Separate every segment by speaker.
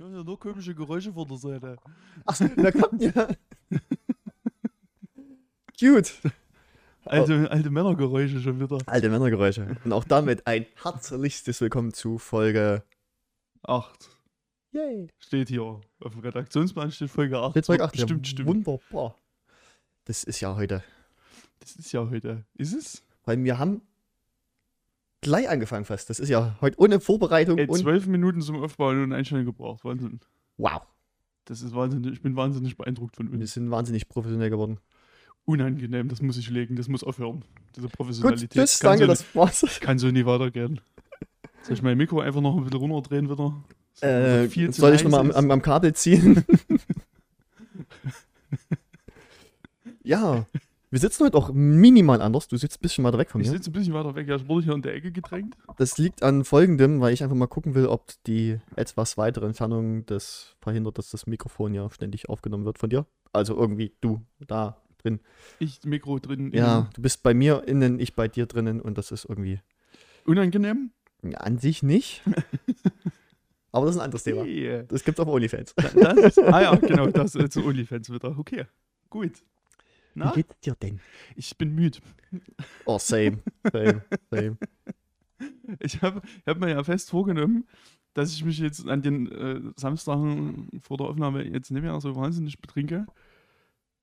Speaker 1: hören ja nur komische Geräusche von der Seite.
Speaker 2: Achso, da kommt ja. Cute.
Speaker 1: Alte, alte Männergeräusche schon wieder.
Speaker 2: Alte Männergeräusche. Und auch damit ein herzlichstes Willkommen zu Folge.
Speaker 1: Acht.
Speaker 2: Yay.
Speaker 1: Steht hier. Auf dem Redaktionsplan steht Folge 8.
Speaker 2: Jetzt Folge 8.
Speaker 1: Stimmt, stimmt.
Speaker 2: Wunderbar. Das ist ja heute.
Speaker 1: Das ist ja heute. Ist es?
Speaker 2: Weil wir haben gleich angefangen fast. Das ist ja heute ohne Vorbereitung.
Speaker 1: Ey, zwölf Minuten zum Aufbauen und Einstellung gebraucht. Wahnsinn.
Speaker 2: wow.
Speaker 1: Das ist wahnsinnig. Ich bin wahnsinnig beeindruckt von
Speaker 2: Wir
Speaker 1: uns.
Speaker 2: sind wahnsinnig professionell geworden.
Speaker 1: Unangenehm, das muss ich legen. Das muss aufhören. Diese
Speaker 2: Gut,
Speaker 1: Professionalität.
Speaker 2: tschüss,
Speaker 1: kann,
Speaker 2: danke,
Speaker 1: so,
Speaker 2: das war's.
Speaker 1: kann so nie weitergehen. Soll ich mein Mikro einfach noch ein bisschen runterdrehen wieder?
Speaker 2: Äh,
Speaker 1: viel zu
Speaker 2: soll ich nochmal am, am Kabel ziehen? ja, wir sitzen heute auch minimal anders. Du sitzt ein bisschen weiter weg von
Speaker 1: Ich
Speaker 2: mir.
Speaker 1: sitze ein bisschen weiter weg. Ja, ich wurde hier in der Ecke gedrängt.
Speaker 2: Das liegt an folgendem, weil ich einfach mal gucken will, ob die etwas weitere Entfernung das verhindert, dass das Mikrofon ja ständig aufgenommen wird von dir. Also irgendwie du da drin.
Speaker 1: Ich Mikro drin.
Speaker 2: Ja, du bist bei mir innen, ich bei dir drinnen und das ist irgendwie
Speaker 1: Unangenehm?
Speaker 2: ja, an sich nicht. Aber das ist ein anderes Thema.
Speaker 1: Yeah.
Speaker 2: Das gibt's auf OnlyFans.
Speaker 1: Das ah ja, genau, das äh, zu OnlyFans wieder. Okay, gut.
Speaker 2: Wie
Speaker 1: Na,
Speaker 2: geht's dir denn?
Speaker 1: ich bin müde.
Speaker 2: Oh, same, same, same.
Speaker 1: Ich habe hab mir ja fest vorgenommen, dass ich mich jetzt an den äh, Samstagen vor der Aufnahme jetzt nicht mehr so wahnsinnig betrinke.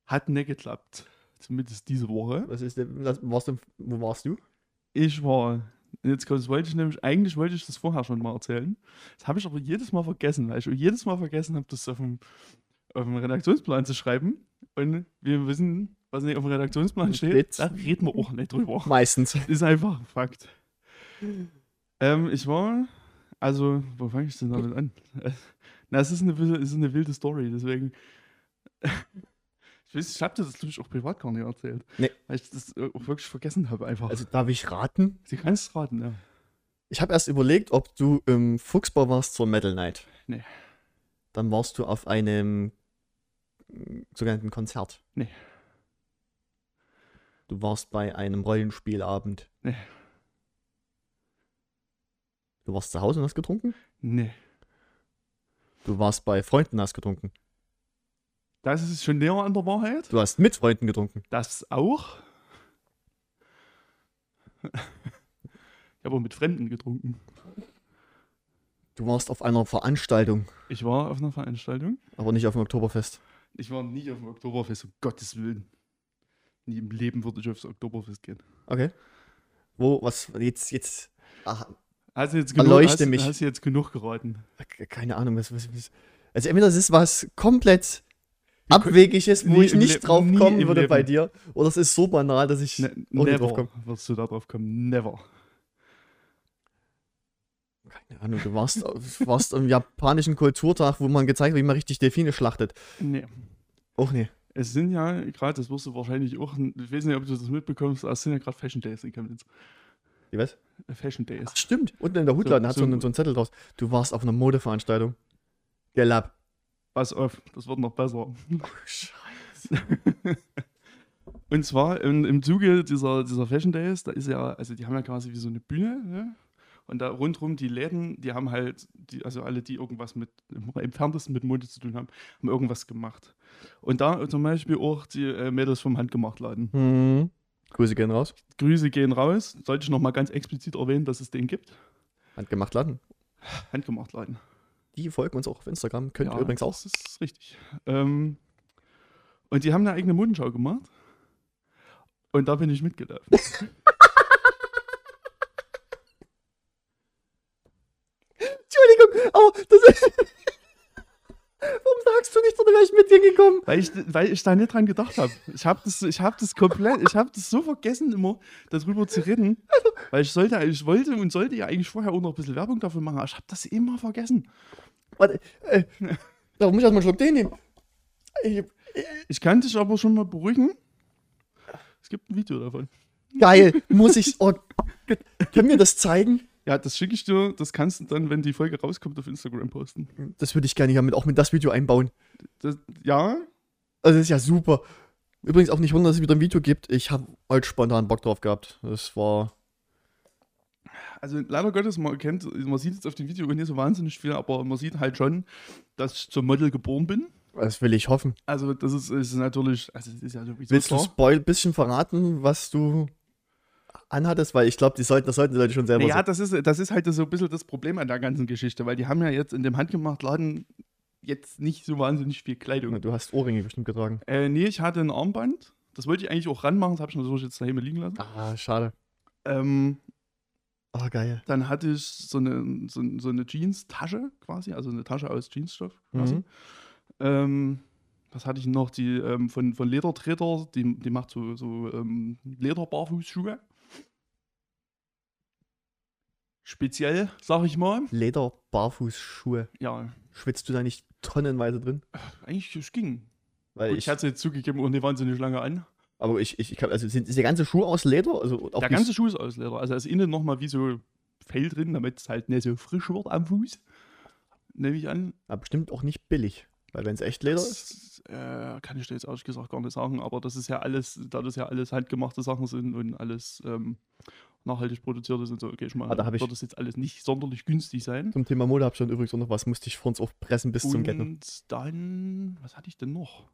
Speaker 1: Hat nicht geklappt. Zumindest diese Woche.
Speaker 2: Was ist denn, was, warst du, wo warst du?
Speaker 1: Ich war, jetzt wollte ich nämlich, eigentlich wollte ich das vorher schon mal erzählen. Das habe ich aber jedes Mal vergessen, weil ich jedes Mal vergessen habe, das auf dem, auf dem Redaktionsplan zu schreiben. Und wir wissen, was nicht auf dem Redaktionsplan steht,
Speaker 2: Steht's.
Speaker 1: da reden wir auch nicht drüber.
Speaker 2: Meistens.
Speaker 1: Ist einfach ein Fakt. Ähm, ich war, also, wo fange ich denn damit an? Na, es ist eine, wilde- es ist eine wilde Story, deswegen. Ich weiß, ich habe dir das, glaube ich, auch privat gar nicht erzählt.
Speaker 2: Nee.
Speaker 1: Weil ich das auch wirklich vergessen habe, einfach.
Speaker 2: Also darf ich raten?
Speaker 1: Sie kannst raten, ja.
Speaker 2: Ich habe erst überlegt, ob du im Fuchsbau warst zur Metal Night.
Speaker 1: Nee.
Speaker 2: Dann warst du auf einem sogenannten Konzert.
Speaker 1: Nee.
Speaker 2: Du warst bei einem Rollenspielabend.
Speaker 1: Nee.
Speaker 2: Du warst zu Hause und hast getrunken?
Speaker 1: Nee.
Speaker 2: Du warst bei Freunden und hast getrunken.
Speaker 1: Das ist schon näher an der Wahrheit.
Speaker 2: Du hast mit Freunden getrunken.
Speaker 1: Das auch. Ich habe auch mit Fremden getrunken.
Speaker 2: Du warst auf einer Veranstaltung,
Speaker 1: Ich war auf einer Veranstaltung.
Speaker 2: aber nicht auf dem Oktoberfest.
Speaker 1: Ich war nie auf dem Oktoberfest, um Gottes Willen. Nie im Leben würde ich aufs Oktoberfest gehen.
Speaker 2: Okay. Wo, was, jetzt, jetzt, ach,
Speaker 1: Hast du jetzt genug,
Speaker 2: Erleuchte
Speaker 1: hast,
Speaker 2: mich.
Speaker 1: hast du jetzt genug geraten?
Speaker 2: keine Ahnung, was, was, was. Also entweder das ist was komplett Abwegiges, wo ich nicht
Speaker 1: Le-
Speaker 2: drauf kommen würde bei
Speaker 1: Leben.
Speaker 2: dir, oder es ist so banal, dass ich
Speaker 1: Ne,
Speaker 2: drauf
Speaker 1: never
Speaker 2: komme.
Speaker 1: wirst du da drauf kommen. Never.
Speaker 2: Keine Ahnung, du warst, warst am japanischen Kulturtag, wo man gezeigt hat, wie man richtig Delfine schlachtet.
Speaker 1: Nee.
Speaker 2: Auch nee.
Speaker 1: Es sind ja gerade, das wirst du wahrscheinlich auch, ich weiß nicht, ob du das mitbekommst, es sind ja gerade Fashion Days in Chemnitz.
Speaker 2: Wie was?
Speaker 1: Äh, Fashion Days.
Speaker 2: Ach, stimmt. Unten in der Hutladen
Speaker 1: So-
Speaker 2: hat so, einen, so einen Zettel draus. Du warst auf einer Modeveranstaltung. Gelab.
Speaker 1: Pass auf, das wird noch besser.
Speaker 2: Scheiße.
Speaker 1: Und zwar im, im Zuge dieser, dieser Fashion Days, da ist ja, also die haben ja quasi wie so eine Bühne, ne? Und da rundherum die Läden, die haben halt, die, also alle, die irgendwas mit, im entferntesten mit Mode zu tun haben, haben irgendwas gemacht. Und da zum Beispiel auch die äh, Mädels vom Handgemachtladen.
Speaker 2: Hm. Grüße gehen raus.
Speaker 1: Grüße gehen raus. Sollte ich nochmal ganz explizit erwähnen, dass es den gibt.
Speaker 2: Handgemacht Laden.
Speaker 1: Handgemachtladen.
Speaker 2: Die folgen uns auch auf Instagram. Könnt ihr
Speaker 1: Ja,
Speaker 2: übrigens auch.
Speaker 1: Das ist richtig. Ähm, und die haben eine eigene Modenschau gemacht. Und da bin ich mitgelaufen.
Speaker 2: Entschuldigung, aber das ist. Warum sagst du nicht, oder wäre ich mit dir gekommen?
Speaker 1: Weil ich, weil ich da nicht dran gedacht habe. Ich habe das, ich hab das komplett, ich habe das so vergessen, immer darüber zu reden. Weil ich sollte, ich wollte und sollte ja eigentlich vorher auch noch ein bisschen Werbung dafür machen, aber ich habe das immer vergessen.
Speaker 2: Warte, äh, da muss ich erstmal einen Schluck Tee nehmen. Ich,
Speaker 1: Ich kann dich aber schon mal beruhigen. Es gibt ein Video davon.
Speaker 2: geil, muss ich. Oh, können wir das zeigen?
Speaker 1: Ja, das schicke ich dir, das kannst du dann, wenn die Folge rauskommt, auf Instagram posten.
Speaker 2: Das würde ich gerne hier mit, auch mit das Video einbauen.
Speaker 1: Das, ja,
Speaker 2: Also, das ist ja super. Übrigens auch nicht wundern, dass es wieder ein Video gibt. Ich habe heute spontan Bock drauf gehabt. Das war.
Speaker 1: Also leider Gottes, man kennt, man sieht jetzt auf dem Video nicht so wahnsinnig viel, aber man sieht halt schon, dass ich zum Model geboren bin.
Speaker 2: Das will ich hoffen.
Speaker 1: Also das ist, ist natürlich, also das ist ja sowieso
Speaker 2: Willst du
Speaker 1: klar.
Speaker 2: Spoil ein bisschen verraten, was du anhattest? Weil ich glaube, die sollten, das sollten die Leute schon selber
Speaker 1: Ja,
Speaker 2: sehen.
Speaker 1: das ist, das ist halt so ein bisschen das Problem an der ganzen Geschichte, weil die haben ja jetzt in dem Handgemachtladen jetzt nicht so wahnsinnig viel Kleidung.
Speaker 2: Du hast Ohrringe bestimmt getragen.
Speaker 1: Äh, nee, ich hatte ein Armband. Das wollte ich eigentlich auch ranmachen, das habe ich natürlich jetzt daheim liegen lassen.
Speaker 2: Ah, schade.
Speaker 1: Ähm,
Speaker 2: Ah, geil.
Speaker 1: dann hatte ich so eine, so, so eine Jeans-Tasche quasi, also eine Tasche aus Jeansstoff quasi.
Speaker 2: Mhm.
Speaker 1: Ähm, was hatte ich noch? Die ähm, von, von Ledertreter, die, die macht so, so ähm, Lederbarfußschuhe. Speziell, sag ich mal.
Speaker 2: Leder, Barfußschuhe.
Speaker 1: Ja,
Speaker 2: Schwitzt du da nicht tonnenweise drin?
Speaker 1: eigentlich es ging.
Speaker 2: Weil
Speaker 1: Gut,
Speaker 2: ich,
Speaker 1: ich hatte sie jetzt zugegeben und die wahnsinnig lange an.
Speaker 2: aber ich, ich, ich kann, also sind, ist der ganze Schuh aus Leder? Also
Speaker 1: Der ganze Schuh ist aus Leder. Also da ist innen nochmal wie so Fell drin, damit es halt nicht so frisch wird am Fuß. Nehme ich an.
Speaker 2: aber bestimmt auch nicht billig. Weil wenn es echt Leder ist.
Speaker 1: Das äh, kann ich dir jetzt ehrlich gesagt gar nicht sagen, aber das ist ja alles, da das ja alles handgemachte Sachen sind und alles ähm, nachhaltig produziert ist und so, gehe ich mal,
Speaker 2: Ah, da
Speaker 1: wird das jetzt alles nicht sonderlich günstig sein.
Speaker 2: Zum Thema Mode habe ich dann übrigens auch noch was, musste ich vor uns aufpressen bis zum Ghetto.
Speaker 1: Und dann, was hatte ich denn noch?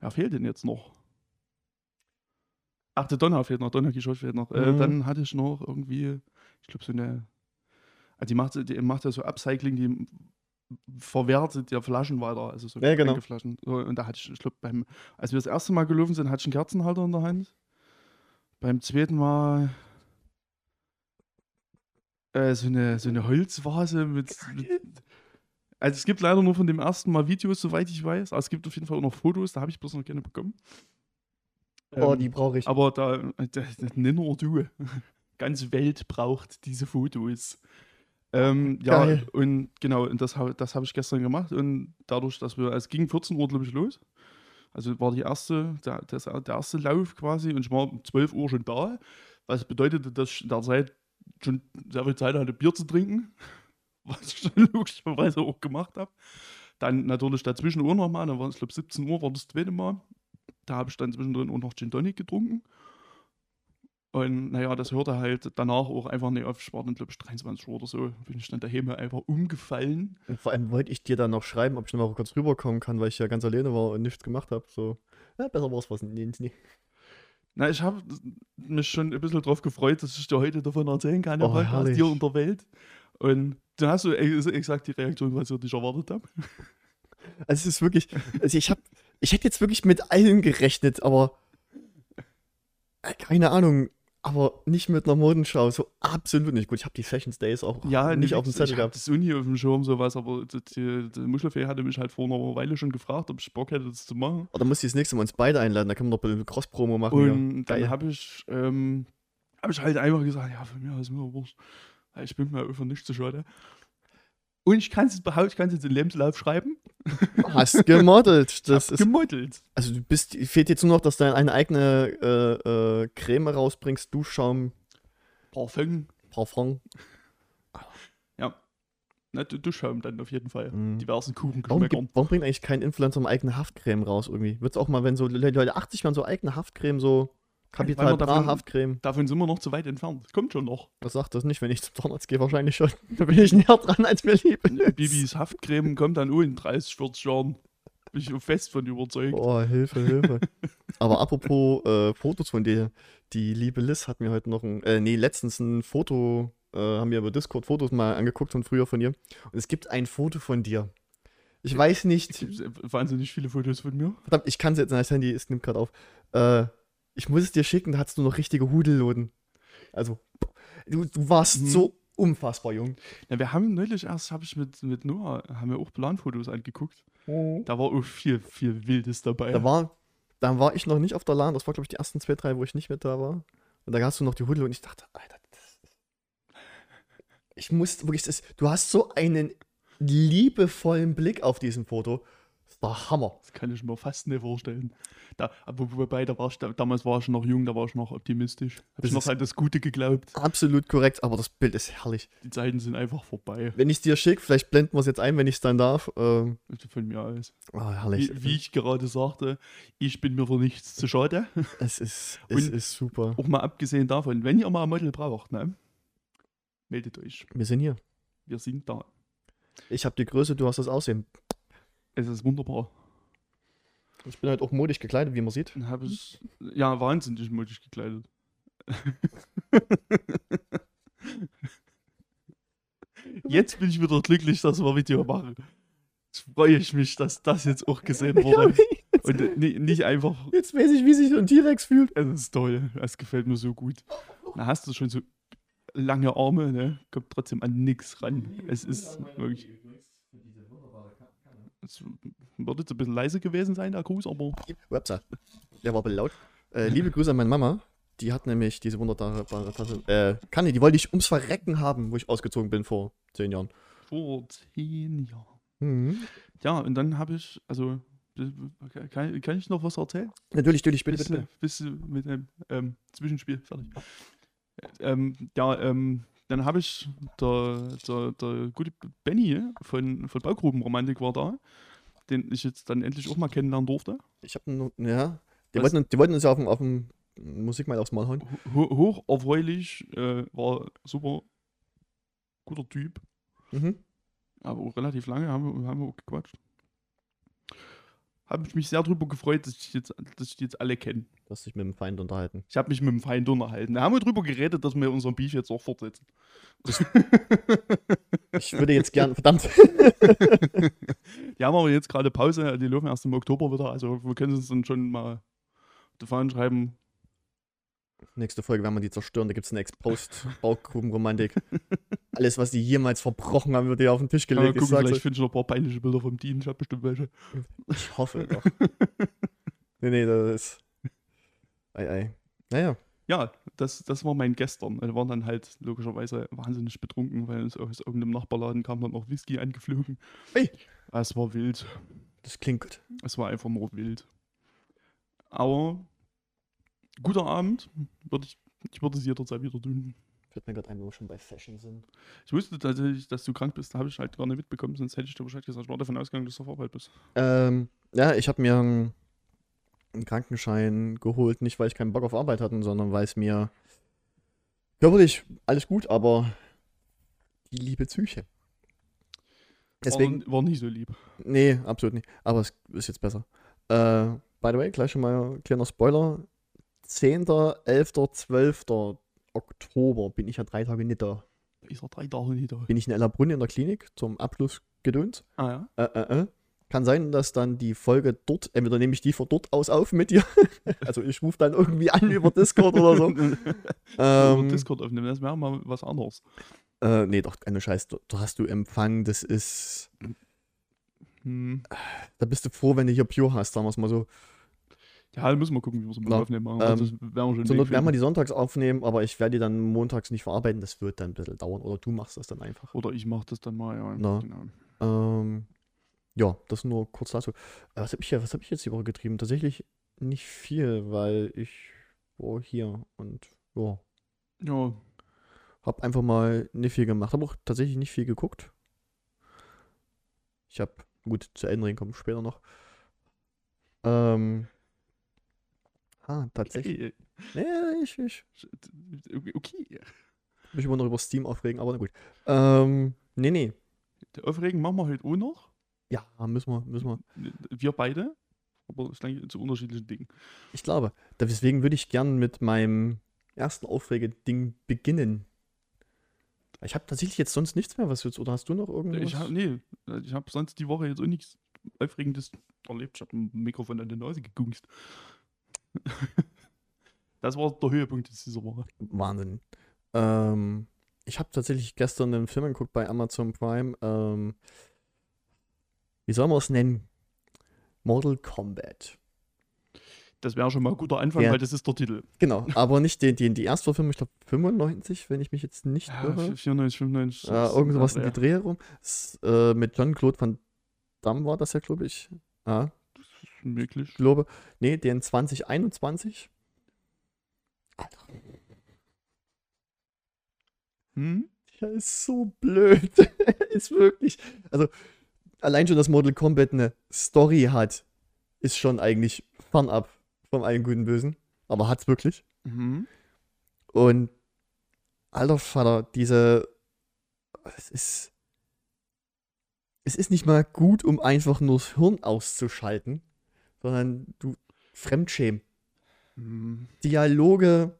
Speaker 1: Wer fehlt denn jetzt noch? Ach, der Donner fehlt noch, Donner Quixote fehlt noch. Äh,
Speaker 2: Mhm.
Speaker 1: dann hatte ich noch irgendwie, ich glaube, so eine, also die macht, die macht ja so Upcycling, die verwertet ja Flaschen weiter, also so
Speaker 2: Ja, genau.
Speaker 1: Getränkeflaschen. So, und da hatte ich, ich glaube, beim, als wir das erste Mal gelaufen sind, hatte ich einen Kerzenhalter in der Hand. Beim zweiten Mal äh, so, eine, so eine Holzvase mit, mit also es gibt leider nur von dem ersten Mal Videos, soweit ich weiß. Aber es gibt auf jeden Fall auch noch Fotos, da habe ich bloß noch keine bekommen.
Speaker 2: Oh,
Speaker 1: Ähm,
Speaker 2: die brauche ich.
Speaker 1: aber da, da, da nicht nur du. Ganz Welt braucht diese Fotos. Ähm, ja,
Speaker 2: Geil.
Speaker 1: und genau, und das, das habe ich gestern gemacht. Und dadurch, dass wir, es ging 14 Uhr, glaube ich, los. Also war die erste, der, das, der erste Lauf quasi und ich war um 12 Uhr schon da. Was bedeutete, dass ich in der Zeit schon sehr viel Zeit hatte, Bier zu trinken. Was ich dann logischerweise auch gemacht habe. Dann natürlich dazwischen Uhr nochmal, dann war es, glaube 17 Uhr war das zweite Mal. Da habe ich dann zwischendrin auch noch Gin Tonic getrunken. Und naja, das hörte halt danach auch einfach nicht auf. Ich war dann, glaube ich, 23 Uhr oder so. Bin ich dann daheim einfach umgefallen.
Speaker 2: Und vor allem wollte ich dir dann noch schreiben, ob ich noch mal kurz rüberkommen kann, weil ich ja ganz alleine war und nichts gemacht habe. So, ja, besser war es was nicht. nicht.
Speaker 1: Na, ich habe mich schon ein bisschen drauf gefreut, dass ich dir heute davon erzählen kann,
Speaker 2: Oh,
Speaker 1: oh, aus dir und der Welt. Und dann hast du ex- exakt die Reaktion, was ich nicht erwartet habe.
Speaker 2: Also es ist wirklich, also ich habe, ich hätte jetzt wirklich mit allem gerechnet, aber äh, keine Ahnung, aber nicht mit einer Modenschau, so absolut nicht. Gut, ich habe die Fashion Days auch
Speaker 1: Ja,
Speaker 2: nicht auf dem
Speaker 1: ich
Speaker 2: Zettel
Speaker 1: hab
Speaker 2: gehabt.
Speaker 1: das Uni auf dem Schirm, sowas, aber die, die, Muschelfee hatte mich halt vor einer Weile schon gefragt, ob ich Bock hätte, das zu machen.
Speaker 2: Dann muss ich das nächste Mal uns beide einladen, da können wir doch eine Cross-Promo machen. ja.
Speaker 1: Und
Speaker 2: Geil.
Speaker 1: dann habe ich, ähm, hab ich halt einfach gesagt, ja, von mir ist mir wurscht. Ja, Ich bin mir einfach nicht zu schade. Und ich kann es behaupten, ich kann es jetzt in Lebenslauf schreiben.
Speaker 2: Hast gemodelt. Das ist,
Speaker 1: gemodelt.
Speaker 2: also du bist, fehlt jetzt nur noch, dass du eine eigene äh, äh, Creme rausbringst, Duschschaum,
Speaker 1: Parfum.
Speaker 2: Parfum.
Speaker 1: Na, du, du schaum dann auf jeden Fall.
Speaker 2: Mhm.
Speaker 1: Diversen
Speaker 2: Warum,
Speaker 1: Kuchengeschmäckern.
Speaker 2: gibt, warum bringt eigentlich kein Influencer mal eigene Haftcreme raus irgendwie? Wird es auch mal, wenn so Le- Leute 80 werden, so eigene Haftcreme, so Capital
Speaker 1: man
Speaker 2: Bra
Speaker 1: davon-
Speaker 2: Haftcreme.
Speaker 1: Davon sind wir noch zu weit entfernt. Kommt schon noch.
Speaker 2: Was sagt das nicht, wenn ich zum Zahnarzt gehe? Wahrscheinlich schon. Da bin ich näher dran, als mir lieb ist.
Speaker 1: Bibis Haftcreme kommt dann auch in 30, 40 Jahren. Bin ich fest von überzeugt.
Speaker 2: Oh, Hilfe, Hilfe. Aber apropos äh, Fotos von dir. Die liebe Liz hat mir heute noch ein, äh, nee, letztens ein Foto, äh, haben wir über Discord Fotos mal angeguckt von früher von dir. Und es gibt ein Foto von dir. Ich weiß
Speaker 1: Es
Speaker 2: nicht,
Speaker 1: wahnsinnig viele Fotos von mir.
Speaker 2: verdammt, ich kann es jetzt, nein, das Handy ist, nimmt gerade auf. Äh, ich muss es dir schicken, da hattest du noch richtige Hudelloden. Also, du, du warst
Speaker 1: Mhm.
Speaker 2: so unfassbar jung.
Speaker 1: Ja, wir haben neulich erst, habe ich mit, mit Noah, haben wir auch Planfotos angeguckt. Da war auch viel, viel Wildes dabei.
Speaker 2: Da war, da war ich noch nicht auf der LAN, das war, glaube ich, die ersten zwei, drei, wo ich nicht mit da war. Und da hast du noch die Huddel und ich dachte, Alter, das ist. Ich muss wirklich, das, du hast so einen liebevollen Blick auf diesem Foto. Das war Hammer.
Speaker 1: das kann ich mir fast nicht vorstellen. Da, wobei, da war ich, da, damals war ich noch jung, da war ich noch optimistisch. Hab
Speaker 2: Das
Speaker 1: ich noch
Speaker 2: ist-
Speaker 1: an das Gute geglaubt.
Speaker 2: Absolut korrekt, aber das Bild ist herrlich.
Speaker 1: Die Zeiten sind einfach vorbei.
Speaker 2: Wenn ich es dir schicke, vielleicht blenden wir es jetzt ein, wenn ich es dann darf. Ähm,
Speaker 1: Von mir aus.
Speaker 2: oh, herrlich.
Speaker 1: Wie, wie ich gerade sagte, ich bin mir für nichts zu schade.
Speaker 2: Es ist, es ist super.
Speaker 1: Auch mal abgesehen davon, wenn ihr mal ein Model braucht, ne? meldet euch.
Speaker 2: Wir sind hier.
Speaker 1: Wir sind da.
Speaker 2: Ich habe die Größe, du hast das Aussehen.
Speaker 1: Es ist wunderbar.
Speaker 2: Ich bin halt auch modisch gekleidet, wie man sieht.
Speaker 1: Dann habe ich, ja, wahnsinnig mutig gekleidet. Jetzt bin ich wieder glücklich, dass wir Video machen. Jetzt freue ich mich, dass das jetzt auch gesehen wurde. Und ni- nicht einfach,
Speaker 2: Jetzt weiß ich, wie sich so ein T-Rex fühlt.
Speaker 1: es ist toll, es gefällt mir so gut. Da hast du schon so lange Arme, ne? Kommt trotzdem an nichts ran. Es ist wirklich. Es wird jetzt ein bisschen leise gewesen sein, der Gruß, aber
Speaker 2: Website. Der war ein bisschen laut. Äh, liebe Grüße an meine Mama. Die hat nämlich diese wunderbare Tasse. Äh, Kanne, die wollte ich ums Verrecken haben, wo ich ausgezogen bin vor zehn Jahren.
Speaker 1: vor zehn Jahren.
Speaker 2: Mhm.
Speaker 1: Ja, und dann habe ich, also, kann, kann ich noch was erzählen?
Speaker 2: Natürlich, natürlich, bitte,
Speaker 1: Bist,
Speaker 2: bitte.
Speaker 1: mit einem ähm, Zwischenspiel fertig? Ähm, ja, ähm, dann habe ich, der, der, der gute Benny von, von Baugrubenromantik war da, den ich jetzt dann endlich auch mal kennenlernen durfte.
Speaker 2: Ich habe ja. Die
Speaker 1: Was?
Speaker 2: wollten, die wollten uns ja auf dem, auf dem Musik mal aufs Maul hauen.
Speaker 1: Ho hoch erfreulich, äh, war super guter Typ,
Speaker 2: Mhm.
Speaker 1: aber auch relativ lange haben wir, haben wir auch gequatscht. Habe ich mich sehr darüber gefreut, dass ich jetzt, dass ich die jetzt alle kenne.
Speaker 2: Du hast dich mit dem Feind unterhalten.
Speaker 1: Ich habe mich mit dem Feind unterhalten. Da haben wir drüber geredet, dass wir unseren Beef jetzt auch fortsetzen.
Speaker 2: Ich würde jetzt gern, verdammt.
Speaker 1: Die haben aber jetzt gerade Pause, die laufen erst im Oktober wieder. Also wir können uns dann schon mal auf die Fahnen schreiben.
Speaker 2: Nächste Folge werden wir die zerstören. Da gibt es eine Ex-Post-Baugrubenromantik. Alles, was die jemals verbrochen haben, wird hier auf den Tisch gelegt. Ich,
Speaker 1: gucken,
Speaker 2: sag's
Speaker 1: vielleicht
Speaker 2: euch.
Speaker 1: finde ich noch ein paar peinliche Bilder vom Dean. Ich habe bestimmt welche.
Speaker 2: ich hoffe doch. nee, nee, das ist. Ei, ei. Naja,
Speaker 1: Ja, das, das war mein Gestern. Wir waren dann halt logischerweise wahnsinnig betrunken, weil uns aus irgendeinem Nachbarladen kam dann noch Whisky angeflogen.
Speaker 2: Hey.
Speaker 1: Es war wild.
Speaker 2: das klingt gut.
Speaker 1: Es war einfach nur wild. Aber guter Abend. Würde ich, ich würde es jederzeit wieder tun.
Speaker 2: Fällt mir gerade ein, wo wir schon bei Fashion sind.
Speaker 1: Ich wusste tatsächlich, dass du krank bist, habe ich halt gar nicht mitbekommen, sonst hätte ich dir Bescheid gesagt. Ich war davon ausgegangen, dass du auf Arbeit bist.
Speaker 2: Ähm, ja, ich habe mir einen, einen Krankenschein geholt, nicht weil ich keinen Bock auf Arbeit hatte, sondern weil es mir körperlich alles gut, aber die liebe Psyche. Deswegen,
Speaker 1: War, war nicht so lieb.
Speaker 2: nee, absolut nicht. Aber es ist jetzt besser. Äh, by the way, gleich schon mal ein kleiner Spoiler. 10., 11., 12. Oktober bin ich ja drei Tage nicht da.
Speaker 1: Ich war drei Tage nicht da.
Speaker 2: Bin ich in Ellerbrunn in der Klinik zum Abschluss gedöns.
Speaker 1: Ah
Speaker 2: Äh, äh, äh. Kann sein, dass dann die Folge dort, entweder nehme ich die von dort aus auf mit dir. also ich rufe dann irgendwie an über Discord oder so.
Speaker 1: Über
Speaker 2: ähm,
Speaker 1: Discord aufnehmen, das wäre mal was anderes.
Speaker 2: äh, nee, doch, keine Scheiß. Da, da hast du Empfang, das ist.
Speaker 1: Hm.
Speaker 2: Da bist du froh, wenn du hier Pure hast, sagen wir es mal so.
Speaker 1: Ja, dann müssen wir gucken, wie wir es mit
Speaker 2: Na,
Speaker 1: aufnehmen
Speaker 2: ähm,
Speaker 1: Also, das werden wir schon
Speaker 2: Zur Not werden wir die sonntags aufnehmen, aber ich werde die dann montags nicht verarbeiten. Das wird dann ein bisschen dauern. Oder du machst das dann einfach.
Speaker 1: Oder ich mache das dann mal, ja.
Speaker 2: Na.
Speaker 1: Genau.
Speaker 2: Ähm, ja, das nur kurz dazu. Äh, was habe ich, ja- was hab ich jetzt die Woche getrieben? Tatsächlich nicht viel, weil ich war hier und ja,
Speaker 1: Ja,
Speaker 2: hab einfach mal nicht viel gemacht. Habe auch tatsächlich nicht viel geguckt. Ich habe, gut, zu Ende kommen später noch. Ähm, ah, tatsächlich.
Speaker 1: okay.
Speaker 2: Nee, ich, ich
Speaker 1: okay.
Speaker 2: mich immer noch über Steam aufregen, aber na gut. Ähm, nee, nee.
Speaker 1: Der Aufregen machen wir heute auch noch.
Speaker 2: Ja, müssen wir, müssen wir.
Speaker 1: Wir beide. Aber ich denke zu unterschiedlichen Dingen.
Speaker 2: Ich glaube. Deswegen würde ich gern mit meinem ersten Aufregeding beginnen. Ich habe tatsächlich jetzt sonst nichts mehr, was jetzt, oder hast du noch irgendwas?
Speaker 1: Ich hab, nee, ich habe sonst die Woche jetzt auch nichts Aufregendes erlebt. Ich habe ein Mikrofon an der Nase gegungst. das war der Höhepunkt dieser Woche.
Speaker 2: Wahnsinn. Ähm, ich habe tatsächlich gestern einen Film geguckt bei Amazon Prime. Ähm, wie soll man es nennen? Mortal Kombat.
Speaker 1: Das wäre schon mal ein guter Anfang,
Speaker 2: Ja.
Speaker 1: weil das ist der Titel.
Speaker 2: Genau, aber nicht den, den die Erstverfilmung, ich glaube 95, wenn ich mich jetzt nicht
Speaker 1: Ja,
Speaker 2: irre.
Speaker 1: 94, 95.
Speaker 2: Ja, irgend sowas in
Speaker 1: ja,
Speaker 2: die Dreh herum. Äh, mit John-Claude Van Damme war das ja, glaube ich. Ja,
Speaker 1: möglich.
Speaker 2: glaube. Nee, den 2021. Alter,
Speaker 1: Hm?
Speaker 2: der ist so blöd. ist wirklich. Also, allein schon, dass Mortal Kombat eine Story hat, ist schon eigentlich fernab vom allen guten Bösen. Aber hat's wirklich.
Speaker 1: Mhm.
Speaker 2: Und alter Vater, diese es ist. Es ist nicht mal gut, um einfach nur das Hirn auszuschalten, sondern du Fremdschämen.
Speaker 1: Hm.
Speaker 2: Dialoge.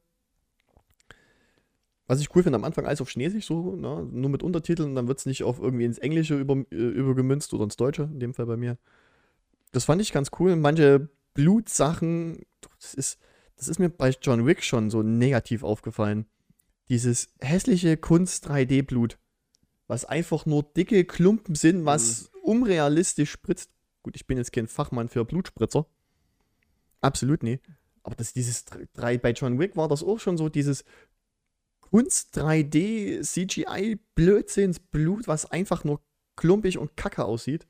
Speaker 2: Was ich cool finde, am Anfang alles auf Chinesisch, so, ne? nur mit Untertiteln, dann wird es nicht auf irgendwie ins Englische über, äh, übergemünzt oder ins Deutsche, in dem Fall bei mir. Das fand ich ganz cool. Manche Blutsachen, das ist, das ist mir bei John Wick schon so negativ aufgefallen. Dieses hässliche Kunst 3D-Blut, was einfach nur dicke Klumpen sind, was unrealistisch spritzt. Gut, ich bin jetzt kein Fachmann für Blutspritzer. Absolut nie. Aber das, dieses 3, bei John Wick war das auch schon so, dieses Kunst 3D CGI Blödsinnsblut, was einfach nur klumpig und kacke aussieht.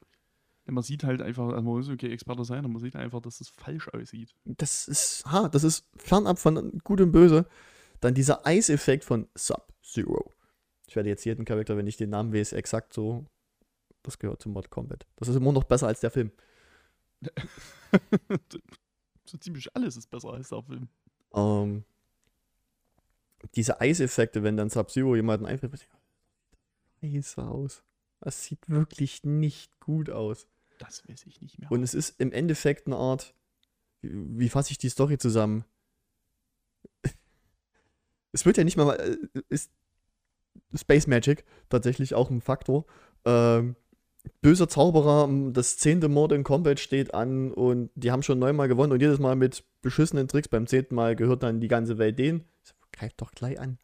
Speaker 1: Ja, man sieht halt einfach, also man muss okay Experte sein, aber man sieht einfach, dass es falsch aussieht.
Speaker 2: Das ist, ha, das ist fernab von Gut und Böse. Dann dieser Eiseffekt von Sub-Zero. Ich werde jetzt jeden Charakter, wenn ich den Namen weiß, exakt so. Das gehört zum Mortal Kombat. Das ist immer noch besser als der Film.
Speaker 1: so ziemlich alles ist besser als der Film.
Speaker 2: Ähm, diese Eiseffekte, wenn dann Sub-Zero jemanden einfällt, scheiße aus. Das sieht wirklich nicht gut aus.
Speaker 1: Das weiß ich nicht mehr.
Speaker 2: Und es ist im Endeffekt eine Art, wie, wie fasse ich die Story zusammen? es wird ja nicht mal, äh, ist Space Magic tatsächlich auch ein Faktor. Ähm, böser Zauberer, das zehnte Mord in Combat steht an und die haben schon neunmal gewonnen und jedes Mal mit beschissenen Tricks. Beim zehnten Mal gehört dann die ganze Welt denen. Greift doch gleich an.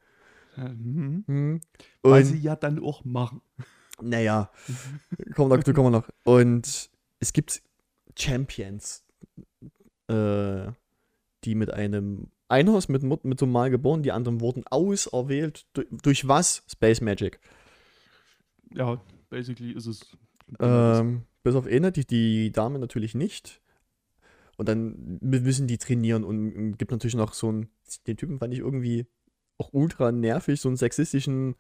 Speaker 1: Mhm.
Speaker 2: Hm.
Speaker 1: Weil sie ja dann auch machen.
Speaker 2: Naja, wir noch, kommen wir noch. Und es gibt Champions, äh, die mit einem. Einer ist mit, mit so einem Mal geboren, die anderen wurden auserwählt. Durch, durch was? Space Magic.
Speaker 1: Ja, basically ist es.
Speaker 2: Ähm, bis auf eine, die, die Dame natürlich nicht. Und dann mü- müssen die trainieren und gibt natürlich noch so einen. Den Typen fand ich irgendwie auch ultra nervig, so einen sexistischen.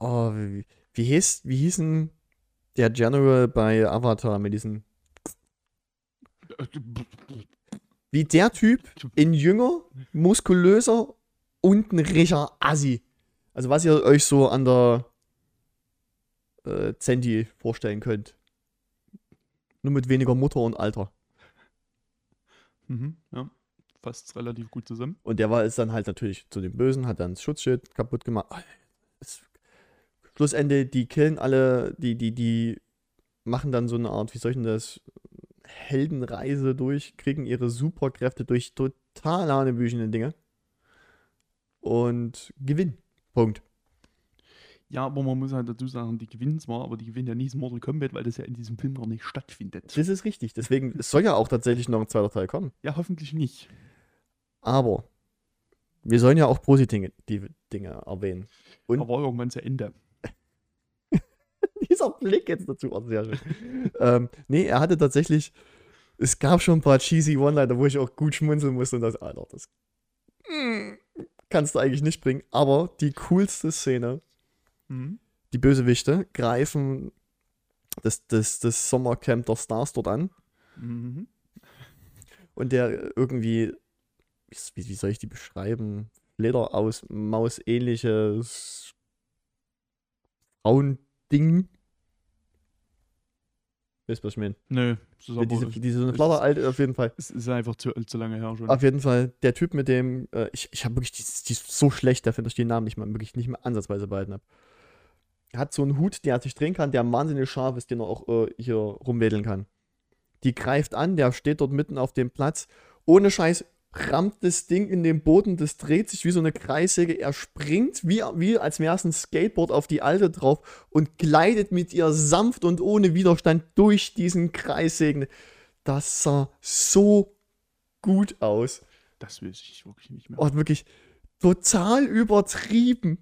Speaker 2: Oh, wie, wie, hieß, wie hießen der General bei Avatar mit diesen. Wie der Typ in jünger, muskulöser und ein richer Assi. Also was ihr euch so an der äh, Zenti vorstellen könnt. Nur mit weniger Mutter und Alter.
Speaker 1: Mhm, ja, fasst relativ gut zusammen.
Speaker 2: Und der war ist dann halt natürlich zu den Bösen, hat dann das Schutzschild kaputt gemacht. Ah, Es, Schlussende, die killen alle, die, die, die machen dann so eine Art, wie soll ich denn das, Heldenreise durch, kriegen ihre Superkräfte durch total hanebüchene Dinge und gewinnen. Punkt.
Speaker 1: Ja, aber man muss halt dazu sagen, die gewinnen zwar, aber die gewinnen ja nicht das Mortal Kombat, weil das ja in diesem Film gar nicht stattfindet.
Speaker 2: Das ist richtig. Deswegen, es soll ja auch tatsächlich noch ein zweiter Teil kommen.
Speaker 1: Ja, hoffentlich nicht.
Speaker 2: Aber wir sollen ja auch positive Dinge erwähnen. Und
Speaker 1: Aber irgendwann zu Ende.
Speaker 2: dieser Blick jetzt dazu, oh, sehr schön. ähm, nee, er hatte tatsächlich, es gab schon ein paar cheesy One-Liner, wo ich auch gut schmunzeln musste und das, Alter, das mm, kannst du eigentlich nicht bringen. Aber die coolste Szene,
Speaker 1: Mhm.
Speaker 2: die Bösewichte greifen das, das, das Sommercamp der Stars dort an
Speaker 1: Mhm.
Speaker 2: und der irgendwie, wie, wie soll ich die beschreiben? Leder aus Maus ähnliches Frauending. Weißt du, was ich meine?
Speaker 1: Nö, das ist aber,
Speaker 2: Diese, diese so Flatter auf jeden Fall.
Speaker 1: es ist einfach zu, zu lange her schon.
Speaker 2: Auf jeden Fall, der Typ mit dem, äh, ich, ich habe wirklich, die, die ist so schlecht dafür, dass ich den Namen nicht mal, wirklich nicht mehr ansatzweise behalten habe. Er hat so einen Hut, der sich drehen kann, der wahnsinnig scharf ist, den er auch äh, hier rumwedeln kann. Die greift an, der steht dort mitten auf dem Platz. Ohne Scheiß rammt das Ding in den Boden, das dreht sich wie so eine Kreissäge. Er springt, wie, wie als wäre es ein Skateboard auf die Alte drauf und gleitet mit ihr sanft und ohne Widerstand durch diesen Kreissägen. Das sah so gut aus.
Speaker 1: Das weiß ich wirklich nicht mehr.
Speaker 2: Oh, wirklich total übertrieben.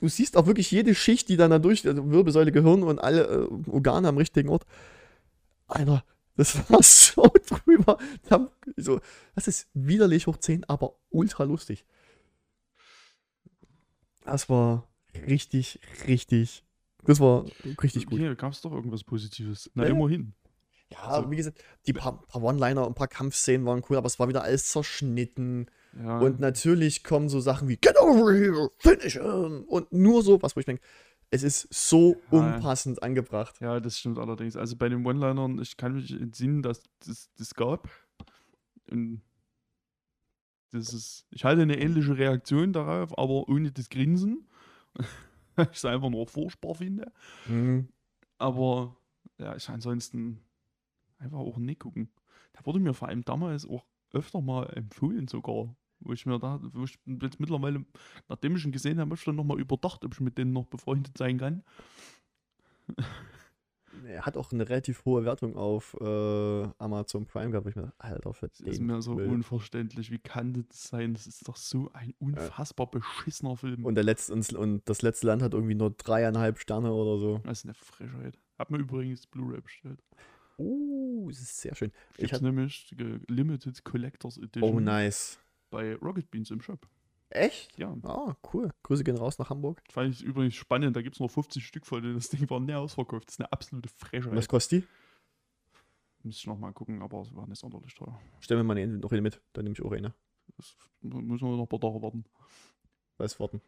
Speaker 2: Du siehst auch wirklich jede Schicht, die dann da durch, also Wirbelsäule, Gehirn und alle äh, Organe am richtigen Ort. Alter, das war so drüber. So, das ist widerlich hoch 10, aber ultra lustig. Das war richtig, richtig, das war richtig gut.
Speaker 1: Hier gab es doch irgendwas Positives. Na,
Speaker 2: Ja, ja.
Speaker 1: immerhin.
Speaker 2: Ja,
Speaker 1: Also-
Speaker 2: wie gesagt, die paar, paar One-Liner und ein paar Kampfszenen waren cool, aber es war wieder alles zerschnitten.
Speaker 1: Ja,
Speaker 2: Und natürlich kommen so Sachen wie Get over here, finish him und nur so was, wo ich denke, es ist so
Speaker 1: Ja.
Speaker 2: unpassend angebracht.
Speaker 1: ja, das stimmt allerdings. Also bei den One-Linern, ich kann mich entsinnen, dass das, das gab. Und das ist, ich hatte eine ähnliche Reaktion darauf, aber ohne das Grinsen. ich es einfach nur furchtbar finde.
Speaker 2: Mhm.
Speaker 1: Aber ja, ich ansonsten einfach auch nicht gucken. Da wurde mir vor allem damals auch öfter mal empfohlen sogar. Wo ich mir da, wo ich jetzt mittlerweile, nachdem ich ihn gesehen habe, habe ich dann nochmal überdacht, ob ich mit denen noch befreundet sein kann.
Speaker 2: Er hat auch eine relativ hohe Wertung auf äh, Amazon Prime gehabt. wo Ich mir dachte, Alter, für
Speaker 1: Das ist mir so
Speaker 2: Müll.
Speaker 1: unverständlich. Wie kann das sein? Das ist doch so ein unfassbar beschissener Film.
Speaker 2: Und, der letzte, und das letzte Land hat irgendwie nur dreieinhalb Sterne oder so.
Speaker 1: das ist eine Frechheit. Hab mir übrigens Blu-ray bestellt.
Speaker 2: Oh, das ist sehr schön. Ich
Speaker 1: Gibt's
Speaker 2: hab-
Speaker 1: nämlich die Limited Collectors Edition
Speaker 2: Oh, nice.
Speaker 1: bei Rocket Beans im Shop.
Speaker 2: Echt?
Speaker 1: Ja,
Speaker 2: Ah, cool. Grüße gehen raus nach Hamburg.
Speaker 1: fand ich übrigens spannend. Da gibt es noch 50 Stück von, denn das Ding war näher ausverkauft. Das ist eine absolute Frechheit.
Speaker 2: Was kostet die?
Speaker 1: Muss ich nochmal gucken, aber es war nicht sonderlich teuer.
Speaker 2: Stellen wir mal eine, noch eine mit. Dann nehme ich auch eine.
Speaker 1: Das müssen wir noch ein paar Tage warten.
Speaker 2: Weiß warten.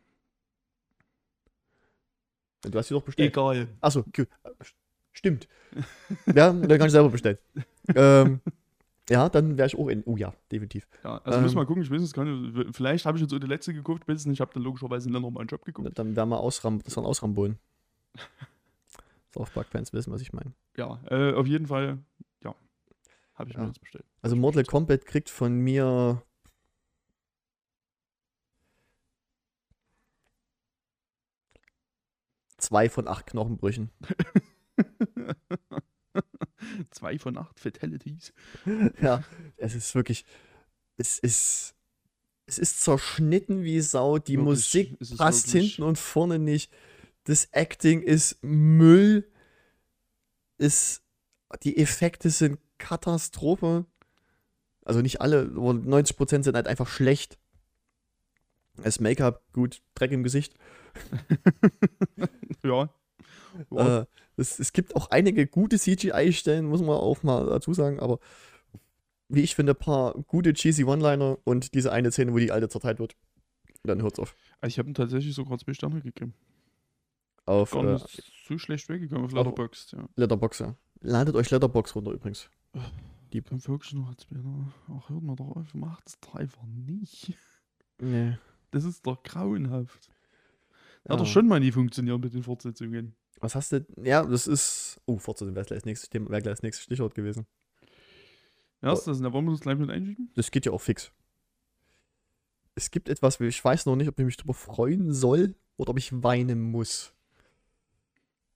Speaker 2: Du hast sie doch bestellt.
Speaker 1: Egal.
Speaker 2: Achso, okay. Stimmt. ja, dann kann ich selber bestellen. ähm, ja, dann wäre ich auch in. Oh ja, definitiv.
Speaker 1: Ja, also müssen wir
Speaker 2: Ähm.
Speaker 1: mal gucken. Ich weiß es gar nicht. Vielleicht habe ich jetzt so die letzte geguckt, nicht. Ich habe dann logischerweise in nochmal einen Job geguckt.
Speaker 2: Dann werden wir ausram das waren Ausrambonen. South Park-Fans wissen, was ich meine.
Speaker 1: Ja, äh, auf jeden Fall, ja. Habe ich mir
Speaker 2: Ja.
Speaker 1: jetzt bestellt.
Speaker 2: Also Mortal Kombat kriegt von mir zwei von acht Knochenbrüchen.
Speaker 1: Zwei von acht Fatalities.
Speaker 2: ja, es ist wirklich, es ist, es ist zerschnitten wie Sau. Die
Speaker 1: Wirklich,
Speaker 2: Musik passt
Speaker 1: wirklich-
Speaker 2: hinten und vorne nicht. Das Acting ist Müll. Ist, die Effekte sind Katastrophe. Also nicht alle, aber 90% sind halt einfach schlecht. Das Make-up, gut, Dreck im Gesicht.
Speaker 1: Ja. ja.
Speaker 2: Äh, es, es gibt auch einige gute CGI-Stellen, muss man auch mal dazu sagen, aber wie ich finde, ein paar gute cheesy One-Liner und diese eine Szene, wo die alte zerteilt wird. Dann hört's auf.
Speaker 1: Also ich habe ihm tatsächlich sogar zwei Sterne gegeben.
Speaker 2: Auf
Speaker 1: Gar
Speaker 2: äh,
Speaker 1: nicht so schlecht weggekommen auf Letterboxd, ja.
Speaker 2: Letterbox, ja. Ladet euch Letterbox runter übrigens.
Speaker 1: Die beim wirklich noch als Bilder. Ach, hört mal doch auf, macht es doch einfach nicht.
Speaker 2: Nee.
Speaker 1: Das ist doch grauenhaft. Hat doch
Speaker 2: Ja.
Speaker 1: schon mal nie funktioniert mit den Fortsetzungen.
Speaker 2: Was hast du? Ja, das ist. Oh, Fortsetzung wäre gleich das nächste Thema, wäre gleich das nächste Stichwort gewesen.
Speaker 1: Ja, ist das, da wollen wir das gleich mit einschieben?
Speaker 2: Das geht ja auch fix. Es gibt etwas, ich weiß noch nicht, ob ich mich darüber freuen soll oder ob ich weinen muss.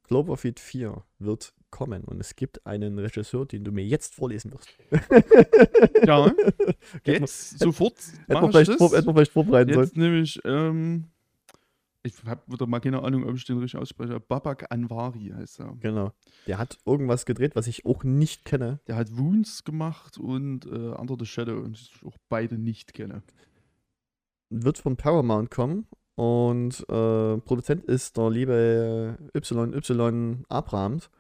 Speaker 2: Cloverfield 4 wird kommen und es gibt einen Regisseur, den du mir jetzt vorlesen wirst.
Speaker 1: Ja, jetzt sofort.
Speaker 2: hätten wir
Speaker 1: ich
Speaker 2: vielleicht, vor, vielleicht vorbereiten sollen.
Speaker 1: Jetzt nämlich, ähm, ich habe wieder mal keine Ahnung, ob ich den richtig ausspreche. Babak Anwari heißt er.
Speaker 2: Genau. Der hat irgendwas gedreht, was ich auch nicht kenne.
Speaker 1: Der hat Wounds gemacht und äh, Under the Shadow und ich auch beide nicht kenne.
Speaker 2: Wird von Paramount kommen und äh, Produzent ist der liebe YY Abrahams.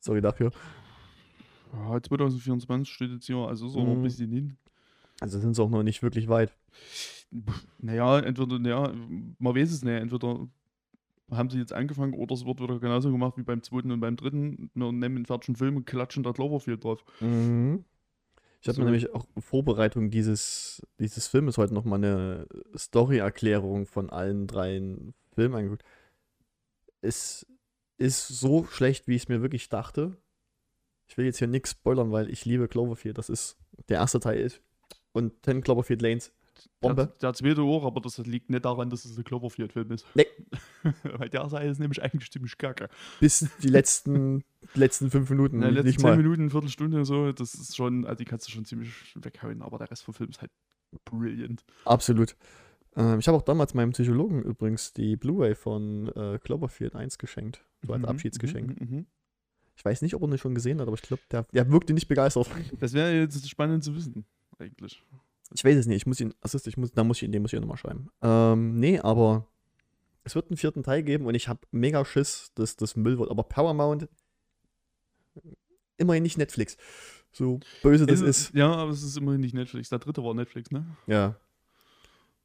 Speaker 2: Sorry dafür.
Speaker 1: Ja, 2024 steht jetzt hier, also ist auch noch ein
Speaker 2: Mhm.
Speaker 1: bisschen hin.
Speaker 2: Also sind sie auch noch nicht wirklich weit.
Speaker 1: Naja, entweder, naja, man weiß es nicht, entweder haben sie jetzt angefangen oder es wird wieder genauso gemacht wie beim zweiten und beim dritten. Wir nehmen einen fertigen Film und klatschen da Cloverfield drauf.
Speaker 2: Mhm. Ich habe mir nämlich auch in Vorbereitung dieses, dieses Filmes heute nochmal eine Story-Erklärung von allen dreien Filmen angeguckt. Es ist so schlecht, wie ich es mir wirklich dachte. Ich will jetzt hier nichts spoilern, weil ich liebe Cloverfield. Das ist der erste Teil ist. Und 10 Cloverfield Lanes.
Speaker 1: Der,
Speaker 2: Bombe.
Speaker 1: der zweite auch, aber das liegt nicht daran, dass es ein Cloverfield-Film ist.
Speaker 2: Nee.
Speaker 1: Weil der Seite ist nämlich eigentlich ziemlich kacke.
Speaker 2: Bis die letzten, letzten fünf Minuten.
Speaker 1: In den letzten
Speaker 2: nicht
Speaker 1: 10
Speaker 2: mal.
Speaker 1: Minuten, Viertelstunde so, das ist schon, also die kannst du schon ziemlich weghauen, aber der Rest vom Film ist halt brilliant.
Speaker 2: Absolut. Ähm, ich habe auch damals meinem Psychologen übrigens die Blu-ray von äh, Cloverfield 1 geschenkt. So als
Speaker 1: Mhm,
Speaker 2: Abschiedsgeschenk.
Speaker 1: mhm, mhm.
Speaker 2: Ich weiß nicht, ob er ihn schon gesehen hat, aber ich glaube, der, der wirkte nicht begeistert.
Speaker 1: Das wäre jetzt spannend zu wissen, eigentlich.
Speaker 2: Ich weiß es nicht. Ich muss ihn, Assist, ich muss, da muss ich ihn, den muss ich nochmal schreiben. Ähm, nee, aber es wird einen vierten Teil geben und ich habe mega Schiss, dass das Müll wird. Aber Paramount, immerhin nicht Netflix. So böse das
Speaker 1: Es
Speaker 2: ist.
Speaker 1: Ja, aber es ist immerhin nicht Netflix. Der dritte war Netflix, ne?
Speaker 2: Ja.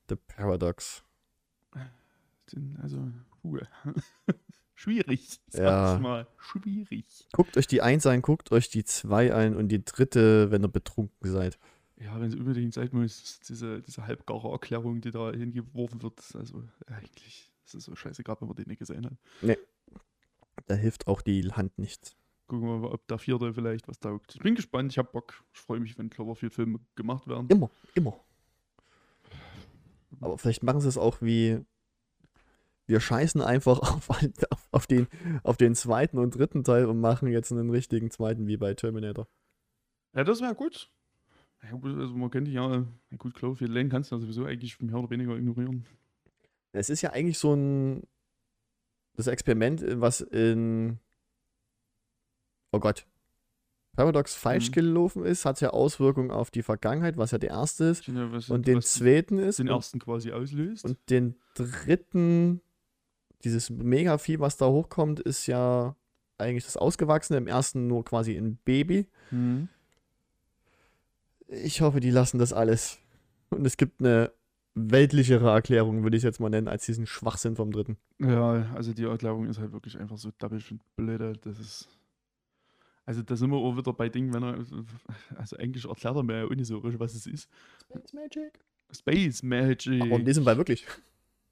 Speaker 2: The Paradox.
Speaker 1: Also, puh. Schwierig, sag
Speaker 2: Ja.
Speaker 1: ich mal. Schwierig.
Speaker 2: Guckt euch die 1 ein, guckt euch die 2 ein und die dritte, wenn ihr betrunken seid.
Speaker 1: Ja, wenn es unbedingt sein muss, diese, diese halbgare Erklärung, die da hingeworfen wird, also eigentlich, das ist so scheiße, gerade wenn man den nicht gesehen hat.
Speaker 2: Da hilft auch die Hand nichts.
Speaker 1: Gucken wir mal, ob der vierte vielleicht was taugt. Ich bin gespannt, ich habe Bock. Ich freue mich, wenn Cloverfield-Filme gemacht werden.
Speaker 2: Immer, immer. Aber vielleicht machen sie es auch wie. Wir scheißen einfach auf, auf, auf, den, auf den zweiten und dritten Teil und machen jetzt einen richtigen zweiten wie bei Terminator.
Speaker 1: Ja, das wäre gut. Ja, gut, also man könnte ja, ja gut, Cloverfield Lane kannst du ja sowieso eigentlich mehr oder weniger ignorieren.
Speaker 2: Es ist ja eigentlich so ein. Das Experiment, was in. Oh Gott. Paradox falsch
Speaker 1: Mhm.
Speaker 2: gelaufen ist, hat ja Auswirkungen auf die Vergangenheit, was ja der erste ist.
Speaker 1: Ja, was,
Speaker 2: Und den zweiten ist.
Speaker 1: den
Speaker 2: und,
Speaker 1: ersten quasi auslöst.
Speaker 2: und den dritten. Dieses Mega-Vieh, was da hochkommt, ist ja eigentlich das Ausgewachsene. Im ersten nur quasi ein Baby.
Speaker 1: Mhm.
Speaker 2: Ich hoffe, die lassen das alles. Und es gibt eine weltlichere Erklärung, würde ich es jetzt mal nennen, als diesen Schwachsinn vom dritten.
Speaker 1: Ja, also die Erklärung ist halt wirklich einfach so dabbisch und blöde. Das ist. Also da sind wir auch wieder bei Dingen, wenn er. Also eigentlich erklärt er mir ja auch nicht so richtig, was es ist.
Speaker 2: Space Magic.
Speaker 1: Space Magic.
Speaker 2: Aber in diesem Fall wirklich.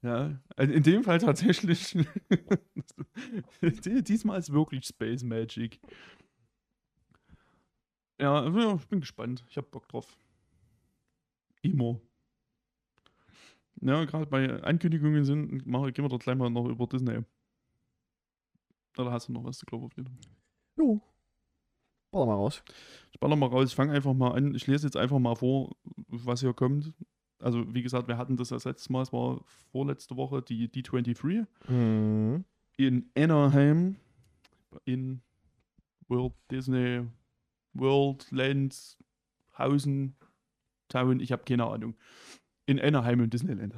Speaker 1: Ja, also in dem Fall tatsächlich. Die- Diesmal ist wirklich Space Magic. Ja, ja, ich bin gespannt. Ich hab Bock drauf. Immer. Ja, gerade bei Ankündigungen sind, mache, gehen wir dort gleich mal noch über Disney. Oder hast du noch was zu Cloverfield?
Speaker 2: Jo. Baller mal raus.
Speaker 1: Ich baller mal raus, ich fange einfach mal an. Ich lese jetzt einfach mal vor, was hier kommt. Also, wie gesagt, wir hatten das das letzte Mal, es war vorletzte Woche, die D23
Speaker 2: Mhm.
Speaker 1: in Anaheim in World Disney World Land Hausen Town, ich habe keine Ahnung. In Anaheim im Disneyland.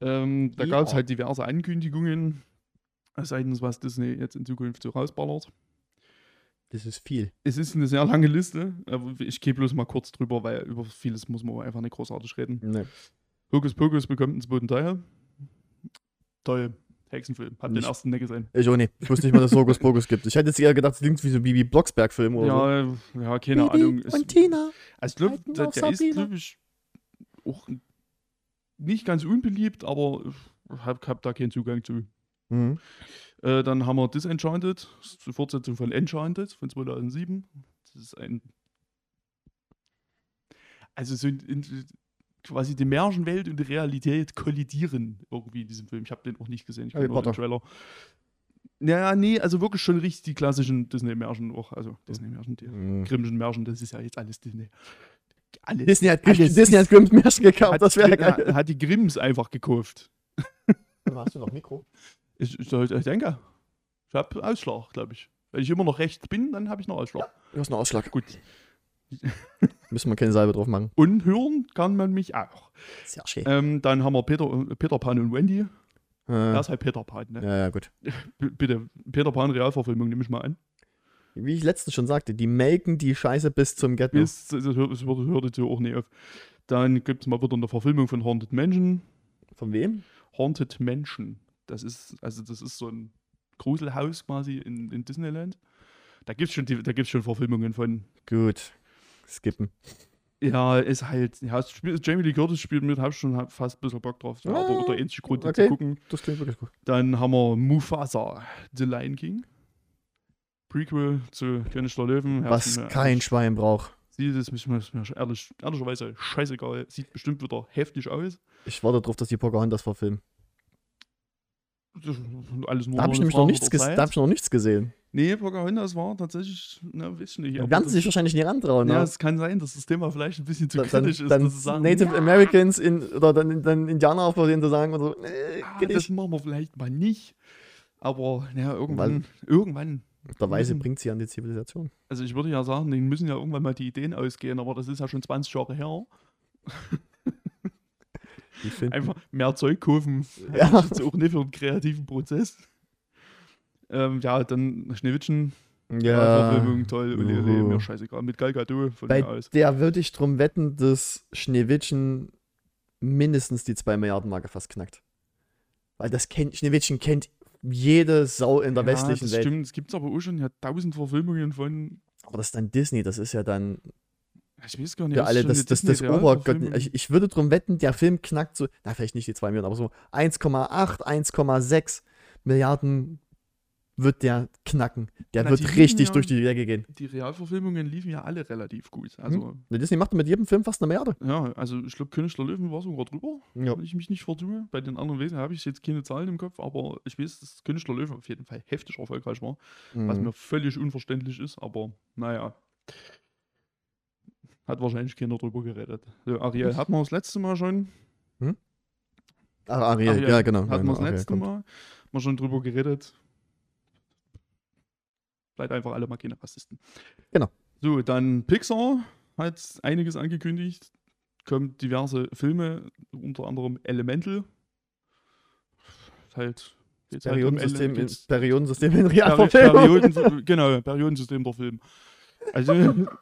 Speaker 1: Ähm, da
Speaker 2: Ja.
Speaker 1: gab es halt diverse Ankündigungen, seitens was Disney jetzt in Zukunft so rausballert.
Speaker 2: Das ist viel.
Speaker 1: Es ist eine sehr lange Liste, aber ich gehe bloß mal kurz drüber, weil über vieles muss man einfach nicht großartig reden.
Speaker 2: Ne.
Speaker 1: Hokus Pokus bekommt einen zweiten Teil. Toll. Hexenfilm. Hab den
Speaker 2: Nicht-
Speaker 1: ersten nicht gesehen.
Speaker 2: Ich auch nicht. Ich wusste nicht mal, dass es Hokus Pokus gibt. Ich hätte jetzt eher gedacht, es klingt wie so ein Bibi Blocksberg-Film oder
Speaker 1: Ja, ja,
Speaker 2: so.
Speaker 1: keine Ahnung. Es-
Speaker 2: und Tina.
Speaker 1: Also ich glaube, der, der ist, glaube ich, auch nicht ganz unbeliebt, aber ich habe hab da keinen Zugang zu.
Speaker 2: Mhm.
Speaker 1: Äh, dann haben wir Disenchanted, das ist die Fortsetzung von Enchanted von 2007. Das ist ein. Also so in, in, quasi die Märchenwelt und die Realität kollidieren irgendwie in diesem Film. Ich habe den auch nicht gesehen, ich kenne nur den. Trailer. Ja, nee, also wirklich schon richtig die klassischen Disney-Märchen auch. Also Disney-Märchen, die
Speaker 2: Mhm.
Speaker 1: Grimmischen Märchen, das ist ja jetzt alles Disney. Alles.
Speaker 2: Disney hat,
Speaker 1: alles
Speaker 2: Disney hat Grimms Märchen gekauft,
Speaker 1: hat,
Speaker 2: das wäre
Speaker 1: ja,
Speaker 2: geil.
Speaker 1: hat die Grimms einfach gekauft.
Speaker 2: Hast du noch Mikro?
Speaker 1: Ich, ich, ich denke, ich habe Ausschlag, glaube ich. Wenn ich immer noch rechts bin, dann habe ich noch Ausschlag.
Speaker 2: Du hast einen Ausschlag.
Speaker 1: Gut.
Speaker 2: Müssen wir keine Salbe drauf machen.
Speaker 1: Und hören kann man mich auch.
Speaker 2: Sehr schön.
Speaker 1: Ähm, dann haben wir Peter, Peter Pan und Wendy. Er
Speaker 2: Äh,
Speaker 1: ist halt Peter Pan, ne?
Speaker 2: ja, ja, gut.
Speaker 1: B bitte, Peter Pan Realverfilmung, nehme ich mal an.
Speaker 2: Wie ich letztens schon sagte, die melken die Scheiße bis zum Ghetto.
Speaker 1: Bis, es hört, es hört, hört jetzt auch nicht auf. Dann gibt es mal wieder eine Verfilmung von Haunted Mansion.
Speaker 2: Von wem?
Speaker 1: Haunted Mansion. Das ist, also das ist so ein Gruselhaus quasi in, in Disneyland. Da gibt es schon, die- da gibt's schon Verfilmungen von.
Speaker 2: Gut. Skippen.
Speaker 1: Ja, ist halt, ja, spielt, Jamie Lee Curtis spielt mit, hab schon fast ein bisschen Bock drauf. Ja, aber
Speaker 2: Ah,
Speaker 1: der einzige Grund,
Speaker 2: okay.
Speaker 1: zu gucken.
Speaker 2: Das klingt wirklich gut.
Speaker 1: Dann haben wir Mufasa, The Lion King. Prequel zu König der Löwen.
Speaker 2: Was kein Schwein braucht.
Speaker 1: Sieht es ist mir, ist mir ehrlich, ehrlicherweise scheißegal. Sieht bestimmt wieder heftig aus.
Speaker 2: Ich warte darauf, dass die Pocahontas verfilmen.
Speaker 1: Alles nur
Speaker 2: Da habe ich nämlich noch nichts, da hab ich noch nichts gesehen.
Speaker 1: Nee, Pocahontas war tatsächlich, na, weiß ich nicht.
Speaker 2: Da werden sie sich wahrscheinlich nicht rantrauen.
Speaker 1: Ja,
Speaker 2: ne?
Speaker 1: es kann sein, dass das Thema vielleicht ein bisschen zu
Speaker 2: dann,
Speaker 1: kritisch ist,
Speaker 2: dann
Speaker 1: dass sie sagen,
Speaker 2: Native
Speaker 1: ja,
Speaker 2: Americans in, oder dann, dann Indianer auf denen zu sagen so, äh,
Speaker 1: ah, das machen wir vielleicht mal nicht. Aber ja, irgendwann, irgendwann.
Speaker 2: Der Weise bringt sie an die Zivilisation.
Speaker 1: Also ich würde ja sagen, denen müssen ja irgendwann mal die Ideen ausgehen, aber das ist ja schon 20 Jahre her. Einfach mehr Zeug kaufen.
Speaker 2: Ja.
Speaker 1: Das ist jetzt auch nicht für einen kreativen Prozess. Ähm, ja, dann Schneewittchen
Speaker 2: Ja.
Speaker 1: Verfilmung toll. Und
Speaker 2: Juhu.
Speaker 1: nee, mir scheißegal. Mit Gal Gadot von
Speaker 2: Bei
Speaker 1: mir aus.
Speaker 2: der würde ich drum wetten, dass Schneewittchen mindestens die 2 Milliarden Marke fast knackt. Weil das kennt, Schneewittchen kennt jede Sau in der
Speaker 1: ja,
Speaker 2: westlichen
Speaker 1: das
Speaker 2: Welt.
Speaker 1: Stimmt, es gibt aber auch schon ja, tausend Verfilmungen von.
Speaker 2: Aber das ist dann Disney, das ist ja dann
Speaker 1: Ich weiß gar nicht. ist
Speaker 2: alle das, das, das? Obergott. Ich, ich würde drum wetten, der Film knackt so, na vielleicht nicht die 2 Milliarden, aber so 1,8, 1,6 Milliarden wird der knacken. Der
Speaker 1: Na,
Speaker 2: wird richtig
Speaker 1: ja-
Speaker 2: durch die Decke gehen.
Speaker 1: Die Realverfilmungen liefen ja alle relativ gut. Also,
Speaker 2: Ne, Disney macht mit jedem Film fast eine Milliarde.
Speaker 1: ja, also ich glaube, König der Löwen war sogar drüber,
Speaker 2: Ja.
Speaker 1: wenn ich mich nicht vertue. Bei den anderen Wesen habe ich jetzt keine Zahlen im Kopf, aber ich weiß, dass König der Löwen auf jeden Fall heftig erfolgreich war, was
Speaker 2: Mhm.
Speaker 1: mir völlig unverständlich ist, aber naja. Hat wahrscheinlich keiner drüber geredet. So, Ariel hatten wir das letzte Mal schon.
Speaker 2: Ach, Ariel,
Speaker 1: Ariel
Speaker 2: ja, genau.
Speaker 1: Hatten
Speaker 2: genau,
Speaker 1: wir das
Speaker 2: Ariel
Speaker 1: letzte
Speaker 2: kommt.
Speaker 1: Mal. Mal schon drüber geredet. Bleibt einfach alle mal keine Rassisten.
Speaker 2: Genau.
Speaker 1: So, dann Pixar hat einiges angekündigt. Kommt diverse Filme, unter anderem Elemental. Halt. geht's halt um
Speaker 2: Periodensystem, in, Periodensystem in Realverfilmung.
Speaker 1: Perioden, genau, Periodensystem der Film. Also.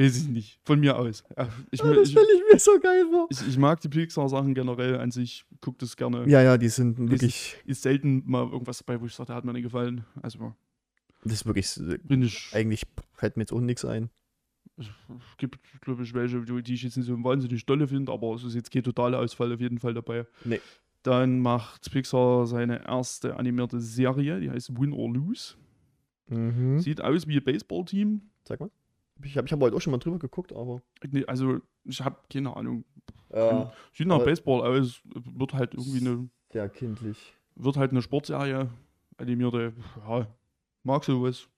Speaker 1: weiß ich nicht. Von mir aus. Ach, Ich,
Speaker 2: Ja, das
Speaker 1: ich,
Speaker 2: stelle ich mir so geil vor.
Speaker 1: ich, ich mag die Pixar-Sachen generell an sich. Guck das gerne.
Speaker 2: Ja, ja, die sind wirklich,
Speaker 1: ist selten mal irgendwas dabei, wo ich sage, der hat mir nicht gefallen. Also
Speaker 2: das ist wirklich,
Speaker 1: bin ich.
Speaker 2: eigentlich fällt mir jetzt auch nichts ein.
Speaker 1: Es gibt, glaube ich, welche, die die ich jetzt nicht so wahnsinnig dolle finde, aber es ist jetzt kein totaler Ausfall auf jeden Fall dabei.
Speaker 2: Nee.
Speaker 1: Dann macht Pixar seine erste animierte Serie, die heißt Win or Lose.
Speaker 2: Mhm.
Speaker 1: Sieht aus wie ein Baseballteam.
Speaker 2: Sag mal. Ich habe ich hab heute auch schon mal drüber geguckt, aber.
Speaker 1: Nee, also, ich habe keine Ahnung.
Speaker 2: Ja,
Speaker 1: Sieht nach
Speaker 2: aber-
Speaker 1: Baseball aus, wird halt irgendwie eine,
Speaker 2: sehr kindlich.
Speaker 1: wird halt eine Sportserie, animierte, ja, mag sowas.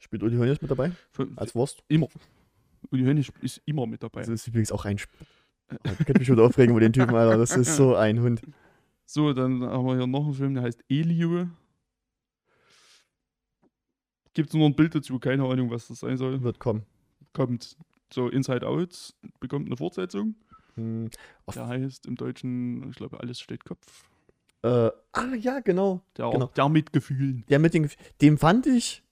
Speaker 2: Spielt Uli Hoeneß mit dabei?
Speaker 1: Für-
Speaker 2: Als Wurst?
Speaker 1: Immer. Uli Hoeneß ist immer mit dabei.
Speaker 2: Das ist übrigens auch ein. Sp ich könnte mich schon aufregen über den Typen, Alter. Das ist so ein Hund.
Speaker 1: So, dann haben wir hier noch einen Film, der heißt Elio. Gibt es nur ein Bild dazu, keine Ahnung, was das sein soll.
Speaker 2: Wird kommen.
Speaker 1: Kommt so Inside Out, bekommt eine Fortsetzung.
Speaker 2: Hm.
Speaker 1: Der heißt im Deutschen, ich glaube, alles steht Kopf.
Speaker 2: Äh, ah, ja, genau.
Speaker 1: Der,
Speaker 2: Genau.
Speaker 1: der mit Gefühlen.
Speaker 2: Der mit den. Gef- Den fand ich.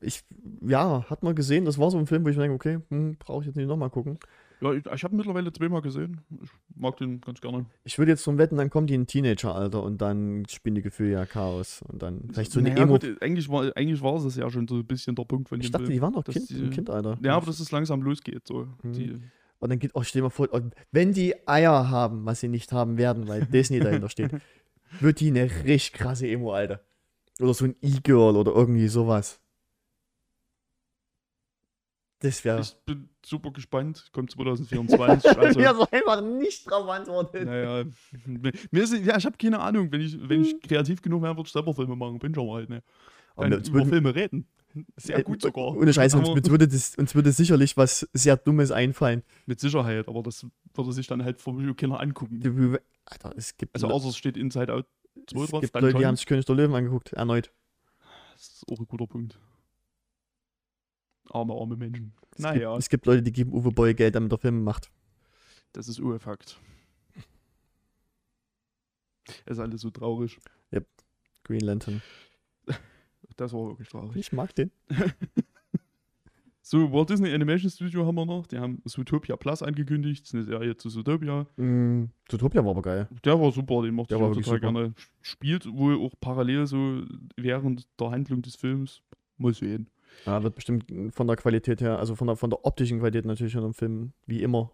Speaker 2: Ich, ja, hat man gesehen, das war so ein Film, wo ich mir denke, okay, hm, brauche ich jetzt nicht nochmal gucken.
Speaker 1: Ja, ich, ich habe mittlerweile zweimal gesehen. Ich mag den ganz gerne.
Speaker 2: Ich würde jetzt zum Wetten, dann kommt die in Teenageralter und dann spielen die Gefühle ja Chaos. Und dann vielleicht so eine
Speaker 1: Naja,
Speaker 2: Emo.
Speaker 1: gut, eigentlich, war, eigentlich war es ja schon so ein bisschen der Punkt von
Speaker 2: Ich
Speaker 1: dem
Speaker 2: dachte,
Speaker 1: Film.
Speaker 2: die waren noch kind,
Speaker 1: die-
Speaker 2: Kindalter.
Speaker 1: Ja, aber dass es langsam losgeht. So.
Speaker 2: Mhm.
Speaker 1: Die,
Speaker 2: Und dann geht, oh, stell dir mal vor, wenn die Eier haben, was sie nicht haben werden, weil Disney dahinter steht, wird die eine richtig krasse Emo, Alter. Oder so ein E-Girl oder irgendwie sowas. Das wäre.
Speaker 1: Ich bin super gespannt. Kommt 2024. Also,
Speaker 2: Ja, so einfach nicht drauf antworten.
Speaker 1: Naja, mir ist, ja, ich habe keine Ahnung. Wenn ich, wenn ich kreativ genug wäre, würde ich selber Filme machen. Bin schon mal halt, ne?
Speaker 2: Aber
Speaker 1: Dann über
Speaker 2: würden-
Speaker 1: Filme reden. Sehr gut sogar.
Speaker 2: Ohne Scheiße, uns, uns, würde das, uns würde sicherlich was sehr Dummes einfallen.
Speaker 1: Mit Sicherheit, aber das würde sich dann halt von keiner angucken.
Speaker 2: Alter, es gibt,
Speaker 1: Also außer es steht Inside Out 2
Speaker 2: es
Speaker 1: drauf,
Speaker 2: gibt
Speaker 1: dann
Speaker 2: Leute, die haben sich König der Löwen angeguckt, erneut.
Speaker 1: Das ist auch ein guter Punkt. Arme, arme Menschen.
Speaker 2: Es,
Speaker 1: Naja,
Speaker 2: gibt, es gibt Leute, die geben Uwe Boll Geld, damit er Filme macht.
Speaker 1: das ist Urfakt. Es ist alles so traurig.
Speaker 2: Green Lantern.
Speaker 1: Das war wirklich traurig.
Speaker 2: Ich mag den.
Speaker 1: So, Walt Disney Animation Studio haben wir noch. Die haben Zootopia Plus angekündigt. Das ist eine Serie zu Zootopia.
Speaker 2: Mm, Zootopia war aber geil.
Speaker 1: Der war super, den mochte
Speaker 2: Der
Speaker 1: ich auch total
Speaker 2: super.
Speaker 1: gerne. Spielt wohl auch parallel so während der Handlung des Films. Mal sehen.
Speaker 2: Ja, wird bestimmt von der Qualität her, also von der, von der optischen Qualität natürlich schon im Film wie immer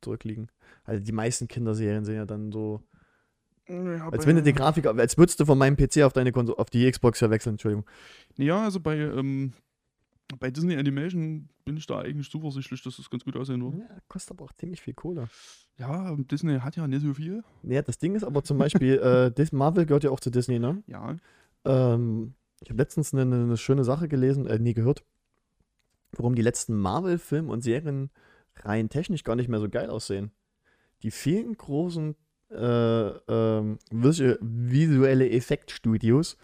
Speaker 2: zurückliegen. Also die meisten Kinderserien sind ja dann so, als wenn du die Grafik, als würdest du von meinem PC auf deine Konsole, auf die Xbox ja wechseln, Entschuldigung.
Speaker 1: Ja, also bei, ähm, bei Disney Animation bin ich da eigentlich zuversichtlich, dass es ganz gut aussehen wird.
Speaker 2: Ja, kostet aber auch ziemlich viel Kohle.
Speaker 1: Ja, Disney hat ja nicht so viel.
Speaker 2: Ja, das Ding ist aber zum Beispiel, äh, Marvel gehört ja auch zu Disney, ne?
Speaker 1: Ja.
Speaker 2: Ähm, ich habe letztens eine, eine schöne Sache gelesen, äh, nee, gehört, warum die letzten Marvel-Filme und Serien rein technisch gar nicht mehr so geil aussehen. Die vielen großen äh, visu- visuelle Effektstudios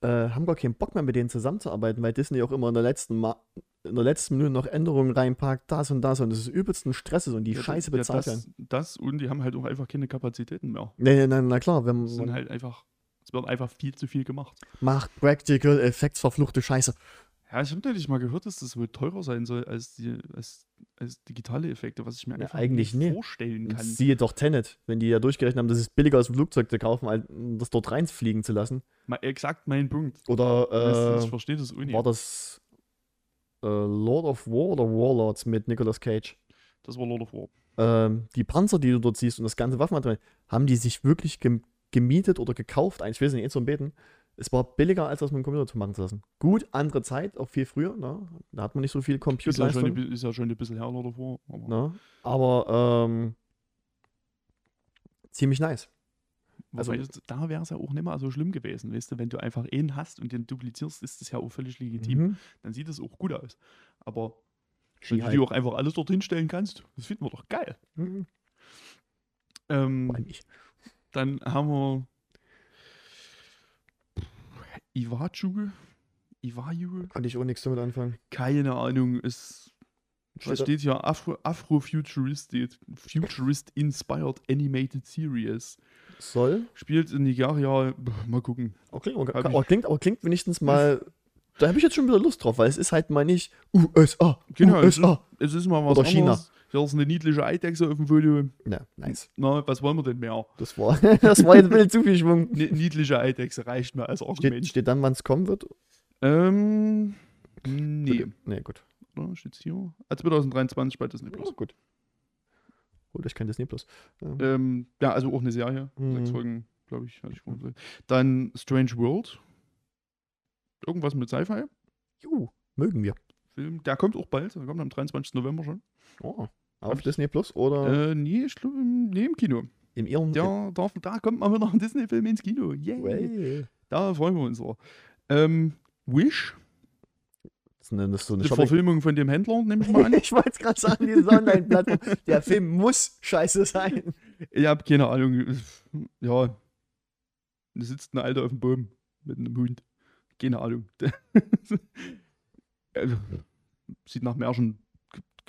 Speaker 2: äh, haben gar keinen Bock mehr mit denen zusammenzuarbeiten, weil Disney auch immer in der letzten, Ma in der letzten Minute noch Änderungen reinpackt, das und das und das ist übelsten Stress ist und die
Speaker 1: ja,
Speaker 2: Scheiße
Speaker 1: ja,
Speaker 2: bezahlt werden.
Speaker 1: das, das und die haben halt auch einfach keine Kapazitäten mehr.
Speaker 2: Nee, nee, nee, na klar, wenn
Speaker 1: sind halt einfach Es wird einfach viel zu viel gemacht.
Speaker 2: Macht Practical Effects verfluchte Scheiße.
Speaker 1: Ja, ich habe natürlich mal gehört, dass das wohl teurer sein soll als, die, als, als digitale Effekte, was ich mir
Speaker 2: Ja, eigentlich
Speaker 1: nicht vorstellen kann.
Speaker 2: Siehe doch Tenet, wenn die ja durchgerechnet haben, dass es billiger ist, ein Flugzeug zu kaufen, als das dort reinfliegen zu lassen.
Speaker 1: Mal exakt mein Punkt.
Speaker 2: Oder
Speaker 1: du, ich
Speaker 2: äh,
Speaker 1: verstehe das Uni.
Speaker 2: war das äh, Lord of War oder Warlords mit Nicolas Cage?
Speaker 1: Das war Lord of War.
Speaker 2: Ähm, die Panzer, die du dort siehst und das ganze Waffenmaterial, haben die sich wirklich gemietet oder gekauft? Eigentlich, ich weiß nicht, eh zum Beten. Es war billiger, als das mit dem Computer zu machen zu lassen. Gut, andere Zeit, auch viel früher. Ne? Da hat man nicht so viel
Speaker 1: Ist ja, ist ja schon ein bisschen her, of War. Aber
Speaker 2: Ne? Aber ähm, ziemlich nice. also-
Speaker 1: es- da wäre es ja auch nicht mal so schlimm gewesen, weißt du, wenn du einfach einen hast und den duplizierst, ist das ja auch völlig legitim.
Speaker 2: Mhm.
Speaker 1: Dann sieht es auch gut aus. Aber wenn du dir auch einfach alles dorthin stellen kannst, das finden wir doch geil.
Speaker 2: Mhm.
Speaker 1: Ähm,
Speaker 2: ich.
Speaker 1: Dann haben wir Iwaju. Iwaju.
Speaker 2: Konnte ich auch nichts damit anfangen.
Speaker 1: Keine Ahnung. Es
Speaker 2: Steht
Speaker 1: steht hier? Afro, Afrofuturistic Futurist Inspired Animated Series.
Speaker 2: Soll.
Speaker 1: Spielt in Nigeria. Mal gucken.
Speaker 2: Okay, aber,
Speaker 1: Hab
Speaker 2: aber,
Speaker 1: ich-
Speaker 2: klingt, aber klingt wenigstens mal. Da habe ich jetzt schon wieder Lust drauf, weil es ist halt mal nicht USA.
Speaker 1: Genau, es ist,
Speaker 2: USA.
Speaker 1: es ist mal was
Speaker 2: Oder China.
Speaker 1: anderes. Hier ist eine niedliche Eidechse auf dem Foto.
Speaker 2: Ja, nice.
Speaker 1: Na, was wollen wir denn mehr?
Speaker 2: Das war, das war jetzt ein bisschen zu viel Schwung.
Speaker 1: Eine niedliche Eidechse reicht mir als Argument.
Speaker 2: Steht, steht dann, wann es kommen wird?
Speaker 1: Ähm, nee.
Speaker 2: Nee, gut.
Speaker 1: Oder? Steht's hier? Ah, 2023 bei Disney Plus.
Speaker 2: Ja, gut. Holt euch kein Disney Plus. Ja.
Speaker 1: Ähm, ja, also auch eine Serie.
Speaker 2: Mhm.
Speaker 1: Sechs Folgen, glaube ich, hatte ich gesagt. Dann Strange World. Irgendwas mit Sci-Fi.
Speaker 2: Juhu, mögen wir.
Speaker 1: Film. Der kommt auch bald. Der kommt am 23. November schon.
Speaker 2: Oh. Auf Disney Plus oder
Speaker 1: Äh, nee, ich glaube, im, nee, im Kino.
Speaker 2: im Ihren.
Speaker 1: Der, da, da kommt mal wieder ein Disney-Film ins Kino. Yay.
Speaker 2: Way.
Speaker 1: Da freuen wir uns so. Ähm, Wish.
Speaker 2: Das ist, eine, so eine
Speaker 1: Die
Speaker 2: Shopping-
Speaker 1: Verfilmung von dem Händler, nehme ich mal an.
Speaker 2: Ich wollte es gerade sagen, diese Online-Plattform. Der Film muss scheiße sein.
Speaker 1: Ich habe keine Ahnung. Ja. Da sitzt ein Alter auf dem Baum mit einem Hund. Keine Ahnung. Also, Sieht nach Märchen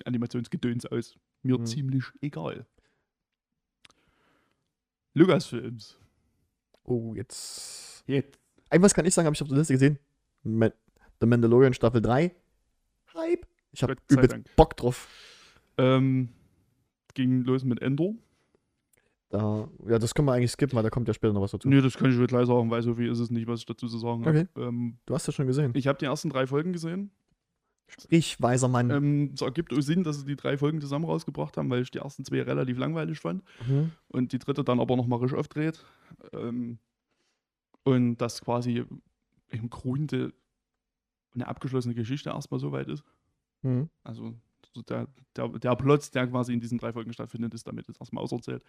Speaker 1: Animationsgedöns aus. Mir
Speaker 2: Mhm.
Speaker 1: ziemlich egal. Lucasfilms.
Speaker 2: Oh, jetzt.
Speaker 1: Jetzt.
Speaker 2: Irgendwas kann ich sagen, habe ich auf der Liste gesehen. Ma The Mandalorian Staffel 3. Hype. Ich habe übelst. Bock drauf.
Speaker 1: Ähm, ging los mit Endor.
Speaker 2: Da, ja, das können wir eigentlich skippen, weil da kommt ja später noch was dazu.
Speaker 1: Nee, das kann ich schon gleich sagen, weil so viel ist es nicht, was ich dazu zu sagen habe.
Speaker 2: Okay.
Speaker 1: Ähm,
Speaker 2: Du hast ja schon gesehen.
Speaker 1: ich habe die ersten drei Folgen gesehen.
Speaker 2: Ich, weiser Mann.
Speaker 1: Ähm, es ergibt auch Sinn, dass sie die drei Folgen zusammen rausgebracht haben, weil ich die ersten zwei relativ langweilig fand
Speaker 2: Mhm.
Speaker 1: und die dritte dann aber nochmal richtig aufdreht. Ähm, und das quasi im Grunde eine abgeschlossene Geschichte erstmal so weit ist.
Speaker 2: Mhm.
Speaker 1: Also so der, der, der Plot, der quasi in diesen drei Folgen stattfindet, ist damit jetzt erstmal auserzählt.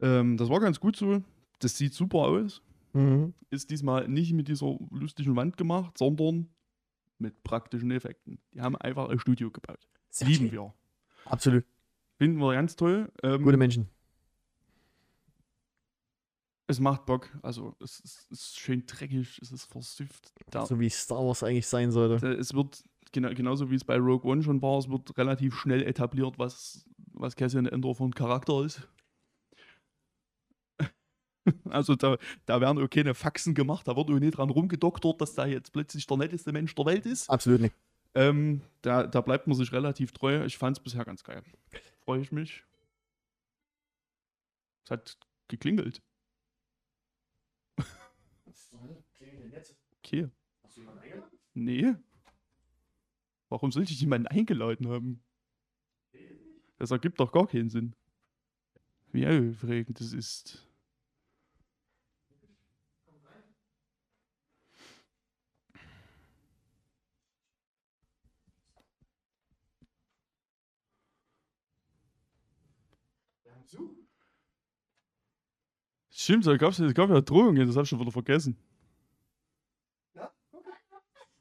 Speaker 1: Ähm, das war ganz gut so. Das sieht super aus.
Speaker 2: Mhm.
Speaker 1: Ist diesmal nicht mit dieser lustigen Wand gemacht, sondern mit praktischen Effekten. Die haben einfach ein Studio gebaut.
Speaker 2: Sehr
Speaker 1: Lieben
Speaker 2: schön.
Speaker 1: wir.
Speaker 2: Absolut.
Speaker 1: Finden wir ganz toll. Ähm,
Speaker 2: Gute Menschen.
Speaker 1: es macht Bock. Also es ist, es ist schön dreckig, es ist versüfft. Da,
Speaker 2: So wie Star Wars eigentlich sein sollte.
Speaker 1: da, es wird, genau, genauso wie es bei Rogue One schon war, es wird relativ schnell etabliert, was, was Cassian Endor für ein Charakter ist. Also da, da werden auch keine Faxen gemacht, da wird auch nicht dran rumgedoktert, dass da jetzt plötzlich der netteste Mensch der Welt ist.
Speaker 2: Absolut nicht.
Speaker 1: Ähm, da, da bleibt man sich relativ treu. Ich fand es bisher ganz geil. Freue ich mich. Es hat geklingelt. Okay. Nee. Warum sollte ich jemanden eingeladen haben? Das ergibt doch gar keinen Sinn. Wie aufregend das ist. Stimmt, da gab's, es gab ja Drohungen, das hab ich schon wieder vergessen.
Speaker 2: Ja,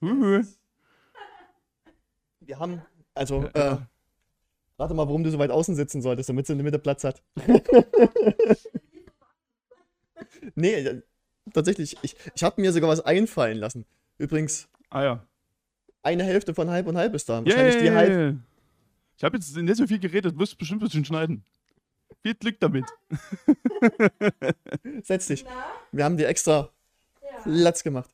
Speaker 1: Huhu.
Speaker 2: Wir haben, also,
Speaker 1: Ja,
Speaker 2: äh,
Speaker 1: ja.
Speaker 2: rate mal, warum du so weit außen sitzen solltest, damit sie in der Mitte Platz hat. nee, äh, tatsächlich, ich, ich habe mir sogar was einfallen lassen. Übrigens,
Speaker 1: Ah ja.
Speaker 2: eine Hälfte von halb und halb ist da. Wahrscheinlich die halb.
Speaker 1: Ich habe jetzt nicht so viel geredet, wirst bestimmt ein bisschen schneiden. Viel Glück damit.
Speaker 2: Setz dich.
Speaker 3: Na?
Speaker 2: Wir haben dir extra
Speaker 3: Ja.
Speaker 2: Latz gemacht.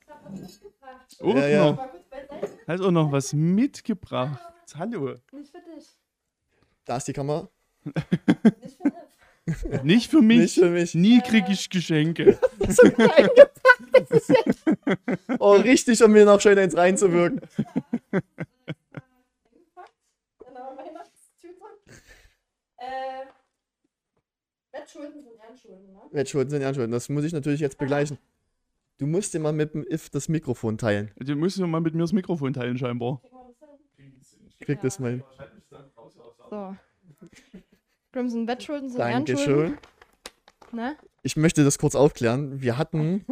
Speaker 3: Ich hab was mitgebracht.
Speaker 1: Und
Speaker 2: Ja, ja.
Speaker 1: noch,
Speaker 3: Mal kurz beiseite.
Speaker 1: Hast auch noch was mitgebracht. Hallo.
Speaker 3: Nicht für dich.
Speaker 2: Da ist die Kamera.
Speaker 3: Nicht für dich.
Speaker 1: Nicht für mich.
Speaker 2: Nicht für mich.
Speaker 1: Nie krieg ich Geschenke.
Speaker 2: So eingepackt, das ist jetzt. Oh, richtig, um mir noch schön eins reinzuwirken.
Speaker 3: Äh, Bettschulden sind Ehrenschulden, ne?
Speaker 2: Wettschulden sind Ernstschulden. Das muss ich natürlich jetzt begleichen. Du musst dir mal mit dem If das Mikrofon teilen.
Speaker 1: Du musst ja mal mit mir das Mikrofon teilen, scheinbar.
Speaker 2: Krieg das mal hin.
Speaker 3: So. Crimson Bettschulden sind Ehrenschulden.
Speaker 2: Dankeschön.
Speaker 3: Ne?
Speaker 2: Ich möchte das kurz aufklären. Wir hatten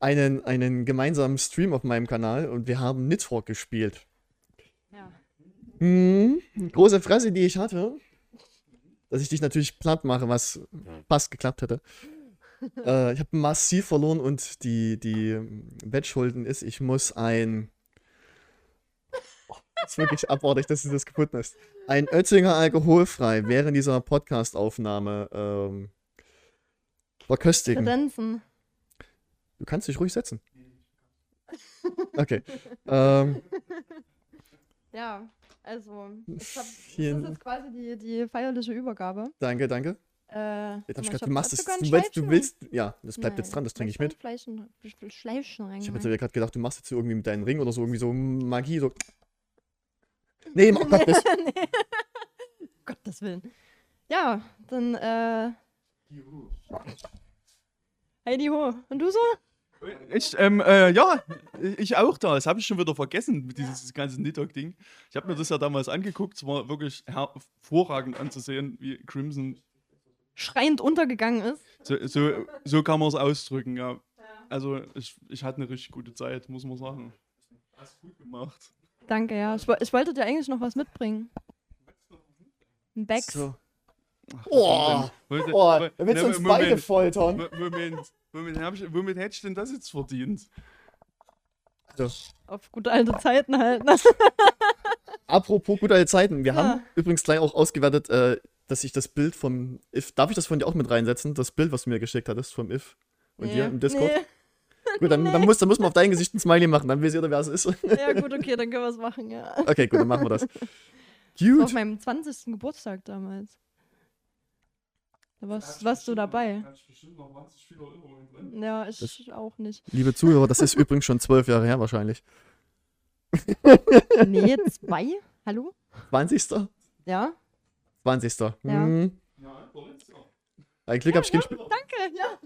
Speaker 2: einen, einen gemeinsamen Stream auf meinem Kanal und wir haben Nidhogg gespielt.
Speaker 3: Ja.
Speaker 2: Hm, große Fresse, die ich hatte. Dass ich dich natürlich platt mache, was fast geklappt hätte. Äh, ich habe massiv verloren und die, die Wettschulden ist, ich muss ein. Oh, das ist wirklich abartig, dass du das gefunden hast. Ein Oettinger alkoholfrei während dieser Podcast-Aufnahme ähm, verköstigen.
Speaker 3: Kredenzen.
Speaker 2: Du kannst dich ruhig setzen. Okay. ähm,
Speaker 3: Ja, also, ich hab, das ist jetzt quasi die, die feierliche Übergabe.
Speaker 2: danke, danke.
Speaker 3: Äh,
Speaker 2: Jetzt hab ich
Speaker 3: hab
Speaker 2: du machst es. Du willst, du willst. Ja, das bleibt
Speaker 3: Nein,
Speaker 2: jetzt dran, das trinke ich mit.
Speaker 3: Rein.
Speaker 2: Ich habe jetzt gerade gedacht, du machst jetzt so irgendwie mit deinem Ring oder so irgendwie so Magie, so. Nee, oh Gott, das,
Speaker 3: nee. Gottes Willen. Ja, dann, äh. Heidi ho. Und du so?
Speaker 1: Ich, ähm, äh, ja, ich auch da. Das habe ich schon wieder vergessen, mit dieses ganze Nidhogg-Ding. Ich habe mir das ja damals angeguckt. Es war wirklich hervorragend anzusehen, wie Crimson.
Speaker 3: Schreiend untergegangen ist.
Speaker 1: So, so, so kann man es ausdrücken, ja. Also, ich, ich hatte eine richtig gute Zeit, muss man sagen. Hast gut gemacht.
Speaker 3: Danke, ja. Ich, ich wollte dir eigentlich noch was mitbringen. Ein Becks.
Speaker 2: so.
Speaker 1: Ach,
Speaker 2: Oh,
Speaker 1: denn?
Speaker 2: oh, willst du
Speaker 1: ne,
Speaker 2: uns beide
Speaker 1: Moment,
Speaker 2: foltern.
Speaker 1: Mo- Moment, Moment, hab ich, womit hätte ich denn das jetzt verdient?
Speaker 3: Auf gute alte Zeiten halt.
Speaker 2: Apropos gute alte Zeiten, wir
Speaker 3: Ja.
Speaker 2: haben übrigens gleich auch ausgewertet, äh, dass ich das Bild vom If. Darf ich das von dir auch mit reinsetzen? Das Bild, was du mir geschickt hattest vom If und dir im Discord?
Speaker 3: Nee.
Speaker 2: Gut, dann, dann, muss, dann muss man auf dein Gesicht ein Smiley machen, dann wisst ihr, wer es ist.
Speaker 3: Ja, gut, okay, dann können wir es machen, ja.
Speaker 2: Okay, gut, dann machen wir das.
Speaker 3: Das war auf
Speaker 2: Gut.
Speaker 3: meinem 20. Geburtstag damals. Da warst, warst du dabei. Ja, ich auch nicht.
Speaker 2: Liebe Zuhörer, das ist übrigens schon zwölf Jahre her wahrscheinlich.
Speaker 3: Nee, zwei? Hallo?
Speaker 2: 20.
Speaker 3: Ja?
Speaker 2: 20.
Speaker 3: Ja.
Speaker 2: Hm. Ein Glück hab ich keinen
Speaker 3: Danke, ja.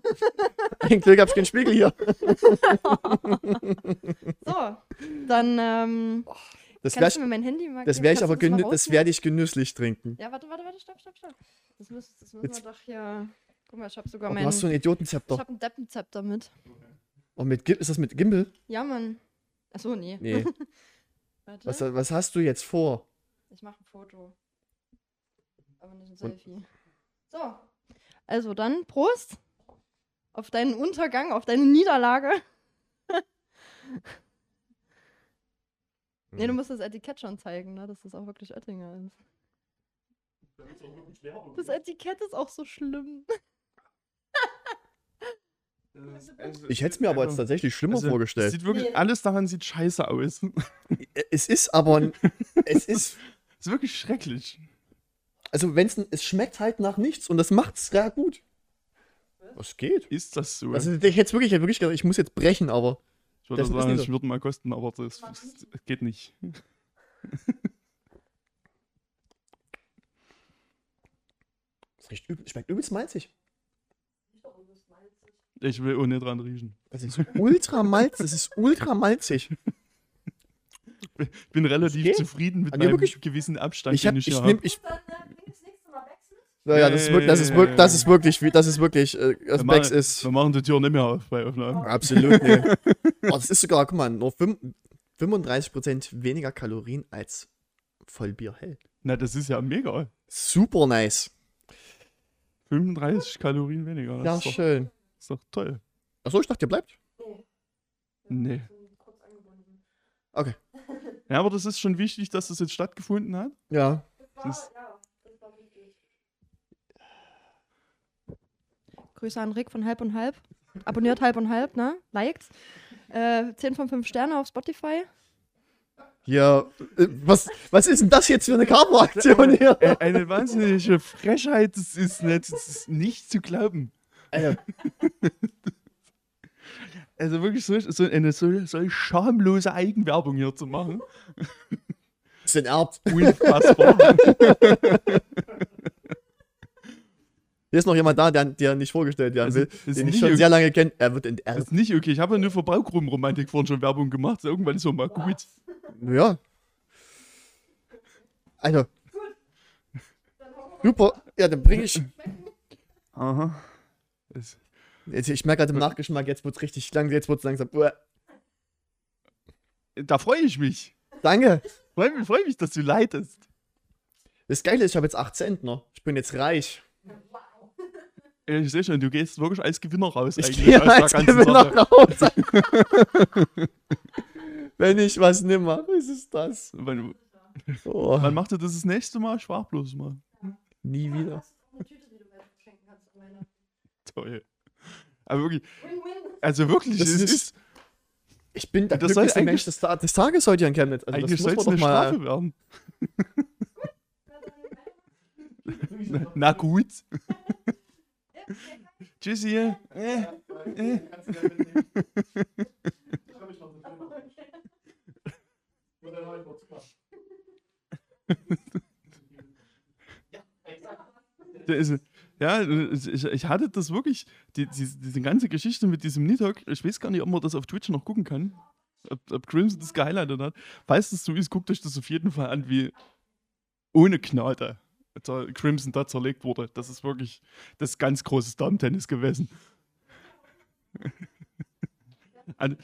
Speaker 2: ein Glück hab ich keinen Spiegel hier.
Speaker 3: So, dann ähm,
Speaker 2: Das
Speaker 3: kannst
Speaker 2: werde
Speaker 3: du mir mein Handy mal
Speaker 2: das
Speaker 3: geben?
Speaker 2: werd ich aber
Speaker 3: das
Speaker 2: das
Speaker 3: rausnehmen?
Speaker 2: werd ich genüsslich trinken.
Speaker 3: Ja, warte, warte, warte, stopp, stopp, stopp. Das, muss, das müssen
Speaker 2: Jetzt-
Speaker 3: wir doch hier... Guck mal, ich hab sogar
Speaker 2: Oh,
Speaker 3: mein...
Speaker 2: du hast so ein
Speaker 3: ich
Speaker 2: Idiotenzepter.
Speaker 3: hab ein Deppenzepter mit.
Speaker 2: Oh, mit ist das mit Gimbal?
Speaker 3: Ja, Mann. Achso, nee.
Speaker 2: Nee.
Speaker 3: Warte,
Speaker 2: Was, was hast du jetzt vor?
Speaker 3: ich mache ein Foto. Aber nicht ein Selfie. So, also dann Prost auf deinen Untergang, auf deine Niederlage. Nee, du musst das Etikett schon zeigen, ne? dass das auch wirklich Oettinger ist. Das Etikett ist auch so schlimm.
Speaker 2: Ich hätte es mir aber jetzt tatsächlich schlimmer
Speaker 1: Also,
Speaker 2: vorgestellt.
Speaker 1: Sieht wirklich,
Speaker 3: Nee.
Speaker 1: alles daran sieht scheiße aus.
Speaker 2: Es ist aber. ein- es ist.
Speaker 1: ist wirklich schrecklich.
Speaker 2: Also, wenn es. Es schmeckt halt nach nichts und das macht's sehr gut. Was geht?
Speaker 1: Ist das so?
Speaker 2: Also, ich hätte wirklich, ich hätte wirklich gedacht, ich muss jetzt brechen, aber.
Speaker 1: ich würde
Speaker 2: das
Speaker 1: sagen, ich würde mal kosten, aber das, das geht nicht.
Speaker 2: Es riecht übel, schmeckt übelst malzig.
Speaker 1: Ich will nicht dran riechen.
Speaker 2: Das ist ultra malzig. Das ist ultra malzig.
Speaker 1: Ich bin relativ zufrieden mit meinem
Speaker 2: wirklich?
Speaker 1: gewissen Abstand,
Speaker 2: Ich hab,
Speaker 1: den ich
Speaker 2: ich
Speaker 1: hier
Speaker 2: nehm,
Speaker 1: habe.
Speaker 2: ich,
Speaker 3: Dann äh, bring das nächste Mal wechseln.
Speaker 2: ja, ja, das ist wirklich, das ist wirklich, das ist wirklich, das ist wirklich, das
Speaker 1: machen,
Speaker 2: ist
Speaker 1: wir machen die Tür nicht mehr auf bei Aufnahmen.
Speaker 2: absolut, nee. Oh, das ist sogar, guck mal, nur fünf- 35% weniger Kalorien als Vollbier hell.
Speaker 1: Na, das ist ja mega.
Speaker 2: Super nice.
Speaker 1: 35 Kalorien weniger. Das
Speaker 2: Ja,
Speaker 1: ist, doch,
Speaker 2: schön.
Speaker 1: ist doch toll.
Speaker 2: Achso, ich dachte, ihr bleibt.
Speaker 1: Nee.
Speaker 2: Okay.
Speaker 1: Ja, aber das ist schon wichtig, dass das jetzt stattgefunden hat.
Speaker 2: Ja.
Speaker 3: Das
Speaker 1: Das-
Speaker 3: war, ja, das war wichtig. Grüße an Rick von Halb und Halb. Abonniert Halb und Halb, ne? Liked. Äh, 10 von 5 Sterne auf Spotify.
Speaker 2: Ja, äh, was, was ist denn das jetzt für eine Carbo-Aktion hier?
Speaker 1: Äh, Eine wahnsinnige Frechheit, das ist nicht, das ist nicht zu glauben. Also wirklich so, so eine so, so schamlose Eigenwerbung hier zu machen.
Speaker 2: ist enterbt.
Speaker 1: Unfassbar.
Speaker 2: Hier ist noch jemand da, der, der nicht vorgestellt werden
Speaker 1: Also,
Speaker 2: will,
Speaker 1: ist
Speaker 2: den ich schon
Speaker 1: okay.
Speaker 2: sehr lange kenne. Er wird
Speaker 1: Das
Speaker 2: enterbt.
Speaker 1: ist nicht okay. Ich habe ja nur für Braukrummromantik vorhin schon Werbung gemacht. So, irgendwann ist auch mal gut.
Speaker 2: Ja. Alter. Super. Ja, dann bringe ich.
Speaker 1: Aha. Das,
Speaker 2: Jetzt, ich merke gerade im Nachgeschmack, jetzt wird's richtig lang, jetzt wird's langsam. Uah.
Speaker 1: da freue ich mich.
Speaker 2: Danke.
Speaker 1: Freue mich, freu mich, dass du leidest.
Speaker 2: Das Geile ist, ich habe jetzt 8 Zentner. Ich bin jetzt reich.
Speaker 1: Ich sehe schon, du gehst wirklich als Gewinner raus.
Speaker 2: Ich gehe als Gewinner
Speaker 1: Sache.
Speaker 2: raus. Wenn ich was nimm, mache, ist es das.
Speaker 1: Wann,
Speaker 2: Oh,
Speaker 1: wann macht ihr das das nächste Mal? Ich frag bloß mal.
Speaker 2: nie wieder.
Speaker 1: Toll. Aber wirklich, also wirklich,
Speaker 2: Das
Speaker 1: es
Speaker 2: ist-
Speaker 1: ist,
Speaker 2: Ich bin der
Speaker 1: Das soll
Speaker 2: glücklichste
Speaker 1: eigentlich-
Speaker 2: Mensch des, Ta des Tages heute hier in Chemnitz. Also
Speaker 1: eigentlich
Speaker 2: das
Speaker 1: soll
Speaker 2: muss
Speaker 1: es
Speaker 2: man
Speaker 1: eine
Speaker 2: doch mal.
Speaker 1: Strafe werden. na, na gut. Tschüssi. Äh, äh. Ist, ja, ich, ich hatte das wirklich, die, die, diese ganze Geschichte mit diesem Nidhogg, ich weiß gar nicht, ob man das auf Twitch noch gucken kann. Ob, ob Crimson das gehighlightet hat. Falls das so ist, guckt euch das auf jeden Fall an, wie ohne Gnade der Crimson da zerlegt wurde. Das ist wirklich das ganz großes Damen-Tennis gewesen. an,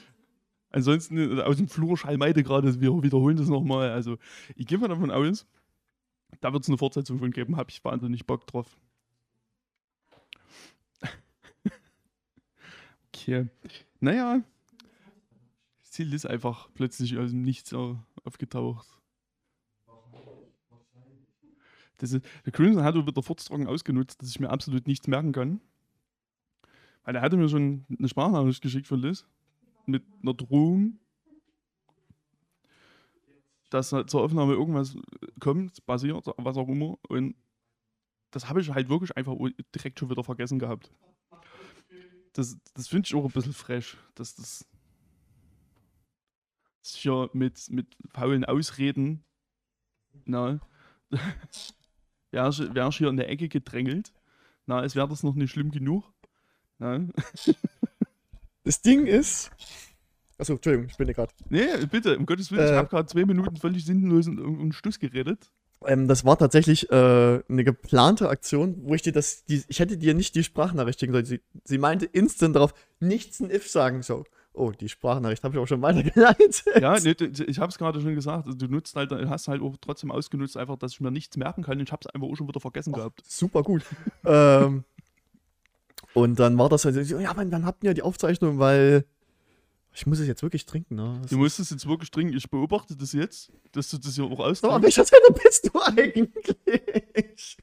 Speaker 1: ansonsten äh, aus dem Flur Schallmeide gerade, wir wiederholen das nochmal. Also, ich gehe mal davon aus, da wird es eine Fortsetzung von geben, habe ich wahnsinnig Bock drauf. okay. Naja. Ziel ist einfach plötzlich aus dem Nichts au- aufgetaucht. Das ist, der Crimson hat wieder Fortstragen ausgenutzt, dass ich mir absolut nichts merken kann. Weil er hatte mir schon eine Sprachnachricht geschickt von Liz mit einer Drohung, dass halt zur Aufnahme irgendwas kommt, passiert, was auch immer. Und das habe ich halt wirklich einfach direkt schon wieder vergessen gehabt. Das, das finde ich auch ein bisschen fresh, dass das dass ich hier mit, mit faulen Ausreden, na, wäre ich, wär ich hier in der Ecke gedrängelt. Na, als wäre das noch nicht schlimm genug. Na,
Speaker 2: Das Ding ist. Achso, Entschuldigung, ich bin ja gerade.
Speaker 1: nee, bitte, um Gottes Willen, ich
Speaker 2: Äh.
Speaker 1: habe gerade zwei Minuten völlig sinnlos und, und Stuss geredet.
Speaker 2: Ähm, das war tatsächlich äh, eine geplante Aktion, wo ich dir das. Die, ich hätte dir nicht die Sprachnachricht schicken sollen. Sie, sie meinte instant darauf, nichts ein If sagen. So, oh, die Sprachnachricht habe ich auch schon weitergeleitet.
Speaker 1: Ja, nee, ich habe es gerade schon gesagt. Also du nutzt halt, hast halt auch trotzdem ausgenutzt, einfach, dass ich mir nichts merken kann. Ich habe es einfach auch schon wieder vergessen gehabt.
Speaker 2: Super gut. ähm, und dann war das halt so, ja, aber dann habt ihr ja die Aufzeichnung, weil. Ich muss es jetzt wirklich trinken, ne?
Speaker 1: Du musst es jetzt wirklich dringend, ich beobachte das jetzt, dass du das hier auch
Speaker 2: Aber
Speaker 1: austrinkst.
Speaker 2: welcher Seite bist du eigentlich?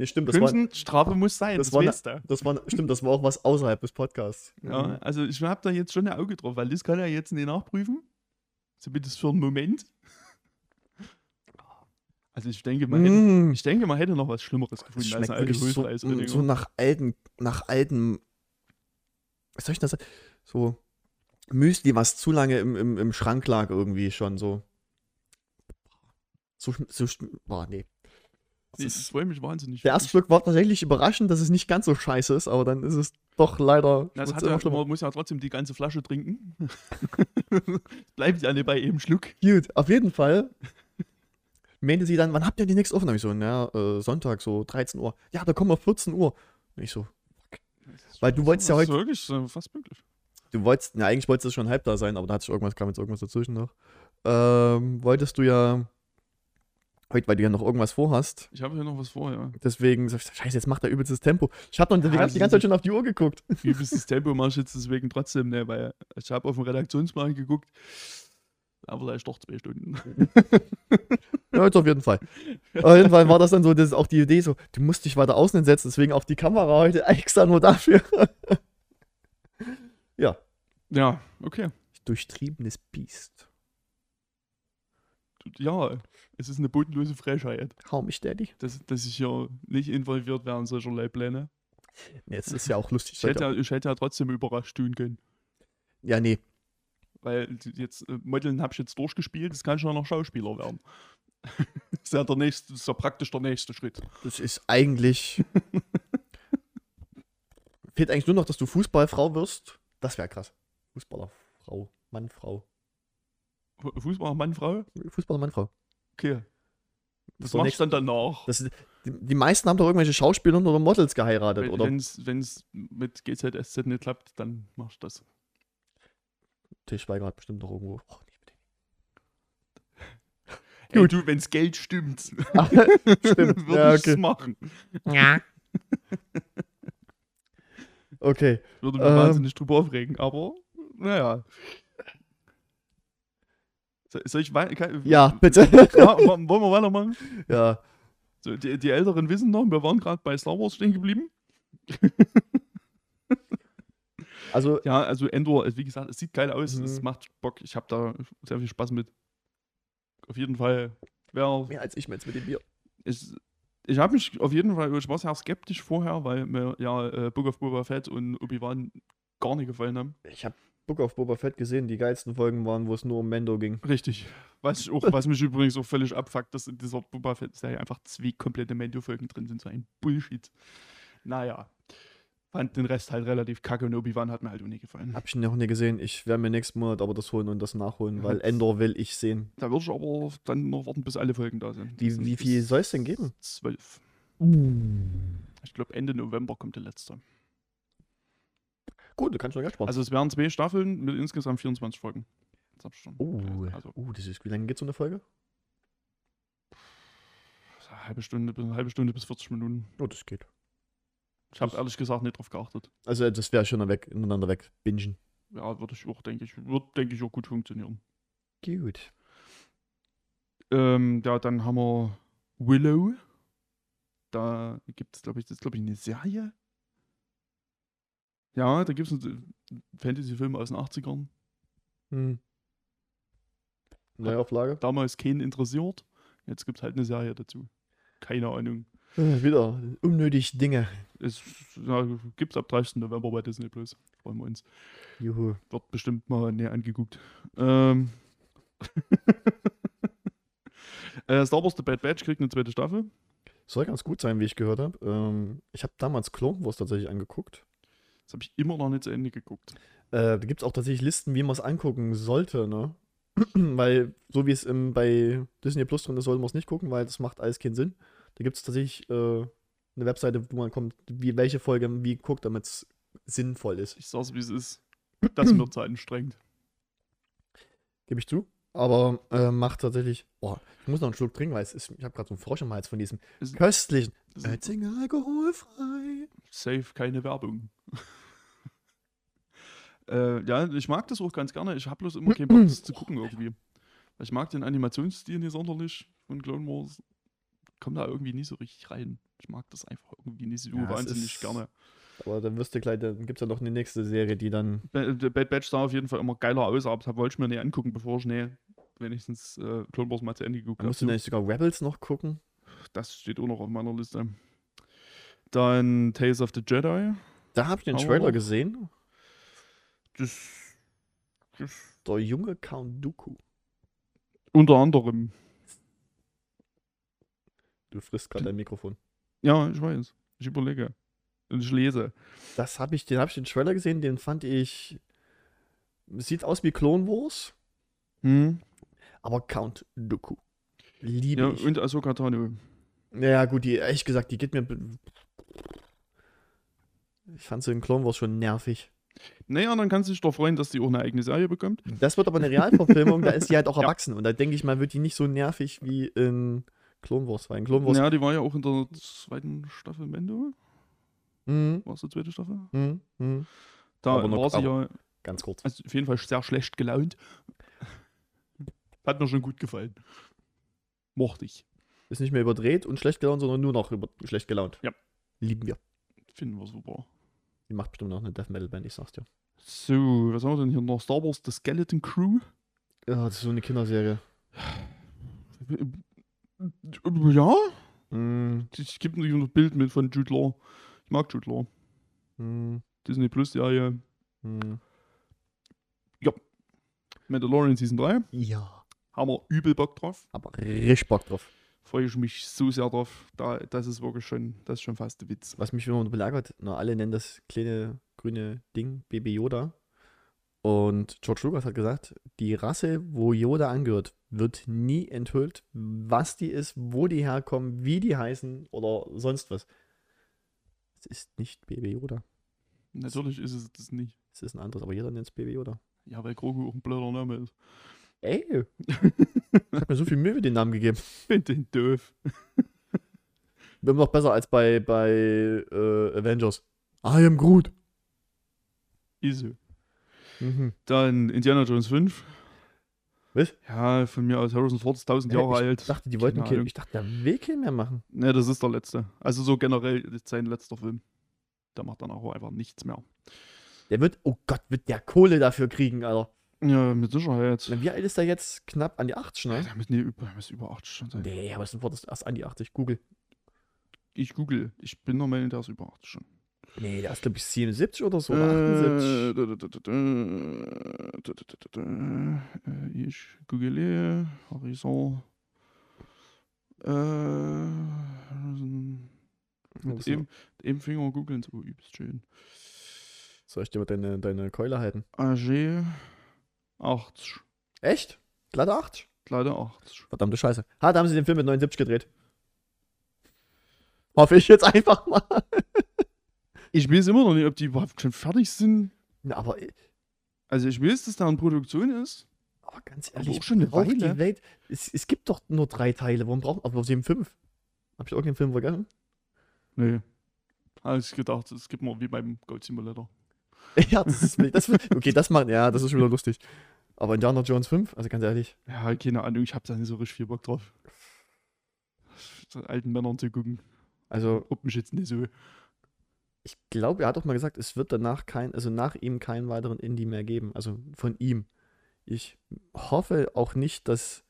Speaker 2: Nee, stimmt, das war,
Speaker 1: Crimson, Strafe muss sein,
Speaker 2: das
Speaker 1: das,
Speaker 2: war ne- das war, stimmt, das war auch was außerhalb des Podcasts.
Speaker 1: Ja, also ich habe da jetzt schon ein Auge drauf, weil das kann er jetzt nicht nachprüfen. Zumindest für einen Moment. Also ich denke, man hätte,
Speaker 2: Mm.
Speaker 1: ich denke, man hätte noch was Schlimmeres
Speaker 2: Das
Speaker 1: gefunden
Speaker 2: schmeckt
Speaker 1: als
Speaker 2: wirklich so, so nach alten, nach alten, was soll ich das sagen? So Müsli, was zu lange im, im, im Schrank lag irgendwie schon so. So, so boah, nee.
Speaker 1: Nee,
Speaker 2: Das
Speaker 1: freue mich wahnsinnig.
Speaker 2: der erste Schluck war tatsächlich überraschend, dass es nicht ganz so scheiße ist, aber dann ist es doch leider
Speaker 1: Das
Speaker 2: wird's
Speaker 1: hat ja, man muss ja trotzdem die ganze Flasche trinken. Bleibt ja nicht bei jedem Schluck.
Speaker 2: Gut, auf jeden Fall. Meinte sie dann, wann habt ihr die nächste Aufnahme? Ich so, na, äh, Sonntag, so 13 Uhr. Ja, da kommen wir 14 Uhr. Und ich so, Weil du wolltest ja
Speaker 1: Das ist
Speaker 2: heute-
Speaker 1: wirklich äh, fast möglich.
Speaker 2: du wolltest, na, eigentlich wolltest du schon halb da sein, aber da hat sich irgendwas, kam jetzt irgendwas dazwischen noch. Ähm, wolltest du ja heute, weil du ja noch irgendwas vorhast.
Speaker 1: Ich habe hier noch was vor, ja.
Speaker 2: Deswegen, sag ich, scheiße, jetzt macht er übelstes Tempo. Ich habe noch die,
Speaker 1: Ja,
Speaker 2: ganze- die ganze Zeit schon auf die Uhr geguckt.
Speaker 1: Übelstes Tempo mache ich jetzt deswegen trotzdem, ne, weil ich habe auf den Redaktionsplan geguckt. Aber vielleicht doch zwei Stunden.
Speaker 2: Ja, jetzt auf jeden Fall. Auf jeden Fall war das dann so, das ist auch die Idee so, du musst dich weiter außen setzen, deswegen auch die Kamera heute extra nur dafür. ja,
Speaker 1: Ja, okay.
Speaker 2: durchtriebenes Biest.
Speaker 1: Ja, es ist eine bodenlose Frechheit,
Speaker 2: Hau mich, Daddy.
Speaker 1: dass, dass ich ja nicht involviert wäre in solcherlei Pläne.
Speaker 2: Jetzt ist ja auch lustig.
Speaker 1: Ich hätte, ja, ich hätte ja trotzdem überrascht tun können.
Speaker 2: ja, nee.
Speaker 1: Weil jetzt äh, Modeln habe ich jetzt durchgespielt, das kann ich ja noch Schauspieler werden. das ist ja der nächste, das ist ja praktisch der nächste Schritt.
Speaker 2: Das ist eigentlich. Fehlt eigentlich nur noch, dass du Fußballfrau wirst. Das wäre krass. Fußballerfrau, Mann, Frau.
Speaker 1: Fu- Fußballer, Mann, Frau?
Speaker 2: Fußballer, Mann, Frau.
Speaker 1: Okay. Das
Speaker 2: doch
Speaker 1: machst du dann danach.
Speaker 2: Das die, die meisten haben doch irgendwelche Schauspieler oder Models geheiratet, oder?
Speaker 1: Wenn es mit GZSZ nicht klappt, dann machst du das.
Speaker 2: Til Schweiger hat bestimmt noch irgendwo. Oh, nicht mit
Speaker 1: Ey, du, wenn es Geld stimmt.
Speaker 2: Ah, Stimmt.
Speaker 1: würde
Speaker 2: ja,
Speaker 1: ich es
Speaker 2: okay.
Speaker 1: machen.
Speaker 2: Okay.
Speaker 1: Würde mich
Speaker 2: Ähm.
Speaker 1: wahnsinnig drüber aufregen, aber naja. So- Soll ich wei- kann-
Speaker 2: Ja, bitte.
Speaker 1: Ja, wo- wollen wir weitermachen?
Speaker 2: ja.
Speaker 1: So, die, die Älteren wissen noch, wir waren gerade bei Star Wars stehen geblieben.
Speaker 2: Also,
Speaker 1: Ja, also Endor, äh, wie gesagt, es sieht geil aus, es
Speaker 2: Mhm.
Speaker 1: macht Bock, ich habe da sehr viel Spaß mit. Auf jeden Fall. Wer,
Speaker 2: mehr als ich jetzt mit dem Bier.
Speaker 1: ich ich habe mich auf jeden Fall, ich war sehr skeptisch vorher, weil mir ja äh, Book of Boba Fett und Obi-Wan gar nicht gefallen haben.
Speaker 2: Ich habe Book of Boba Fett gesehen. Die geilsten Folgen waren, wo es nur um Mendo ging.
Speaker 1: Richtig. Was, ich auch, was mich übrigens auch völlig abfuckt, dass in dieser Boba Fett-Serie einfach zwei komplette Mendo-Folgen drin sind. So ein Bullshit. Naja. Fand den Rest halt relativ kacke und Obi-Wan hat mir halt auch nicht gefallen.
Speaker 2: Hab ich noch nie gesehen. Ich werde mir nächsten Monat aber das holen und das nachholen,
Speaker 1: Ja,
Speaker 2: weil Endor will ich sehen.
Speaker 1: Da würde ich aber dann noch warten, bis alle Folgen da sind. Das
Speaker 2: Wie,
Speaker 1: sind
Speaker 2: wie viel soll es denn geben?
Speaker 1: Zwölf. Ich glaube, Ende November kommt der letzte.
Speaker 2: Gut, du kannst Geld sparen.
Speaker 1: Also es wären zwei Staffeln mit insgesamt 24 Folgen.
Speaker 2: Oh,
Speaker 1: Also
Speaker 2: oh, das ist, wie lange geht so eine Folge?
Speaker 1: eine halbe Stunde, bis- eine halbe Stunde bis 40 Minuten.
Speaker 2: Oh, das geht.
Speaker 1: Ich habe ehrlich gesagt nicht drauf geachtet.
Speaker 2: Also, das wäre schon weg, ineinander weg. Bingen.
Speaker 1: Ja, würde ich auch, denke ich, wird, denke ich, auch gut funktionieren.
Speaker 2: Gut.
Speaker 1: Ähm, ja, dann haben wir Willow. Da gibt es, glaube ich, das ist, glaube ich, eine Serie. Ja, da gibt es einen Fantasy-Film aus den 80ern.
Speaker 2: Hm. Neuauflage?
Speaker 1: Damals keinen interessiert. Jetzt gibt es halt eine Serie dazu. Keine Ahnung.
Speaker 2: Äh, wieder unnötig Dinge.
Speaker 1: Es ja, gibt es ab 30. November bei Disney Plus. Freuen wir uns.
Speaker 2: Juhu.
Speaker 1: Wird bestimmt mal näher angeguckt. Ähm. äh, Star Wars The Bad Batch kriegt eine zweite Staffel.
Speaker 2: Soll ganz gut sein, wie ich gehört habe. Ähm, ich habe damals Clone Wars tatsächlich angeguckt.
Speaker 1: Das habe ich immer noch nicht zu Ende geguckt.
Speaker 2: Äh, da gibt es auch tatsächlich Listen, wie man es angucken sollte, ne? weil, so wie es im, bei Disney Plus drin ist, sollte man es nicht gucken, weil das macht alles keinen Sinn. Da gibt es tatsächlich äh, eine Webseite, wo man kommt, wie, welche Folge wie guckt, damit es sinnvoll ist.
Speaker 1: Ich sag's, wie es ist. Das ist mir zu anstrengend.
Speaker 2: Gebe ich zu. Aber äh, macht tatsächlich. Boah, ich muss noch einen Schluck trinken, weil es ist, ich habe gerade so einen Frosch im Hals von diesem
Speaker 1: Es-
Speaker 2: köstlichen.
Speaker 1: Ist
Speaker 2: Oettinger alkoholfrei.
Speaker 1: safe keine Werbung. äh, ja, ich mag das auch ganz gerne. Ich habe bloß immer keinen Bock, das zu gucken irgendwie. Ich mag den Animationsstil nicht sonderlich von Clone Wars. Komm da irgendwie nie so richtig rein. Ich mag das einfach irgendwie nicht so
Speaker 2: Ja,
Speaker 1: wahnsinnig
Speaker 2: ist-
Speaker 1: gerne.
Speaker 2: Aber dann wirst du gleich, dann gibt es ja noch eine nächste Serie, die dann.
Speaker 1: The Bad Batch sah auf jeden Fall immer geiler aus, aber das wollte ich mir nicht angucken, bevor ich nee, wenigstens äh, Clone Wars mal zu Ende geguckt habe.
Speaker 2: musst du nämlich sogar Rebels noch gucken.
Speaker 1: Das steht auch noch auf meiner Liste. Dann Tales of the Jedi.
Speaker 2: Da habe ich den Trailer gesehen.
Speaker 1: Das, das
Speaker 2: Der junge Count Dooku.
Speaker 1: unter anderem.
Speaker 2: Du frisst gerade dein Mikrofon.
Speaker 1: Ja, ich weiß. Ich überlege. Und ich lese.
Speaker 2: Das habe ich, den habe ich den Trailer gesehen, den fand ich. Sieht aus wie Clone Wars,
Speaker 1: Hm?
Speaker 2: aber Count Dooku. Liebe
Speaker 1: Ja,
Speaker 2: ich.
Speaker 1: und Ahsoka Tano.
Speaker 2: Ja, gut, die, ehrlich gesagt, die geht mir. Ich fand sie in Clone Wars schon nervig.
Speaker 1: Naja, dann kannst du dich doch freuen, dass die auch eine eigene Serie bekommt.
Speaker 2: Das wird aber eine Realverfilmung, da ist sie halt auch
Speaker 1: Ja.
Speaker 2: erwachsen. Und da denke ich mal, wird die nicht so nervig wie in Clone Wars. Weil in Clone Wars.
Speaker 1: Ja, die war ja auch in der zweiten Staffel Mendo.
Speaker 2: Mhm,
Speaker 1: War es die zweite Staffel?
Speaker 2: mhm, mhm.
Speaker 1: Da
Speaker 2: Aber noch-
Speaker 1: war sie ja
Speaker 2: Ganz kurz.
Speaker 1: also auf jeden Fall sehr schlecht gelaunt. Hat mir schon gut gefallen. Mochte ich.
Speaker 2: Ist nicht mehr überdreht und schlecht gelaunt, sondern nur noch schlecht gelaunt.
Speaker 1: Ja.
Speaker 2: Lieben wir.
Speaker 1: Finden wir super.
Speaker 2: Die macht bestimmt noch eine Death Metal Band, ich sag's dir.
Speaker 1: So, was haben wir denn hier noch? Star Wars The Skeleton Crew.
Speaker 2: Ja, das ist so eine Kinderserie.
Speaker 1: Ja,
Speaker 2: Mm,
Speaker 1: ich gebe noch ein Bild mit von Jude Law. Ich mag Jude Law.
Speaker 2: mm,
Speaker 1: Disney Plus Serie.
Speaker 2: mm.
Speaker 1: Mandalorian Season 3.
Speaker 2: Ja.
Speaker 1: Haben wir übel Bock drauf.
Speaker 2: Aber richtig Bock drauf.
Speaker 1: Freue ich mich so sehr drauf. Da, das ist wirklich schon, das ist schon fast der Witz.
Speaker 2: Was mich immer belagert, na, alle nennen das kleine grüne Ding Baby Yoda. Und George Lucas hat gesagt, die Rasse, wo Yoda angehört, wird nie enthüllt, was die ist, wo die herkommen, wie die heißen oder sonst was. Es ist nicht Baby Yoda.
Speaker 1: Natürlich ist es das nicht.
Speaker 2: Es ist ein anderes, aber jeder nennt es Baby Yoda.
Speaker 1: Ja, weil Grogu auch ein blöder Name ist.
Speaker 2: Ey! Ich hab mir so viel Mühe mit den Namen gegeben.
Speaker 1: Find den doof.
Speaker 2: Immer noch besser als bei, bei äh, Avengers. I am Groot.
Speaker 1: So.
Speaker 2: Mhm.
Speaker 1: Dann Indiana Jones 5.
Speaker 2: Was?
Speaker 1: Ja, von mir aus Harrison Ford ist 1000 Jahre
Speaker 2: ich
Speaker 1: alt.
Speaker 2: dachte, die wollten
Speaker 1: Ahnung.
Speaker 2: ich dachte, der will keinen mehr machen.
Speaker 1: Ne, das ist der letzte. Also so generell sein letzter Film. Der macht dann auch einfach nichts mehr.
Speaker 2: Der wird, oh Gott, wird der Kohle dafür kriegen, Alter.
Speaker 1: Ja, mit Sicherheit.
Speaker 2: Wie alt ist er jetzt? Knapp an die 80, ne?
Speaker 1: Ja, mit, nee, über, müssen über 80 schon sein.
Speaker 2: Nee, aber das Wort ist erst an die 80. Google.
Speaker 1: Ich google. Ich bin der Meinung, der ist über 80 schon.
Speaker 2: Nee, der ist, glaube ich, 77 oder so. Äh, oder 78.
Speaker 1: Äh, ich google Horizon. Äh, mit dem, dem Finger googeln, so übst schön.
Speaker 2: Soll ich dir mal deine, deine Keule halten?
Speaker 1: AG 80.
Speaker 2: Echt? Glatte 80?
Speaker 1: Leider 80.
Speaker 2: Verdammte Scheiße. Ha, da haben sie den Film mit 79 gedreht. Hoffe ich jetzt einfach mal.
Speaker 1: Ich weiß immer noch nicht, ob die überhaupt schon fertig sind.
Speaker 2: Na, aber,
Speaker 1: Also ich weiß, dass da in Produktion ist.
Speaker 2: aber ganz
Speaker 1: Aber
Speaker 2: ehrlich,
Speaker 1: auch schon eine Weile.
Speaker 2: die Welt. Es, es gibt doch nur drei Teile. Warum brauchen aber sie haben fünf? Hab ich irgendeinen Film vergessen?
Speaker 1: Nee. Habe ich gedacht, es gibt mal wie beim Gold Simulator.
Speaker 2: ja, das ist, das okay, das macht, ja, das ist schon wieder lustig. Aber Indiana Jones 5, also ganz ehrlich,
Speaker 1: Ja, keine Ahnung, ich habe da nicht so richtig viel Bock drauf. So alten Männern zu gucken.
Speaker 2: also
Speaker 1: Ob mich jetzt nicht so.
Speaker 2: ich glaube, er hat doch mal gesagt, es wird danach kein, also nach ihm keinen weiteren Indie mehr geben, also von ihm. Ich hoffe auch nicht, dass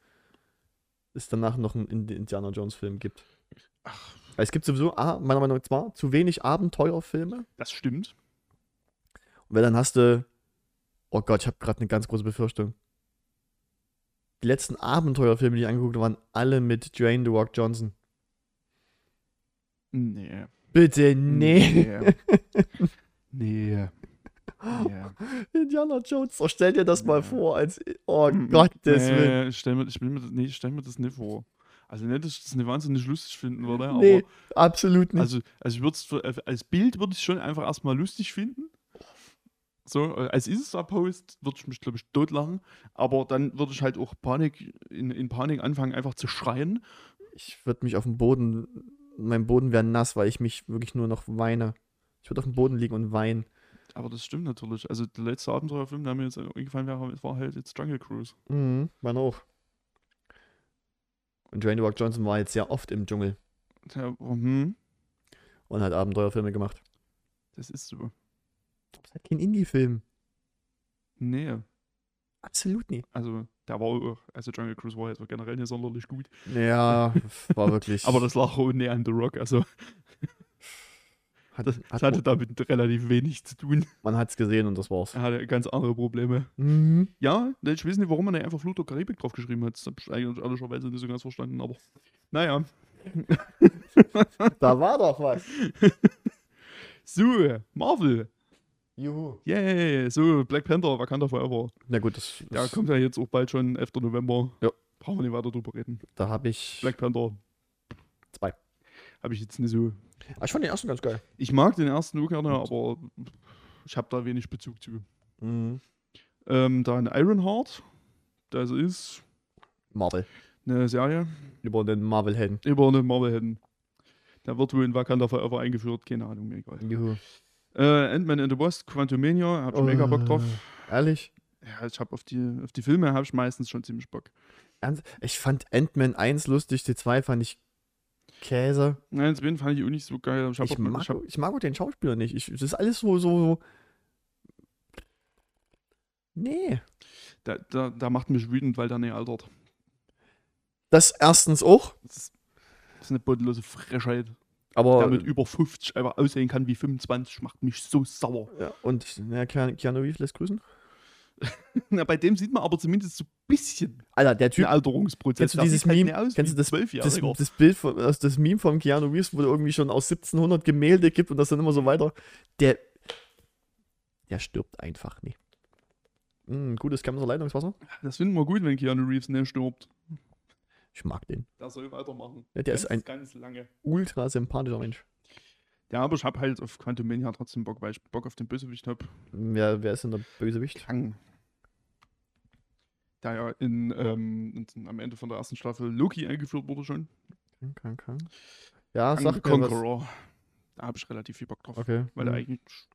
Speaker 2: es danach noch einen Indi- Indiana Jones Film gibt.
Speaker 1: Ach.
Speaker 2: Es gibt sowieso, ah, meiner Meinung nach zwar, zu wenig Abenteuerfilme.
Speaker 1: Das stimmt.
Speaker 2: Und weil dann hast du, oh Gott, ich habe gerade eine ganz große Befürchtung. Die letzten Abenteuerfilme, die ich angeguckt habe, waren alle mit Dwayne The Rock Johnson.
Speaker 1: Nee.
Speaker 2: Bitte, nee.
Speaker 1: Nee. nee.
Speaker 2: Indiana Jones, so stell dir das mal
Speaker 1: Ja.
Speaker 2: vor, als, oh
Speaker 1: Mm,
Speaker 2: Gottes
Speaker 1: nee,
Speaker 2: Willen.
Speaker 1: Stell mir, ich, will mir, das- nee, ich stell mir das nicht vor. Also nicht, dass ich das nicht wahnsinnig lustig finden würde,
Speaker 2: Nee,
Speaker 1: aber
Speaker 2: absolut nicht.
Speaker 1: also, also ich als Bild würde ich es schon einfach erstmal lustig finden. So, äh, als Insta-Post würde ich mich, glaube ich, totlachen. Aber dann würde ich halt auch Panik, in, in Panik anfangen, einfach zu schreien.
Speaker 2: ich würde mich auf dem Boden, mein Boden wäre nass, weil ich mich wirklich nur noch weine. Ich würde auf dem Boden liegen und weinen.
Speaker 1: Aber das stimmt natürlich. Also der letzte Abenteuerfilm, der mir jetzt eingefallen wäre, war halt jetzt Jungle Cruise.
Speaker 2: Mhm, meine auch. Und Dwayne Rock Johnson war jetzt sehr oft im Dschungel
Speaker 1: Der, hm,
Speaker 2: und hat Abenteuerfilme gemacht.
Speaker 1: das ist so.
Speaker 2: Das ist halt kein Indie-Film.
Speaker 1: Nee,
Speaker 2: Absolut nie.
Speaker 1: also der war auch, also Jungle Cruise war jetzt generell nicht sonderlich gut.
Speaker 2: Ja, war wirklich.
Speaker 1: Aber das lag auch näher an The Rock, also
Speaker 2: hat,
Speaker 1: das,
Speaker 2: hat,
Speaker 1: das hatte damit relativ wenig zu tun.
Speaker 2: man hat es gesehen und das war's.
Speaker 1: Er hatte ganz andere Probleme.
Speaker 2: Mhm.
Speaker 1: Ja, ich weiß nicht, warum man da einfach Flut der Karibik draufgeschrieben hat. Das habe ich eigentlich ehrlicherweise nicht so ganz verstanden, aber naja.
Speaker 2: Da war doch was.
Speaker 1: So, Marvel.
Speaker 2: Juhu.
Speaker 1: Yay, so, Black Panther, Wakanda Forever.
Speaker 2: Na gut, das, das,
Speaker 1: kommt ja jetzt auch bald schon 11. November.
Speaker 2: Ja.
Speaker 1: Brauchen wir nicht weiter drüber reden.
Speaker 2: da habe ich
Speaker 1: Black Panther.
Speaker 2: Zwei.
Speaker 1: Habe ich jetzt nicht so.
Speaker 2: Ah, ich fand den ersten ganz geil.
Speaker 1: Ich mag den ersten auch gerne, aber ich habe da wenig Bezug zu.
Speaker 2: Mhm.
Speaker 1: Ähm, dann Ironheart. Das ist
Speaker 2: Marvel.
Speaker 1: eine Serie
Speaker 2: Über den Marvel-Helden.
Speaker 1: über einen Marvel-Helden. Der wird wohl in Wakanda Forever eingeführt, keine Ahnung, mir egal.
Speaker 2: Juhu.
Speaker 1: Äh, Ant-Man and the Wasp, Quantumania, hab ich mega Bock drauf.
Speaker 2: Ehrlich?
Speaker 1: Ja, ich habe auf die, auf die Filme habe ich meistens schon ziemlich Bock.
Speaker 2: Ernst? Ich fand Ant-Man 1 lustig, die 2 fand ich Käse.
Speaker 1: Nein, den fand ich auch nicht so geil. Ich, hab
Speaker 2: Ich
Speaker 1: auch,
Speaker 2: mag,
Speaker 1: ich hab,
Speaker 2: ich mag auch den Schauspieler nicht. Ich, das ist alles so, so. Nee.
Speaker 1: da, da, da macht mich wütend, weil der nicht altert.
Speaker 2: Das erstens auch,
Speaker 1: Das ist, das ist eine bodenlose Frechheit.
Speaker 2: Aber.
Speaker 1: der mit über 50 einfach aussehen kann wie 25, macht mich so sauer.
Speaker 2: ja, und ja, Keanu Reeves lässt grüßen.
Speaker 1: Na, bei dem sieht man aber zumindest so ein bisschen
Speaker 2: Alter, der Typ.
Speaker 1: Alterungsprozess.
Speaker 2: Kennst du dieses
Speaker 1: halt
Speaker 2: Meme?
Speaker 1: nicht aus
Speaker 2: Kennst du das, das,
Speaker 1: 12-Jähriger.
Speaker 2: das Bild von, also das Meme von Keanu Reeves, wo er irgendwie schon aus 1700 Gemälde gibt und das dann immer so weiter. Der, der stirbt einfach nie. Mm, gutes Chemser Leitungswasser.
Speaker 1: Das finden wir gut, wenn Keanu Reeves nicht stirbt.
Speaker 2: Ich mag den.
Speaker 1: Der soll weitermachen.
Speaker 2: Ja, der
Speaker 1: ganz,
Speaker 2: ist ein
Speaker 1: ganz lange.
Speaker 2: ultra sympathischer Mensch.
Speaker 1: Ja, aber ich habe halt auf Quantum Mania trotzdem Bock, weil ich Bock auf den Bösewicht habe.
Speaker 2: Wer, wer ist denn der Bösewicht?
Speaker 1: Kang. Der ja in, ähm, in, am Ende von der ersten Staffel Loki eingeführt wurde schon.
Speaker 2: Kann, kann, kann. Ja,
Speaker 1: Kang
Speaker 2: sag.
Speaker 1: Conqueror. Da habe ich relativ viel Bock drauf.
Speaker 2: Okay.
Speaker 1: Weil der
Speaker 2: hm.
Speaker 1: eigentlich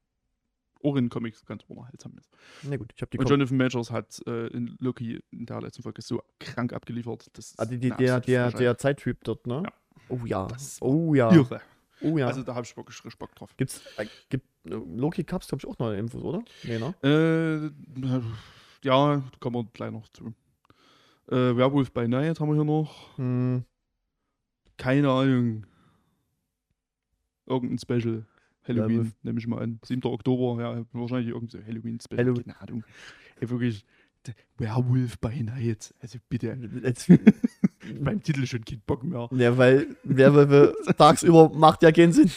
Speaker 1: auch in Comics ganz unterhaltsam ist.
Speaker 2: Na gut, ich habe die,
Speaker 1: Und Jonathan Majors hat äh, in Loki in der letzten Folge so krank abgeliefert. Das
Speaker 2: ah, die, der, der, der Zeittyp dort, ne?
Speaker 1: Ja.
Speaker 2: Oh ja.
Speaker 1: Das
Speaker 2: Oh ja.
Speaker 1: Irre.
Speaker 2: Oh ja.
Speaker 1: Also da habe ich wirklich Bock drauf.
Speaker 2: Gibt's, äh, gibt, Loki Cups, glaube ich, auch neue Infos, oder? Nee, ne?
Speaker 1: Äh, ja, kommen wir gleich noch zu. Äh, Werewolf by Night haben wir hier noch.
Speaker 2: Hm,
Speaker 1: Keine Ahnung. Irgendein Special. Halloween, nehme ich mal an. 7. Oktober, ja, wahrscheinlich irgendein so Halloween-Special.
Speaker 2: Halloween.
Speaker 1: Keine Ahnung. Ey, wirklich. Werewolf by Night. Also bitte. Beim Titel schon kein Bock mehr.
Speaker 2: ja, weil Werwölfe tagsüber macht ja keinen Sinn.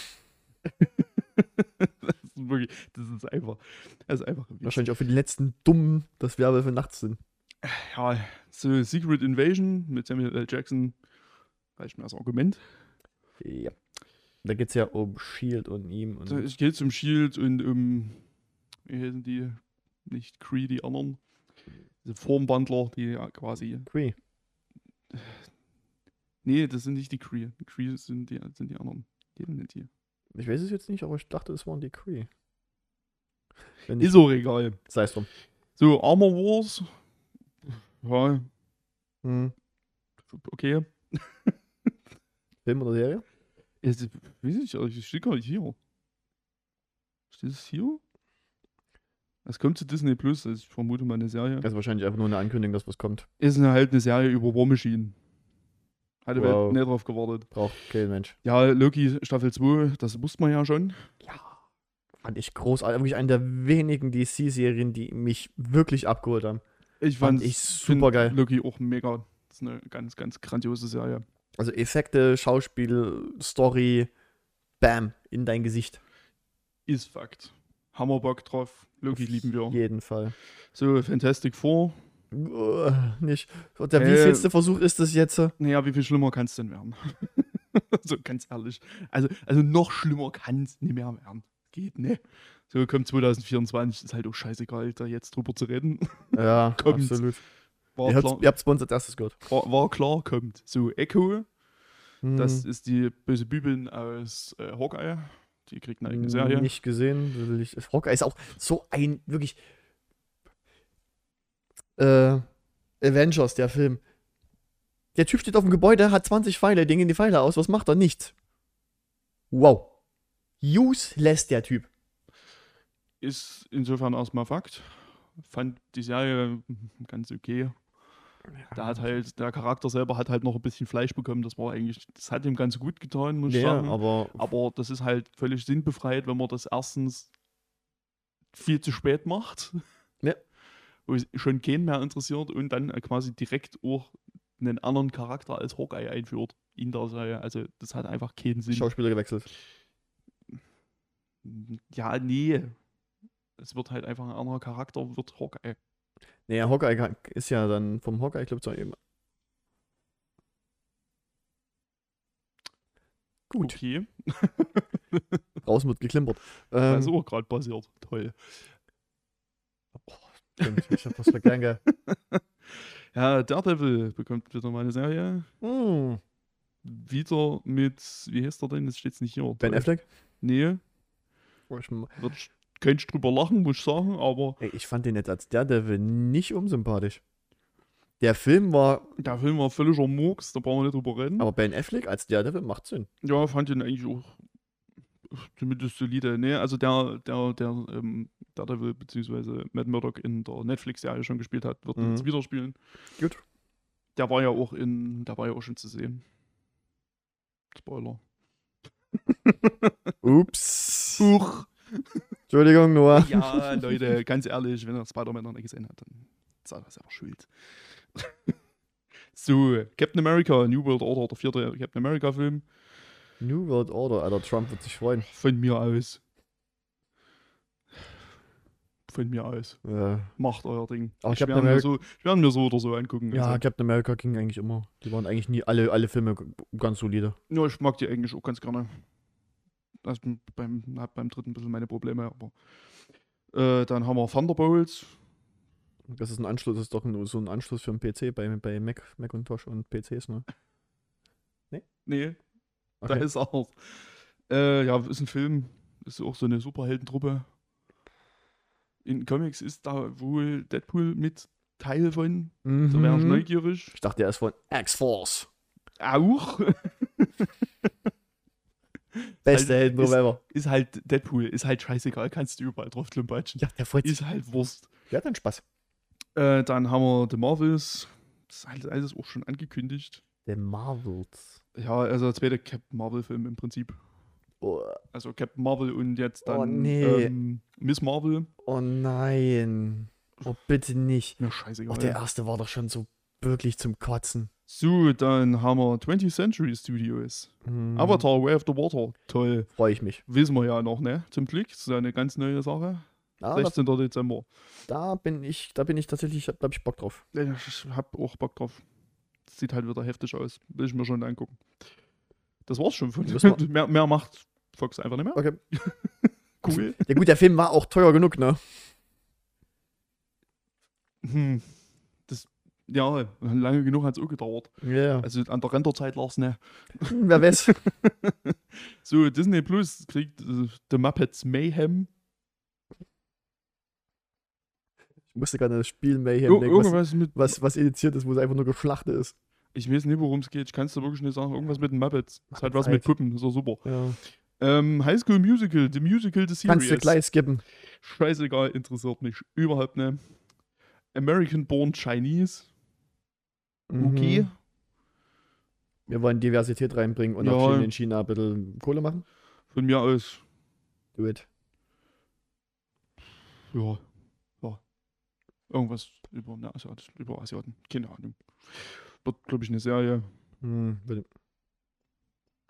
Speaker 1: Das ist wirklich, das ist einfach, das ist einfach.
Speaker 2: Wahrscheinlich auch für die letzten Dummen, dass Werwölfe nachts sind.
Speaker 1: Ja, so Secret Invasion mit Samuel L. Jackson reicht mir als Argument.
Speaker 2: Ja. Da geht es ja um Shield und ihm. Und
Speaker 1: Es geht um Shield und um, wie heißen die? Nicht Cree, die anderen. Diese Formwandler, die quasi.
Speaker 2: Cree.
Speaker 1: Nee, das sind nicht die Cree. Die Cree sind die, sind die anderen. Die sind die.
Speaker 2: Ich weiß es jetzt nicht, aber ich dachte, es waren die Cree. Wenn
Speaker 1: Ist
Speaker 2: nicht,
Speaker 1: auch egal.
Speaker 2: sei es drum.
Speaker 1: So, Armor Wars. Ja,
Speaker 2: Hm.
Speaker 1: okay.
Speaker 2: Film oder Serie?
Speaker 1: Es, weiß ich, ich steht gar nicht hier. Steht es hier? Es kommt zu Disney Plus, also ich vermute mal eine Serie.
Speaker 2: Das ist wahrscheinlich einfach nur eine Ankündigung, dass was kommt.
Speaker 1: Ist eine, halt eine Serie über War Machine. Hatte
Speaker 2: wow.
Speaker 1: nicht drauf gewartet.
Speaker 2: Braucht kein Mensch.
Speaker 1: Ja, Loki Staffel 2, das wusste man ja schon.
Speaker 2: Ja. Fand ich großartig. Wirklich eine der wenigen DC-Serien, die mich wirklich abgeholt haben.
Speaker 1: Ich
Speaker 2: Fand
Speaker 1: fand
Speaker 2: ich super geil.
Speaker 1: Loki auch mega. Das ist eine ganz, ganz grandiose Serie.
Speaker 2: Also Effekte, Schauspiel, Story, bam, in dein Gesicht.
Speaker 1: Ist Fakt. Hammer Bock drauf. Loki lieben wir.
Speaker 2: Auf jeden Fall.
Speaker 1: So, Fantastic Four.
Speaker 2: Uh, nicht. Und der
Speaker 1: Äh,
Speaker 2: wievielste Versuch ist das jetzt?
Speaker 1: Naja, wie viel schlimmer kann es denn werden? so ganz ehrlich. Also, also noch schlimmer kann es nicht mehr werden. Geht ne. So kommt 2024, ist halt auch scheißegal, da jetzt drüber zu reden.
Speaker 2: Ja,
Speaker 1: Kommt.
Speaker 2: absolut.
Speaker 1: War,
Speaker 2: Ihr habt, ihr habt Sponsor als erstes gehört.
Speaker 1: war, war klar, kommt. So, Echo,
Speaker 2: Hm,
Speaker 1: das ist die böse Bübelin aus äh, Hawkeye. Die kriegt eine eigene Serie.
Speaker 2: Nicht gesehen. ich- Hawkeye ist auch so ein wirklich. Äh, Avengers, der Film. Der Typ steht auf dem Gebäude, hat 20 Pfeile, dingen die Pfeile aus. Was macht er? Nichts. Wow. Useless, der Typ.
Speaker 1: Ist insofern erstmal Fakt. Fand die Serie ganz okay. Da hat halt, der Charakter selber hat halt noch ein bisschen Fleisch bekommen. Das war eigentlich, das hat ihm ganz gut getan, muss ich
Speaker 2: Ja,
Speaker 1: sagen.
Speaker 2: aber
Speaker 1: Aber das ist halt völlig sinnbefreit, wenn man das erstens viel zu spät macht.
Speaker 2: Ja.
Speaker 1: Wo es schon keinen mehr interessiert und dann quasi direkt auch einen anderen Charakter als Hawkeye einführt in der Serie. Also das hat einfach keinen Sinn.
Speaker 2: Schauspieler gewechselt.
Speaker 1: Ja, nee. Es wird halt einfach ein anderer Charakter, wird Hawkeye.
Speaker 2: Nee, Hawkeye ist ja dann vom Hawkeye, ich glaube, zu ihm. Gut,
Speaker 1: Okay,
Speaker 2: draußen wird geklimpert.
Speaker 1: das
Speaker 2: Ähm,
Speaker 1: ist auch gerade passiert. Toll.
Speaker 2: stimmt, ich hab was vergessen. gell.
Speaker 1: Ja, Daredevil bekommt wieder mal eine Serie.
Speaker 2: Hm,
Speaker 1: Wieder mit, wie heißt er denn? Das steht nicht hier.
Speaker 2: Ben
Speaker 1: Toll.
Speaker 2: Affleck?
Speaker 1: Nee,
Speaker 2: Oh, ich
Speaker 1: wird ich drüber lachen, muss ich sagen, aber
Speaker 2: Ey, ich fand den jetzt als Daredevil nicht unsympathisch. Der Film war,
Speaker 1: der Film war völliger Murks, da brauchen wir nicht drüber reden.
Speaker 2: aber Ben Affleck als Daredevil macht Sinn.
Speaker 1: Ja, fand ihn eigentlich auch zumindest solide. Nee, also der, der, der, ähm, Daredevil bzw. Matt Murdock in der Netflix-Serie schon gespielt hat, wird
Speaker 2: Mhm.
Speaker 1: jetzt wieder spielen.
Speaker 2: Gut.
Speaker 1: Der war ja auch in, der war ja auch schon zu sehen. Spoiler.
Speaker 2: Ups.
Speaker 1: Huch.
Speaker 2: Entschuldigung, Noah.
Speaker 1: Ja, Leute, ganz ehrlich, wenn er Spider-Man noch nicht gesehen hat, dann ist er selber schuld. so, Captain America, New World Order, der vierte Captain America-Film,
Speaker 2: New World Order, Alter, Trump wird sich freuen.
Speaker 1: von mir aus. Von mir aus.
Speaker 2: Ja,
Speaker 1: Macht euer Ding.
Speaker 2: Aber
Speaker 1: ich werde mir, so, werd mir so oder so angucken.
Speaker 2: ja
Speaker 1: Also,
Speaker 2: Captain America ging eigentlich immer. Die waren eigentlich nie alle, alle Filme ganz solide.
Speaker 1: ja, ich mag die eigentlich auch ganz gerne. Also beim, beim dritten ein bisschen meine Probleme, aber. Äh, dann haben wir Thunderbolts.
Speaker 2: Das ist ein Anschluss, das ist doch ein, so ein Anschluss für einen PC bei, bei Mac, Macintosh und PCs, ne?
Speaker 1: Nee, da
Speaker 2: Okay.
Speaker 1: ist auch. Äh, ja, ist ein Film. Ist auch so eine Superheldentruppe. In Comics ist da wohl Deadpool mit Teil von.
Speaker 2: Mhm.
Speaker 1: Da wäre ich neugierig.
Speaker 2: Ich dachte, er ist von X-Force.
Speaker 1: Auch.
Speaker 2: Beste
Speaker 1: Halt,
Speaker 2: Helden
Speaker 1: ist-
Speaker 2: ever.
Speaker 1: ist halt Deadpool. Ist halt scheißegal. Kannst du überall drauf klimpatschen.
Speaker 2: Ja, der freut.
Speaker 1: Ist halt Wurst.
Speaker 2: Der hat dann Spaß.
Speaker 1: Äh, dann haben wir The Marvels. Das ist halt alles auch schon angekündigt.
Speaker 2: Der Marvels.
Speaker 1: Ja, also der zweite Captain Marvel-Film im Prinzip.
Speaker 2: Oh,
Speaker 1: Also Captain Marvel und jetzt dann
Speaker 2: Oh, nee.
Speaker 1: ähm, Miss Marvel.
Speaker 2: oh nein. Oh, bitte nicht.
Speaker 1: Mir scheißegal.
Speaker 2: Oh, der erste war doch schon so wirklich zum Kotzen.
Speaker 1: So, dann haben wir 20th Century Studios.
Speaker 2: Mhm.
Speaker 1: Avatar, Way of the Water. Toll.
Speaker 2: Freue ich mich.
Speaker 1: Wissen wir ja noch, ne? Zum Glück. Das ist ja eine ganz neue Sache.
Speaker 2: Das,
Speaker 1: 16. Dezember.
Speaker 2: da bin ich, da bin ich tatsächlich, da hab ich Bock drauf.
Speaker 1: Ja, Ich hab auch Bock drauf. Das sieht halt wieder heftig aus. Will ich mir schon angucken. Das war's schon von mehr, mehr macht Fox einfach nicht mehr.
Speaker 2: Okay.
Speaker 1: Cool.
Speaker 2: Ja gut, der Film war auch teuer genug, ne?
Speaker 1: Hm. Das, ja, lange genug hat es auch gedauert.
Speaker 2: Ja.
Speaker 1: Also an der Renderzeit lag's ne.
Speaker 2: Hm, Wer weiß.
Speaker 1: So, Disney Plus kriegt äh, The Muppets Mayhem.
Speaker 2: Ich musste gerade an das Spiel Mayhem
Speaker 1: Ir
Speaker 2: denken, was, was, was indiziert ist, wo es einfach nur geschlachtet ist.
Speaker 1: Ich weiß nicht, worum es geht. Ich kann es dir wirklich nicht sagen. Irgendwas mit den Muppets. Ist halt was
Speaker 2: Zeit.
Speaker 1: mit Puppen. Ist doch super.
Speaker 2: Ja.
Speaker 1: Ähm, High School Musical, The Musical, The Series.
Speaker 2: Kannst du gleich skippen.
Speaker 1: Scheißegal, interessiert mich überhaupt nicht. American Born Chinese. Okay.
Speaker 2: Mhm. Wir wollen Diversität reinbringen und
Speaker 1: Ja.
Speaker 2: auch China in China ein bisschen Kohle machen.
Speaker 1: Von mir aus.
Speaker 2: Do it.
Speaker 1: Ja. Ja. Irgendwas über, ne, Asiat, über Asiaten. Keine Ahnung. Wird, glaube ich, eine Serie.
Speaker 2: Hm.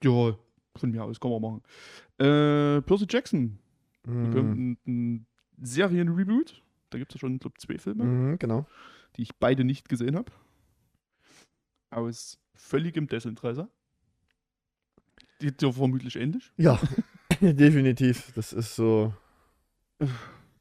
Speaker 1: Ja, von mir aus kann man machen. Äh, Percy Jackson.
Speaker 2: Mhm.
Speaker 1: Ein, ein Serienreboot. Da gibt es ja schon, glaube ich, zwei Filme,
Speaker 2: Mhm, genau.
Speaker 1: die ich beide nicht gesehen habe. Aus völligem Desinteresse. Die dir vermutlich ähnlich.
Speaker 2: Ja, definitiv. Das ist so.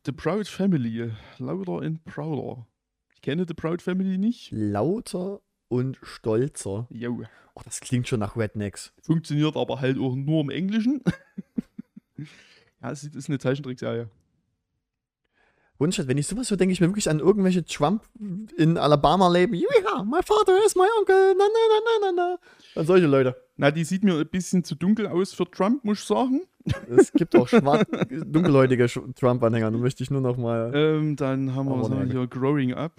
Speaker 1: The Proud Family. Lauter and Prouder. Ich kenne The Proud Family nicht.
Speaker 2: lauter und stolzer.
Speaker 1: Jo.
Speaker 2: Oh, das klingt schon nach Rednecks.
Speaker 1: Funktioniert aber halt auch nur im Englischen. ja, es ist eine Zeichentrickserie.
Speaker 2: Wunsch, wenn ich sowas höre, denke ich mir wirklich an irgendwelche Trump in Alabama leben. Ja, my father is my uncle. Na, na, na, na, na, na. An solche Leute.
Speaker 1: Na, die sieht mir ein bisschen zu dunkel aus für Trump, muss ich sagen.
Speaker 2: Es gibt auch dunkelhäutige Trump-Anhänger. Da möchte ich nur noch mal.
Speaker 1: Ähm, dann haben wir was haben wir
Speaker 2: nee.
Speaker 1: hier Growing Up.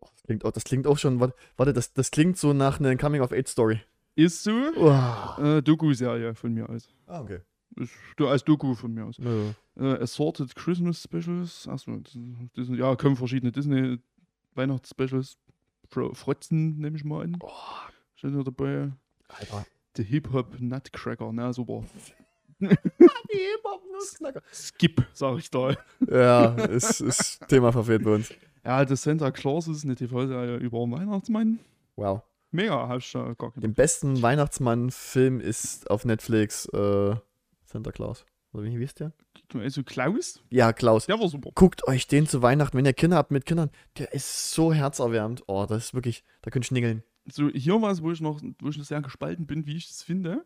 Speaker 2: Das klingt auch, das klingt auch schon. warte- Warte, das, das klingt so nach einer Coming-of-Age-Story.
Speaker 1: Ist so.
Speaker 2: Oh.
Speaker 1: Äh, Doku-Serie von mir aus.
Speaker 2: Ah, okay.
Speaker 1: Ist, du- als Doku von mir aus.
Speaker 2: Ja.
Speaker 1: Äh, Assorted Christmas Specials. Achso, sind- ja, kommen verschiedene Disney-Weihnachtsspecials. Fro Frotzen nehme ich mal an.
Speaker 2: Oh,
Speaker 1: Steht da dabei.
Speaker 2: Alter.
Speaker 1: The Hip-Hop Nutcracker. Na, super.
Speaker 2: Knacker.
Speaker 1: Skip, sag ich da.
Speaker 2: Ja, ist, ist Thema verfehlt bei uns.
Speaker 1: Ja, das Santa Claus ist eine TV-Serie über den Weihnachtsmann.
Speaker 2: Wow.
Speaker 1: Mega, hab ich da gar
Speaker 2: Den besten Weihnachtsmann-Film ist auf Netflix äh, Santa Claus. Oder wie hieß der?
Speaker 1: Also Klaus,
Speaker 2: Ja, Klaus.
Speaker 1: der war super.
Speaker 2: Guckt euch den zu Weihnachten, wenn ihr Kinder habt mit Kindern. Der ist so herzerwärmend. Oh, das ist wirklich, da könnt ihr schningeln.
Speaker 1: So, hier was, wo ich noch, wo ich noch sehr gespalten bin, wie ich das finde.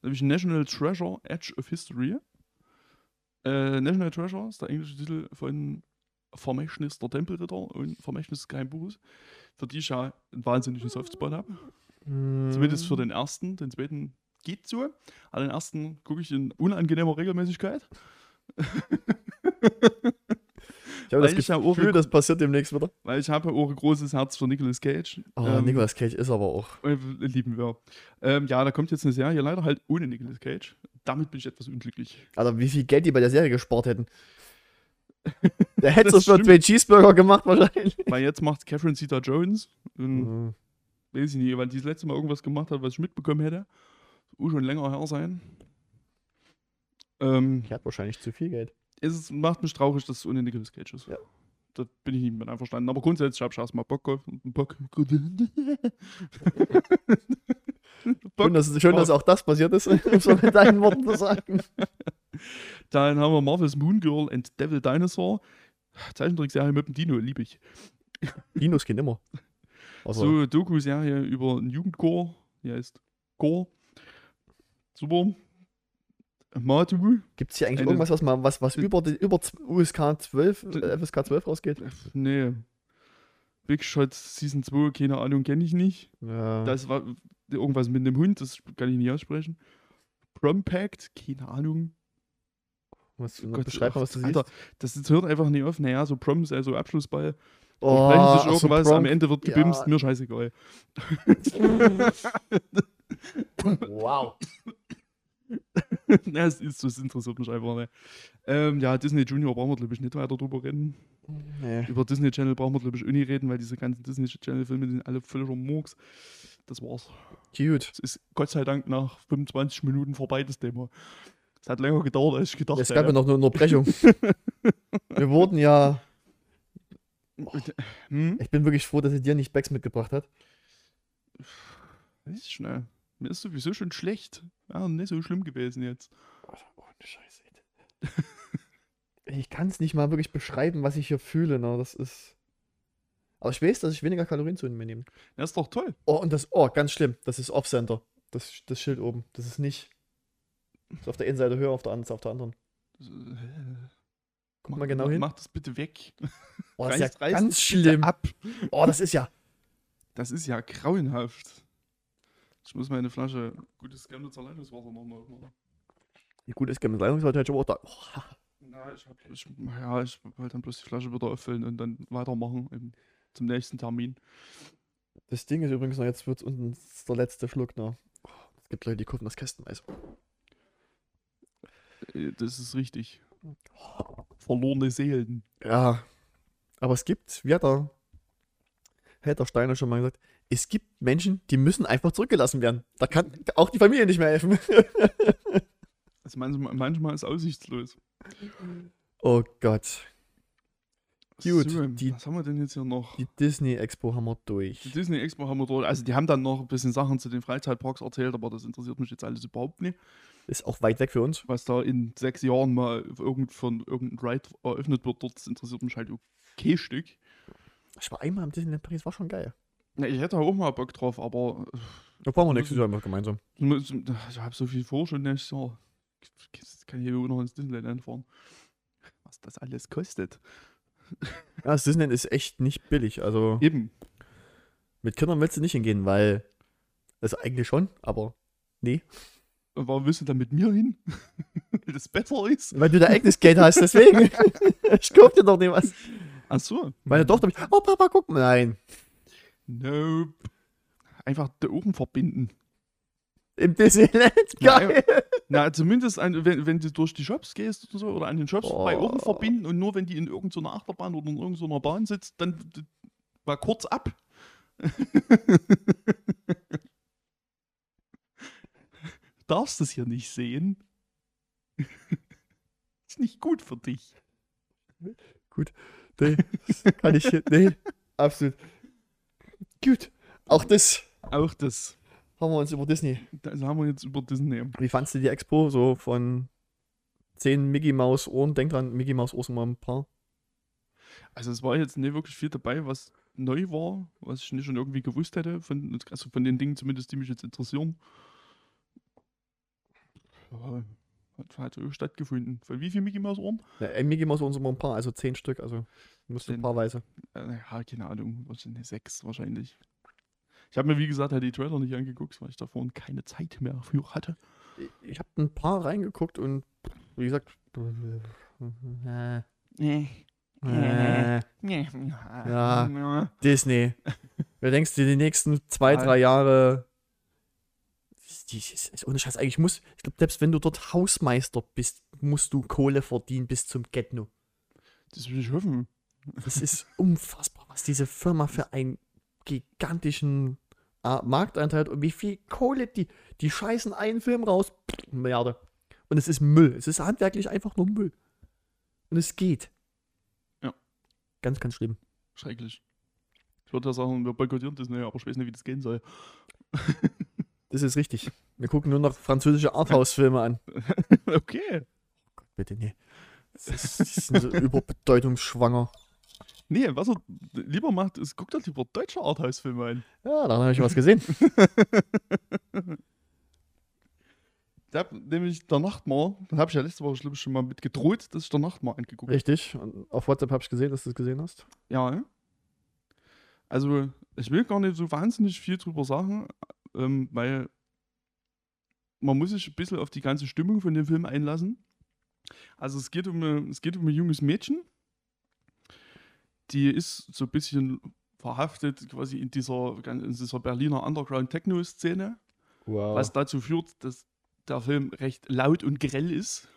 Speaker 1: Da habe ich National Treasure Edge of History. Äh, National Treasure ist der englische Titel von Vermächtnis der Tempelritter und Vermächtnis des Geheimbuches, für die ich ja einen wahnsinnigen Softspot habe. Zumindest für den ersten. Den zweiten geht so. Aber den ersten gucke ich in unangenehmer Regelmäßigkeit.
Speaker 2: Ich habe das
Speaker 1: ich
Speaker 2: Gefühl,
Speaker 1: auch-
Speaker 2: das passiert demnächst wieder.
Speaker 1: Weil ich habe auch ein großes Herz für Nicolas Cage.
Speaker 2: Oh,
Speaker 1: Ähm,
Speaker 2: Nicolas Cage ist aber auch.
Speaker 1: äh, lieben wir. Ähm, ja, da kommt jetzt eine Serie, leider halt ohne Nicolas Cage. Damit bin ich etwas unglücklich.
Speaker 2: Alter, wie viel Geld die bei der Serie gespart hätten. Der hätte es für zwei Cheeseburger gemacht wahrscheinlich.
Speaker 1: Weil jetzt macht Catherine Zeta Jones. Und
Speaker 2: Mhm.
Speaker 1: weiß ich nicht, wann die das letzte Mal irgendwas gemacht hat, was ich mitbekommen hätte. Oh, schon länger her sein. Ähm,
Speaker 2: Die hat wahrscheinlich zu viel Geld.
Speaker 1: es ist, macht mich traurig, dass es ohne Nicolas Cage ist.
Speaker 2: Ja.
Speaker 1: Da bin ich nicht mit einverstanden. Aber grundsätzlich habe ich erstmal Bock auf Bock.
Speaker 2: Schön, dass, schön, dass auch das passiert ist, um mal mit deinen Worten zu sagen.
Speaker 1: Dann haben wir Marvel's Moon Girl and Devil Dinosaur. Zeichentrickserie mit dem Dino, liebe ich.
Speaker 2: Dinos gehen immer. Also,
Speaker 1: So, Doku-Serie über einen Jugendchor. Die heißt Chor. Super. Matu.
Speaker 2: Gibt es hier eigentlich
Speaker 1: eine-
Speaker 2: irgendwas, was, mal, was, was über, die, über USK 12, äh, FSK 12 rausgeht?
Speaker 1: Nee. Big Shot Season 2, keine Ahnung, kenne ich nicht.
Speaker 2: Ja.
Speaker 1: Das war irgendwas mit einem Hund, das kann ich nicht aussprechen. Prom Pact, keine Ahnung.
Speaker 2: was,
Speaker 1: Gott,
Speaker 2: beschreib mal, was du
Speaker 1: Alter,
Speaker 2: siehst.
Speaker 1: das, hört einfach nicht auf. Naja, so Proms, also Abschlussball.
Speaker 2: Oh,
Speaker 1: Sprechen sich
Speaker 2: ach so,
Speaker 1: irgendwas, am Ende wird
Speaker 2: Ja.
Speaker 1: gebimst, mir scheißegal.
Speaker 2: Wow.
Speaker 1: ja, es ist so, es interessiert mich einfach nicht. Ähm, ja, Disney Junior brauchen wir, glaube ich, nicht weiter drüber reden.
Speaker 2: Nee.
Speaker 1: Über Disney Channel brauchen wir, glaube ich, auch nicht reden, weil diese ganzen Disney Channel-Filme sind alle völliger Murks. Das war's.
Speaker 2: Cute.
Speaker 1: Es ist Gott sei Dank nach 25 Minuten vorbei, das Thema. Es hat länger gedauert, als ich gedacht
Speaker 2: Es gab ja noch eine Unterbrechung. Wir wurden ja.
Speaker 1: Hm?
Speaker 2: Ich bin wirklich froh, dass sie dir nicht Becks mitgebracht hat.
Speaker 1: Weiß ich schnell. Mir ist sowieso schon schlecht. Ja, nicht so schlimm gewesen jetzt.
Speaker 2: Ohne Scheiße. Ich kann es nicht mal wirklich beschreiben, was ich hier fühle. Ne? Das ist. Aber ich weiß, dass ich weniger Kalorien zu mir nehme.
Speaker 1: Ja, ist doch toll.
Speaker 2: Oh, und das, oh, ganz schlimm. Das ist Off-Center. Das, das Schild oben. Das ist nicht. Ist auf der einen Seite höher, auf der anderen, auf der anderen.
Speaker 1: Das, äh,
Speaker 2: Guck
Speaker 1: mach-
Speaker 2: mal genau hin.
Speaker 1: Mach das bitte weg.
Speaker 2: Oh, das ist ja ganz schlimm.
Speaker 1: Ab.
Speaker 2: Oh, das ist ja.
Speaker 1: Das ist ja grauenhaft. Ich muss meine Flasche gutes Chemnitzer Leitungswasser nochmal aufmachen.
Speaker 2: Wie gut ist Game Leitungswasser aber auch da. Oh,
Speaker 1: Na, ich, hab, ich, ja, ich wollte dann bloß die Flasche wieder auffüllen und dann weitermachen im, zum nächsten Termin.
Speaker 2: Das Ding ist übrigens noch, jetzt wird es unten der letzte Schluck noch. Oh, es gibt Leute, die kaufen das Kästenweise.
Speaker 1: Äh, Das ist richtig. Verlorene Seelen.
Speaker 2: Ja. Aber es gibt, wie hat der, hat der Steiner schon mal gesagt, es gibt Menschen, die müssen einfach zurückgelassen werden. Da kann auch die Familie nicht mehr helfen.
Speaker 1: Also manchmal, manchmal ist aussichtslos.
Speaker 2: oh Gott. Gut,
Speaker 1: So,
Speaker 2: die-
Speaker 1: was haben wir denn jetzt hier noch?
Speaker 2: Die Disney Expo haben wir durch.
Speaker 1: Die Disney Expo haben wir dort. Also die haben dann noch ein bisschen Sachen zu den Freizeitparks erzählt, aber das interessiert mich jetzt alles überhaupt nicht.
Speaker 2: Ist auch weit weg für uns.
Speaker 1: Was da in sechs Jahren mal irgend von irgendeinem Ride eröffnet wird, dort das interessiert mich halt okay Stück.
Speaker 2: Ich war einmal im Disneyland Paris, war schon geil.
Speaker 1: Ja, ich hätte auch mal Bock drauf, aber
Speaker 2: Da fahren wir nächstes Jahr mal gemeinsam.
Speaker 1: äh, ich habe so viel vor schon nächstes Jahr. Jetzt kann ich hier noch ins Disneyland einfahren. Was das alles kostet.
Speaker 2: Ja, das Disneyland ist echt nicht billig. Also
Speaker 1: Eben.
Speaker 2: mit Kindern willst du nicht hingehen, weil. Also eigentlich schon, aber nee.
Speaker 1: Und warum willst du dann mit mir hin? Weil das besser ist?
Speaker 2: Weil du dein eigenes Geld hast, deswegen. ich kauf dir doch nicht was.
Speaker 1: Ach so.
Speaker 2: Meine Tochter mich, oh Papa, guck mal. Nein.
Speaker 1: Nope. Einfach die Ohren verbinden.
Speaker 2: Im Disneyland, geil.
Speaker 1: Na, zumindest ein, wenn, wenn du durch die Shops gehst oder so, oder an den Shops
Speaker 2: Oh.
Speaker 1: bei Ohren verbinden und nur wenn die in irgendeiner Achterbahn oder in irgendeiner Bahn sitzt, dann mal kurz ab. Darfst das hier nicht sehen? Ist nicht gut für dich.
Speaker 2: Nee, das kann ich, nee, absolut. Gut. Auch das
Speaker 1: Auch das.
Speaker 2: haben wir uns über Disney.
Speaker 1: Das haben wir jetzt über Disney.
Speaker 2: Wie fandst du die Expo so von 10 Mickey Maus Ohren? Denk dran, Mickey Maus Ohren sind mal ein paar.
Speaker 1: Also es war jetzt nicht wirklich viel dabei, was neu war, was ich nicht schon irgendwie gewusst hätte, von, also von den Dingen zumindest, die mich jetzt interessieren. Hat, hat so stattgefunden. Von wie viel Mickey Mouse Ohren?
Speaker 2: Ja, äh, Mickey Mouse uns immer ein paar, also zehn Stück, also musst du ein
Speaker 1: Zehn.
Speaker 2: paarweise.
Speaker 1: Äh, ja, keine Ahnung, wahrscheinlich sechs wahrscheinlich. Ich habe mir, wie gesagt, halt die Trailer nicht angeguckt, weil ich da vorhin keine Zeit mehr für hatte.
Speaker 2: Ich- habe ein paar reingeguckt und wie gesagt, äh, äh, Ja. Disney. Wer denkst du, die nächsten zwei, drei Jahre. Die ist, ohne Scheiß. Eigentlich muss, ich glaube, selbst wenn du dort Hausmeister bist, musst du Kohle verdienen bis zum Get-No.
Speaker 1: Das will ich hoffen.
Speaker 2: Das ist unfassbar, was diese Firma für einen gigantischen äh, Marktanteil hat und wie viel Kohle die, die scheißen einen Film raus. Pff, Milliarde. Und es ist Müll. Es ist handwerklich einfach nur Müll. Und es geht.
Speaker 1: Ja.
Speaker 2: Ganz, ganz schlimm.
Speaker 1: Schrecklich. Ich würde ja sagen, wir boykottieren das nicht, aber ich weiß nicht, wie das gehen soll.
Speaker 2: Das ist richtig. Wir gucken nur noch französische Arthouse-Filme an.
Speaker 1: okay.
Speaker 2: Bitte, nee. Das sind so überbedeutungsschwanger.
Speaker 1: Nee, was er lieber macht, ist, guckt doch lieber deutsche Arthouse-Filme an.
Speaker 2: Ja, da habe ich was gesehen.
Speaker 1: Ich hab nämlich der Nachtmar, das habe ich ja letzte Woche ich, schon mal mit gedroht, dass ich der Nachtmar angeguckt habe.
Speaker 2: Richtig. Und auf WhatsApp habe ich gesehen, dass du es gesehen hast.
Speaker 1: Ja? Also, ich will gar nicht so wahnsinnig viel drüber sagen, ähm, weil man muss sich ein bisschen auf die ganze Stimmung von dem Film einlassen. Also es geht um, eine- es geht um ein junges Mädchen, die ist so ein bisschen verhaftet quasi in dieser, in dieser Berliner Underground-Techno-Szene,
Speaker 2: Wow.
Speaker 1: was dazu führt, dass der Film recht laut und grell ist.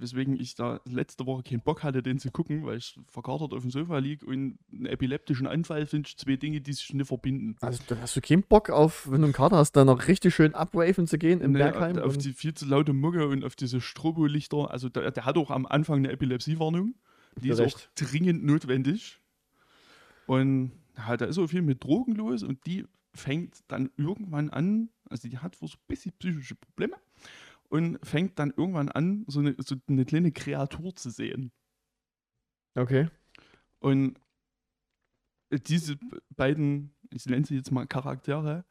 Speaker 1: Weswegen ich da letzte Woche keinen Bock hatte, den zu gucken, weil ich verkatert auf dem Sofa liege und einen epileptischen Anfall finde ich zwei Dinge, die sich nicht verbinden.
Speaker 2: Also, dann hast du keinen Bock auf, wenn du einen Kater hast, da noch richtig schön abwaven zu gehen im
Speaker 1: Nee,
Speaker 2: Bergheim?
Speaker 1: auf die viel zu laute Mucke und auf diese Strobolichter. Also der, der hat auch am Anfang eine Epilepsiewarnung. Die ist auch
Speaker 2: recht.
Speaker 1: dringend notwendig. Und ja, da ist so viel mit Drogen los und die fängt dann irgendwann an, also die hat wohl so ein bisschen psychische Probleme und fängt dann irgendwann an, so eine, so eine kleine Kreatur zu sehen.
Speaker 2: Okay.
Speaker 1: Und diese beiden, ich nenne sie jetzt mal Charaktere,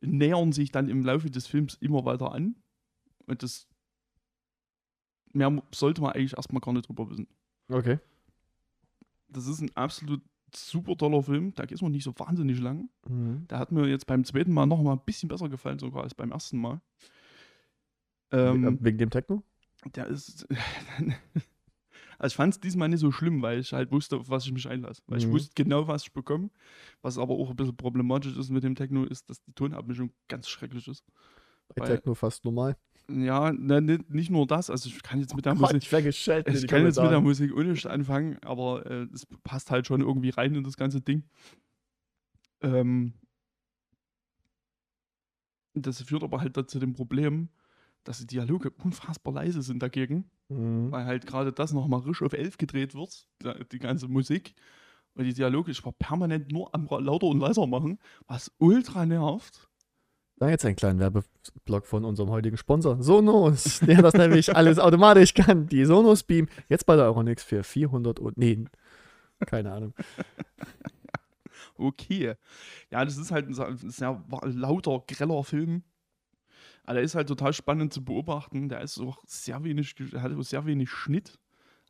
Speaker 1: nähern sich dann im Laufe des Films immer weiter an. Und das mehr sollte man eigentlich erstmal gar nicht drüber wissen.
Speaker 2: Okay.
Speaker 1: Das ist ein absolut super toller Film. Der ist noch nicht so wahnsinnig lang.
Speaker 2: Mhm.
Speaker 1: Der hat mir jetzt beim zweiten Mal noch mal ein bisschen besser gefallen, sogar als beim ersten Mal. Ähm,
Speaker 2: Wegen dem Techno?
Speaker 1: der ist. also ich fand es diesmal nicht so schlimm, weil ich halt wusste, auf was ich mich einlasse. Weil ich
Speaker 2: Mhm.
Speaker 1: wusste genau, was ich bekomme. Was aber auch ein bisschen problematisch ist mit dem Techno, ist, dass die Tonabmischung ganz schrecklich ist.
Speaker 2: Bei
Speaker 1: weil-
Speaker 2: Techno fast normal.
Speaker 1: Ja, na, nicht, nicht nur das. Also ich kann jetzt mit der
Speaker 2: Gott,
Speaker 1: Musik.
Speaker 2: ich.
Speaker 1: Ich kann jetzt mit der Musik ohne anfangen, aber äh, es passt halt schon irgendwie rein in das ganze Ding. Ähm, das führt aber halt dazu dem Problem, dass die Dialoge unfassbar leise sind dagegen.
Speaker 2: Mhm.
Speaker 1: weil halt gerade das nochmal risch auf 11 gedreht wird, die ganze Musik. Und die Dialoge, ich war permanent nur am lauter und leiser machen, was ultra nervt.
Speaker 2: Da jetzt einen kleinen Werbeblock von unserem heutigen Sponsor, Sonos, der das nämlich alles automatisch kann. Die Sonos Beam, jetzt bei der Euronix für 400 und, nee, keine Ahnung.
Speaker 1: Okay. Ja, das ist halt ein ein sehr lauter, greller Film. Aber der ist halt total spannend zu beobachten. Der ist auch sehr wenig, hat auch sehr wenig Schnitt.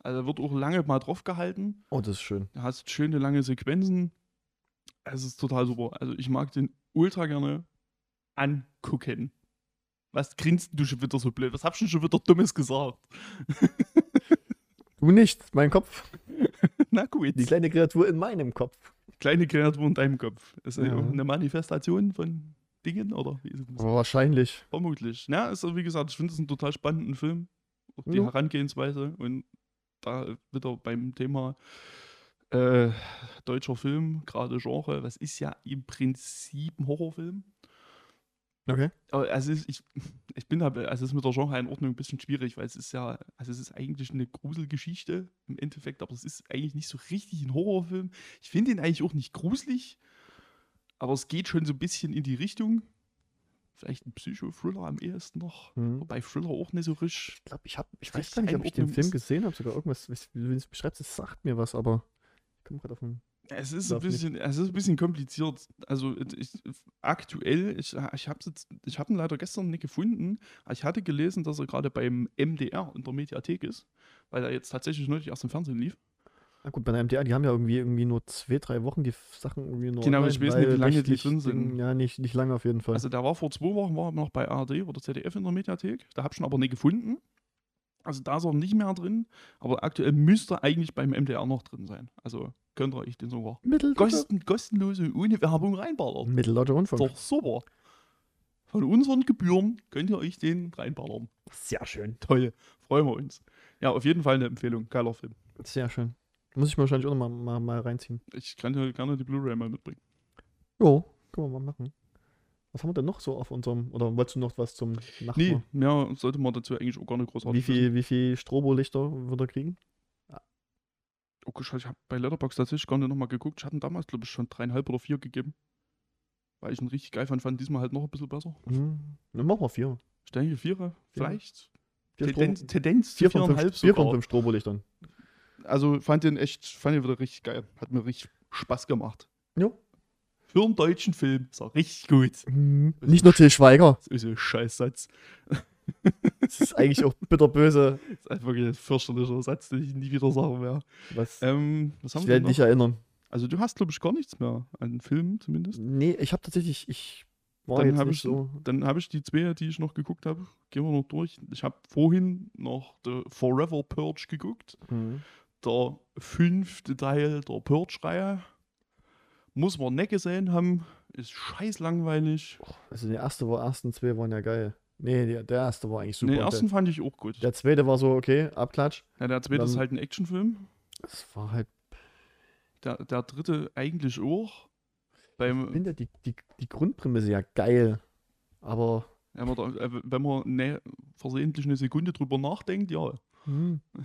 Speaker 1: Also wird auch lange mal drauf gehalten.
Speaker 2: Oh, das ist schön.
Speaker 1: Du hast schöne lange Sequenzen. Es ist total super. Also ich mag den ultra gerne angucken. Was grinst du schon wieder so blöd? Was hab ich denn schon wieder Dummes gesagt?
Speaker 2: Du nicht, mein Kopf.
Speaker 1: Na gut.
Speaker 2: Die kleine Kreatur in meinem Kopf.
Speaker 1: kleine Kreatur in deinem Kopf. Ist
Speaker 2: Ja.
Speaker 1: eine Manifestation von Dingen oder wie ist?
Speaker 2: Aber wahrscheinlich.
Speaker 1: Vermutlich. Ja, ist, wie gesagt, ich finde es einen total spannenden Film. Auch die
Speaker 2: Ja.
Speaker 1: Herangehensweise und da wieder beim Thema äh, deutscher Film, gerade Genre, was ist ja im Prinzip ein Horrorfilm.
Speaker 2: Okay.
Speaker 1: Aber also es ist, ich, ich bin da, also es ist mit der Genre-Einordnung ein bisschen schwierig, weil es ist ja, also es ist eigentlich eine Gruselgeschichte im Endeffekt, aber es ist eigentlich nicht so richtig ein Horrorfilm. Ich finde ihn eigentlich auch nicht gruselig, aber es geht schon so ein bisschen in die Richtung. Vielleicht ein Psycho-Thriller am ehesten noch.
Speaker 2: Mhm.
Speaker 1: Wobei Thriller auch nicht so richtig.
Speaker 2: Ich glaube, ich ich weiß gar nicht, ob ich den Film gesehen habe, sogar irgendwas, wie du es beschreibst, das sagt mir was, aber ich komme gerade auf den.
Speaker 1: Es ist, ein
Speaker 2: nicht.
Speaker 1: bisschen, es ist ein bisschen kompliziert. Also ich, aktuell, ich, ich habe ich hab ihn leider gestern nicht gefunden, ich hatte gelesen, dass er gerade beim MDR in der Mediathek ist, weil er jetzt tatsächlich neulich erst im Fernsehen lief.
Speaker 2: Na gut, bei der MDR, die haben ja irgendwie, irgendwie nur zwei, drei Wochen die Sachen irgendwie nur.
Speaker 1: Genau, ich weiß nicht, wie lange die drin sind.
Speaker 2: Ja, nicht, nicht lange auf jeden Fall.
Speaker 1: Also der war vor zwei Wochen war noch bei ARD oder ZDF in der Mediathek. Da habe ich ihn aber nicht gefunden. Also da ist er nicht mehr drin, aber aktuell müsste er eigentlich beim MDR noch drin sein. Also könnt ihr euch den sogar kosten, kostenlos und ohne Werbung reinballern.
Speaker 2: Mitteldeutscher Rundfunk.
Speaker 1: Doch super. Von unseren Gebühren könnt ihr euch den reinballern.
Speaker 2: Sehr schön.
Speaker 1: Toll, freuen wir uns. Ja, auf jeden Fall eine Empfehlung. Geiler Film.
Speaker 2: Sehr schön. Muss ich mir wahrscheinlich auch noch mal, mal, mal reinziehen.
Speaker 1: Ich kann dir gerne die Blu-ray mal mitbringen.
Speaker 2: Jo, können wir mal machen. Was haben wir denn noch so auf unserem, oder wolltest du noch was zum
Speaker 1: Nee,
Speaker 2: Nachbar?
Speaker 1: mehr sollte man dazu eigentlich auch gar nicht großartig
Speaker 2: Wie viel, wie viel Strobolichter wird er kriegen?
Speaker 1: Oh Gott, ich habe bei Letterboxd tatsächlich gar nicht nochmal geguckt. Ich hatte damals, glaube ich, schon dreieinhalb oder vier gegeben. Weil ich ihn richtig geil fand, fand diesmal halt noch ein bisschen besser.
Speaker 2: Hm, dann machen wir vier.
Speaker 1: Ich denke, vierer, vielleicht.
Speaker 2: Vier,
Speaker 1: Tendenz, Tendenz
Speaker 2: vier, von fünf, vier von
Speaker 1: sogar.
Speaker 2: fünf Strobolichtern.
Speaker 1: Also fand den echt, fand den wieder richtig geil. Hat mir richtig Spaß gemacht.
Speaker 2: Jo.
Speaker 1: Für einen deutschen Film ist er richtig gut.
Speaker 2: Hm, Nicht nur Till Schweiger.
Speaker 1: Das ist ein Scheißsatz.
Speaker 2: Das ist eigentlich auch bitterböse.
Speaker 1: Das ist einfach ein fürchterlicher Satz, den ich nie wieder sagen werde.
Speaker 2: Was?
Speaker 1: Ähm, was
Speaker 2: ich werde dich erinnern.
Speaker 1: Also du hast, glaube ich, gar nichts mehr an Filmen zumindest.
Speaker 2: Nee, ich habe tatsächlich, ich war
Speaker 1: Dann
Speaker 2: jetzt
Speaker 1: habe
Speaker 2: nicht
Speaker 1: ich,
Speaker 2: so.
Speaker 1: dann hab ich die zwei, die ich noch geguckt habe, gehen wir noch durch. Ich habe vorhin noch The Forever Purge geguckt.
Speaker 2: Hm.
Speaker 1: Der fünfte Teil der Purge-Reihe. Muss man nicht gesehen haben. Ist scheiß langweilig.
Speaker 2: Also der erste war, ersten zwei waren ja geil. Nee, der, der erste war eigentlich super.
Speaker 1: Den ersten fand ich auch gut.
Speaker 2: der, der zweite war so, okay, Abklatsch.
Speaker 1: Ja, der zweite ist
Speaker 2: dann-
Speaker 1: halt ein Actionfilm.
Speaker 2: Das war halt,
Speaker 1: Der, der dritte eigentlich auch.
Speaker 2: ich
Speaker 1: Beim,
Speaker 2: finde die, die, die Grundprämisse ja geil. Aber
Speaker 1: wenn man, äh, wenn man ne, versehentlich eine Sekunde drüber nachdenkt, ja.
Speaker 2: hm,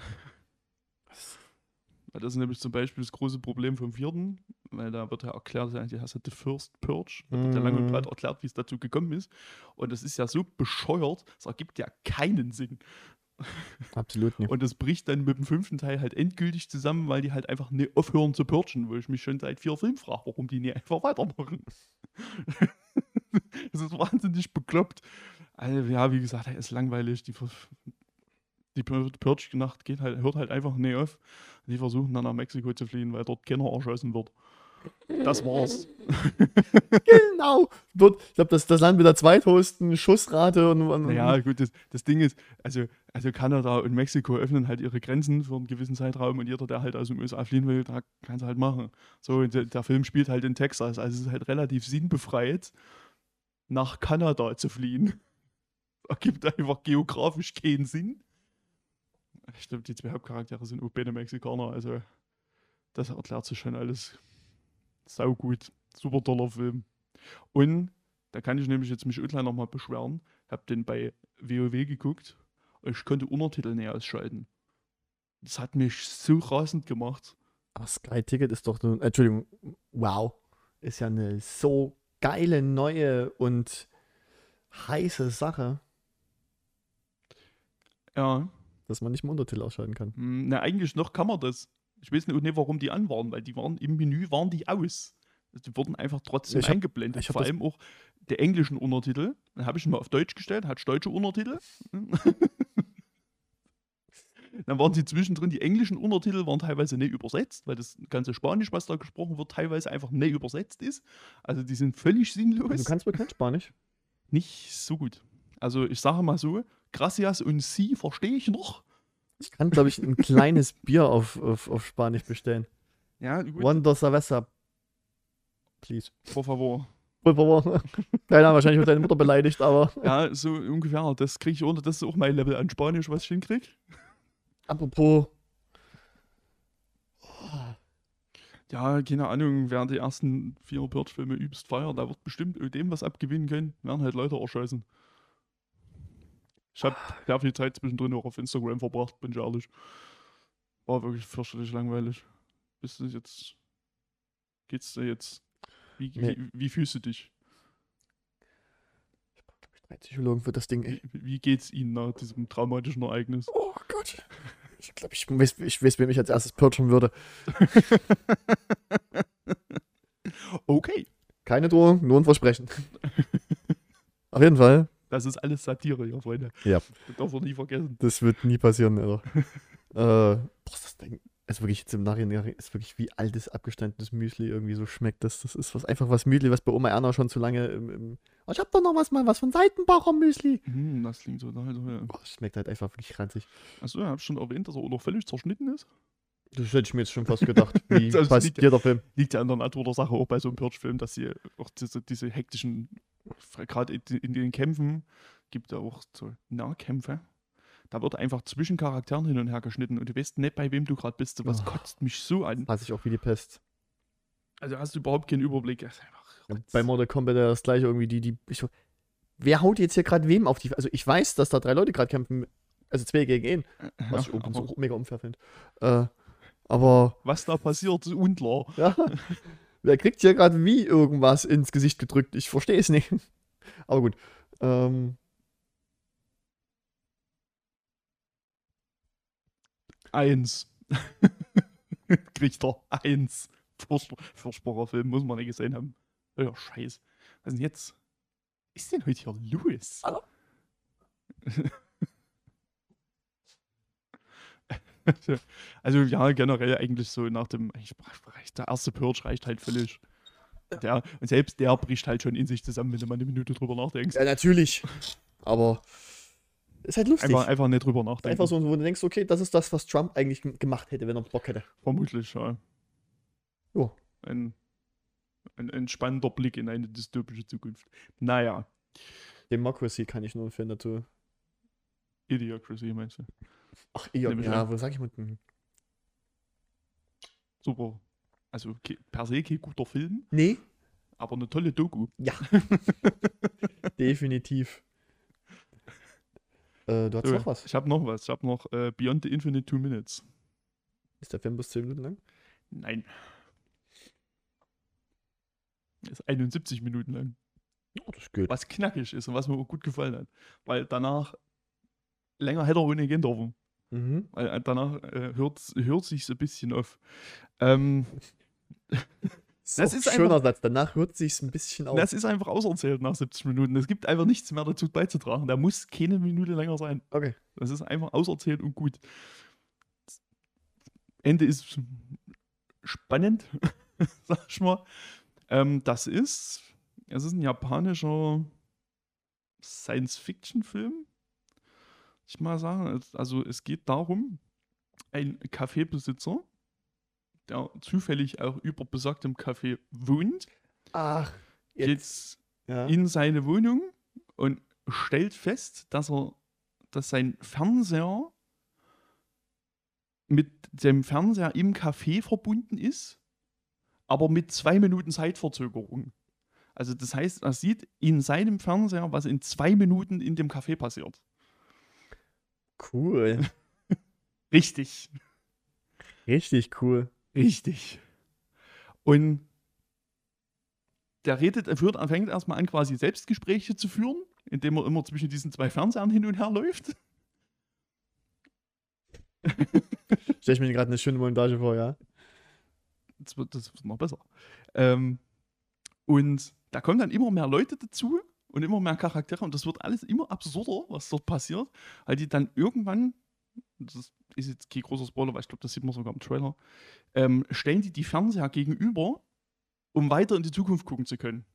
Speaker 1: Weil das ist nämlich zum Beispiel das große Problem vom vierten, weil da wird ja erklärt, hast ja The First Purge, da wird ja lang und
Speaker 2: Mhm.
Speaker 1: breit erklärt, wie es dazu gekommen ist. Und das ist ja so bescheuert, es ergibt ja keinen Sinn.
Speaker 2: absolut nicht.
Speaker 1: Und das bricht dann mit dem fünften Teil halt endgültig zusammen, weil die halt einfach nicht aufhören zu purgen, wo ich mich schon seit vier Filmen frage, warum die nicht einfach weitermachen. das ist wahnsinnig bekloppt. Also, ja, wie gesagt, er ist langweilig. Die, die Pur- Purge-Nacht geht halt, hört halt einfach nicht auf. Die versuchen dann nach Mexiko zu fliehen, weil dort keiner erschossen wird. Das war's.
Speaker 2: genau. Dort, ich glaube, das, das Land mit der zweithöchsten Schussrate und, und
Speaker 1: Naja, gut, das, das Ding ist, also, also Kanada und Mexiko öffnen halt ihre Grenzen für einen gewissen Zeitraum und jeder, der halt aus den USA fliehen will, da kann es halt machen. So, der, der Film spielt halt in Texas, also es ist halt relativ sinnbefreit, nach Kanada zu fliehen. Ergibt einfach geografisch keinen Sinn. Ich glaube, die zwei Hauptcharaktere sind auch beide Mexikaner, also das erklärt sich schon alles. Sau gut. Super toller Film. Und da kann ich nämlich jetzt mich online nochmal beschweren. Hab den bei WoW geguckt und ich konnte Untertitel näher ausschalten. Das hat mich so rasend gemacht.
Speaker 2: Aber Sky Ticket ist doch nur, Entschuldigung, wow, ist ja eine so geile neue und heiße Sache,
Speaker 1: Ja,
Speaker 2: dass man nicht mehr Untertitel ausschalten kann.
Speaker 1: hm, na eigentlich noch kann man das. Ich weiß nicht, warum die an waren, weil die waren im Menü waren die aus. Die wurden einfach trotzdem
Speaker 2: Ich hab-
Speaker 1: eingeblendet.
Speaker 2: ich hab
Speaker 1: Vor allem auch der englischen Untertitel. Dann habe ich ihn mal auf Deutsch gestellt, hat deutsche Untertitel. Dann waren sie zwischendrin, die englischen Untertitel waren teilweise nicht übersetzt, weil das ganze Spanisch, was da gesprochen wird, teilweise einfach nicht übersetzt ist. Also die sind völlig sinnlos.
Speaker 2: Du kannst wohl kein Spanisch.
Speaker 1: Nicht so gut. Also ich sage mal so, Gracias und Sie verstehe ich noch.
Speaker 2: Ich kann, glaube ich, ein kleines Bier auf, auf, auf Spanisch bestellen.
Speaker 1: Ja, gut.
Speaker 2: One dos cerveza. Please.
Speaker 1: Por favor.
Speaker 2: Por favor. Keine Ahnung, wahrscheinlich wird deine Mutter beleidigt, aber
Speaker 1: Ja, so ungefähr. Das kriege ich unter. Das ist auch mein Level an Spanisch, was ich hinkriege.
Speaker 2: apropos.
Speaker 1: Ja, keine Ahnung, wer die ersten vier Purge-Filme übst feiert, da wird bestimmt dem was abgewinnen können. Werden halt Leute erschossen. Ich habe sehr viel Zeit zwischendrin auch auf Instagram verbracht, bin ich ehrlich. War wirklich fürchterlich langweilig. Bist du jetzt. Geht's dir jetzt? Wie,
Speaker 2: Nee.
Speaker 1: wie, wie fühlst du dich?
Speaker 2: Ich brauche, glaube ich, drei Psychologen für das Ding.
Speaker 1: Wie, wie geht's Ihnen nach diesem traumatischen Ereignis?
Speaker 2: Oh Gott. Ich glaube, ich weiß, ich weiß, wem ich als erstes purgen würde.
Speaker 1: Okay.
Speaker 2: Keine Drohung, nur ein Versprechen. Auf jeden Fall,
Speaker 1: Das ist alles Satire, ja, Freunde.
Speaker 2: Ja.
Speaker 1: Das darf man nie vergessen.
Speaker 2: das wird nie passieren, Alter. äh, boah, das Ding, also wirklich jetzt im Nachhinein ist wirklich wie altes, abgestandenes Müsli irgendwie so schmeckt. Das, das ist was, einfach was Müsli, was bei Oma Erna schon zu lange im, im oh, ich hab doch noch was mal, was von Seitenbacher Müsli.
Speaker 1: Hm, das klingt so. Also, ja.
Speaker 2: Boah, das schmeckt halt einfach wirklich ranzig.
Speaker 1: Achso, ja, hab schon erwähnt, dass er auch noch völlig zerschnitten ist.
Speaker 2: Das hätte ich mir jetzt schon fast gedacht. Wie
Speaker 1: Das
Speaker 2: fast
Speaker 1: liegt-
Speaker 2: jeder Film.
Speaker 1: Liegt ja an der Natur der Sache auch bei so einem Purge-Film, dass sie auch diese, diese hektischen, gerade in, in den Kämpfen, gibt ja auch so Nahkämpfe. Da wird einfach zwischen Charakteren hin und her geschnitten und du weißt nicht, bei wem du gerade bist. Was
Speaker 2: Oh.
Speaker 1: kotzt mich so an.
Speaker 2: Hasse ich auch wie die Pest.
Speaker 1: Also hast du überhaupt keinen Überblick.
Speaker 2: Ja, bei Mortal Kombat ja das gleiche irgendwie, die, die. Ich, wer haut jetzt hier gerade wem auf die. Also ich weiß, dass da drei Leute gerade kämpfen. Also zwei gegen einen, was ich übrigens so mega unfair finde. Äh, aber
Speaker 1: was da passiert, ist unklar.
Speaker 2: ja, wer kriegt hier gerade wie irgendwas ins Gesicht gedrückt? Ich verstehe es nicht. Aber gut. Ähm,
Speaker 1: Eins. Kriegt er eins. Furchtbar- Furchtbarer Film, muss man nicht gesehen haben. Ja, scheiß. Was ist denn jetzt? Was ist denn heute hier los?
Speaker 2: Hallo?
Speaker 1: also ja, generell eigentlich so nach dem, ich, der erste Purge reicht halt völlig. Der, und selbst der bricht halt schon in sich zusammen, wenn du mal eine Minute drüber nachdenkst.
Speaker 2: ja, natürlich. Aber ist halt lustig.
Speaker 1: Einfach, einfach nicht drüber nachdenken.
Speaker 2: Einfach so, wo du denkst, okay, das ist das, was Trump eigentlich gemacht hätte, wenn er Bock hätte.
Speaker 1: Vermutlich, ja.
Speaker 2: Jo.
Speaker 1: Ein, ein entspannender Blick in eine dystopische Zukunft. Naja,
Speaker 2: Democracy kann ich nur empfehlen dazu.
Speaker 1: Idiocracy meinst du?
Speaker 2: Ach, ja,
Speaker 1: ich
Speaker 2: ja
Speaker 1: an.
Speaker 2: wo sag ich mit dem?
Speaker 1: Super. Also per se kein guter Film,
Speaker 2: Nee,
Speaker 1: aber eine tolle Doku.
Speaker 2: ja. Definitiv. Äh, du hast
Speaker 1: So,
Speaker 2: noch was.
Speaker 1: Ich habe noch was. Ich habe noch äh, Beyond the Infinite Two Minutes.
Speaker 2: Ist der Film bis 10 Minuten lang?
Speaker 1: Nein. Ist 71 Minuten lang.
Speaker 2: Oh, das geht.
Speaker 1: Was knackig ist und was mir gut gefallen hat. Weil danach länger hätte er ohne gehen dürfen.
Speaker 2: Mhm.
Speaker 1: Weil äh, danach äh, hört, hört sich ein bisschen auf. Ähm,
Speaker 2: Das
Speaker 1: Das
Speaker 2: ist ein schöner Satz. Danach hört sich's ein bisschen auf.
Speaker 1: das ist einfach auserzählt nach 70 Minuten. Es gibt einfach nichts mehr dazu beizutragen. Der muss keine Minute länger sein.
Speaker 2: Okay.
Speaker 1: Das ist einfach auserzählt und gut. Ende ist spannend, sag ich mal. Ähm, das ist, es ist ein japanischer Science-Fiction-Film. Ich mal sagen, also es geht darum, ein Kaffeebesitzer, der zufällig auch über besagtem Café wohnt,
Speaker 2: Ach,
Speaker 1: geht
Speaker 2: jetzt. Ja.
Speaker 1: in seine Wohnung und stellt fest, dass er, dass sein Fernseher mit dem Fernseher im Café verbunden ist, aber mit zwei Minuten Zeitverzögerung. Also das heißt, er sieht in seinem Fernseher, was in zwei Minuten in dem Café passiert.
Speaker 2: Cool.
Speaker 1: Richtig.
Speaker 2: Richtig cool.
Speaker 1: Richtig. Und der redet, er führt, fängt erstmal an, quasi Selbstgespräche zu führen, indem er immer zwischen diesen zwei Fernsehern hin und her läuft.
Speaker 2: Stell ich mir gerade eine schöne Montage vor, ja?
Speaker 1: Das wird, das wird noch besser. Ähm, und da kommen dann immer mehr Leute dazu und immer mehr Charaktere und das wird alles immer absurder, was dort passiert, weil die dann irgendwann, das ist jetzt kein großer Spoiler, weil ich glaube, das sieht man sogar im Trailer, ähm, stellen die die Fernseher gegenüber, um weiter in die Zukunft gucken zu können.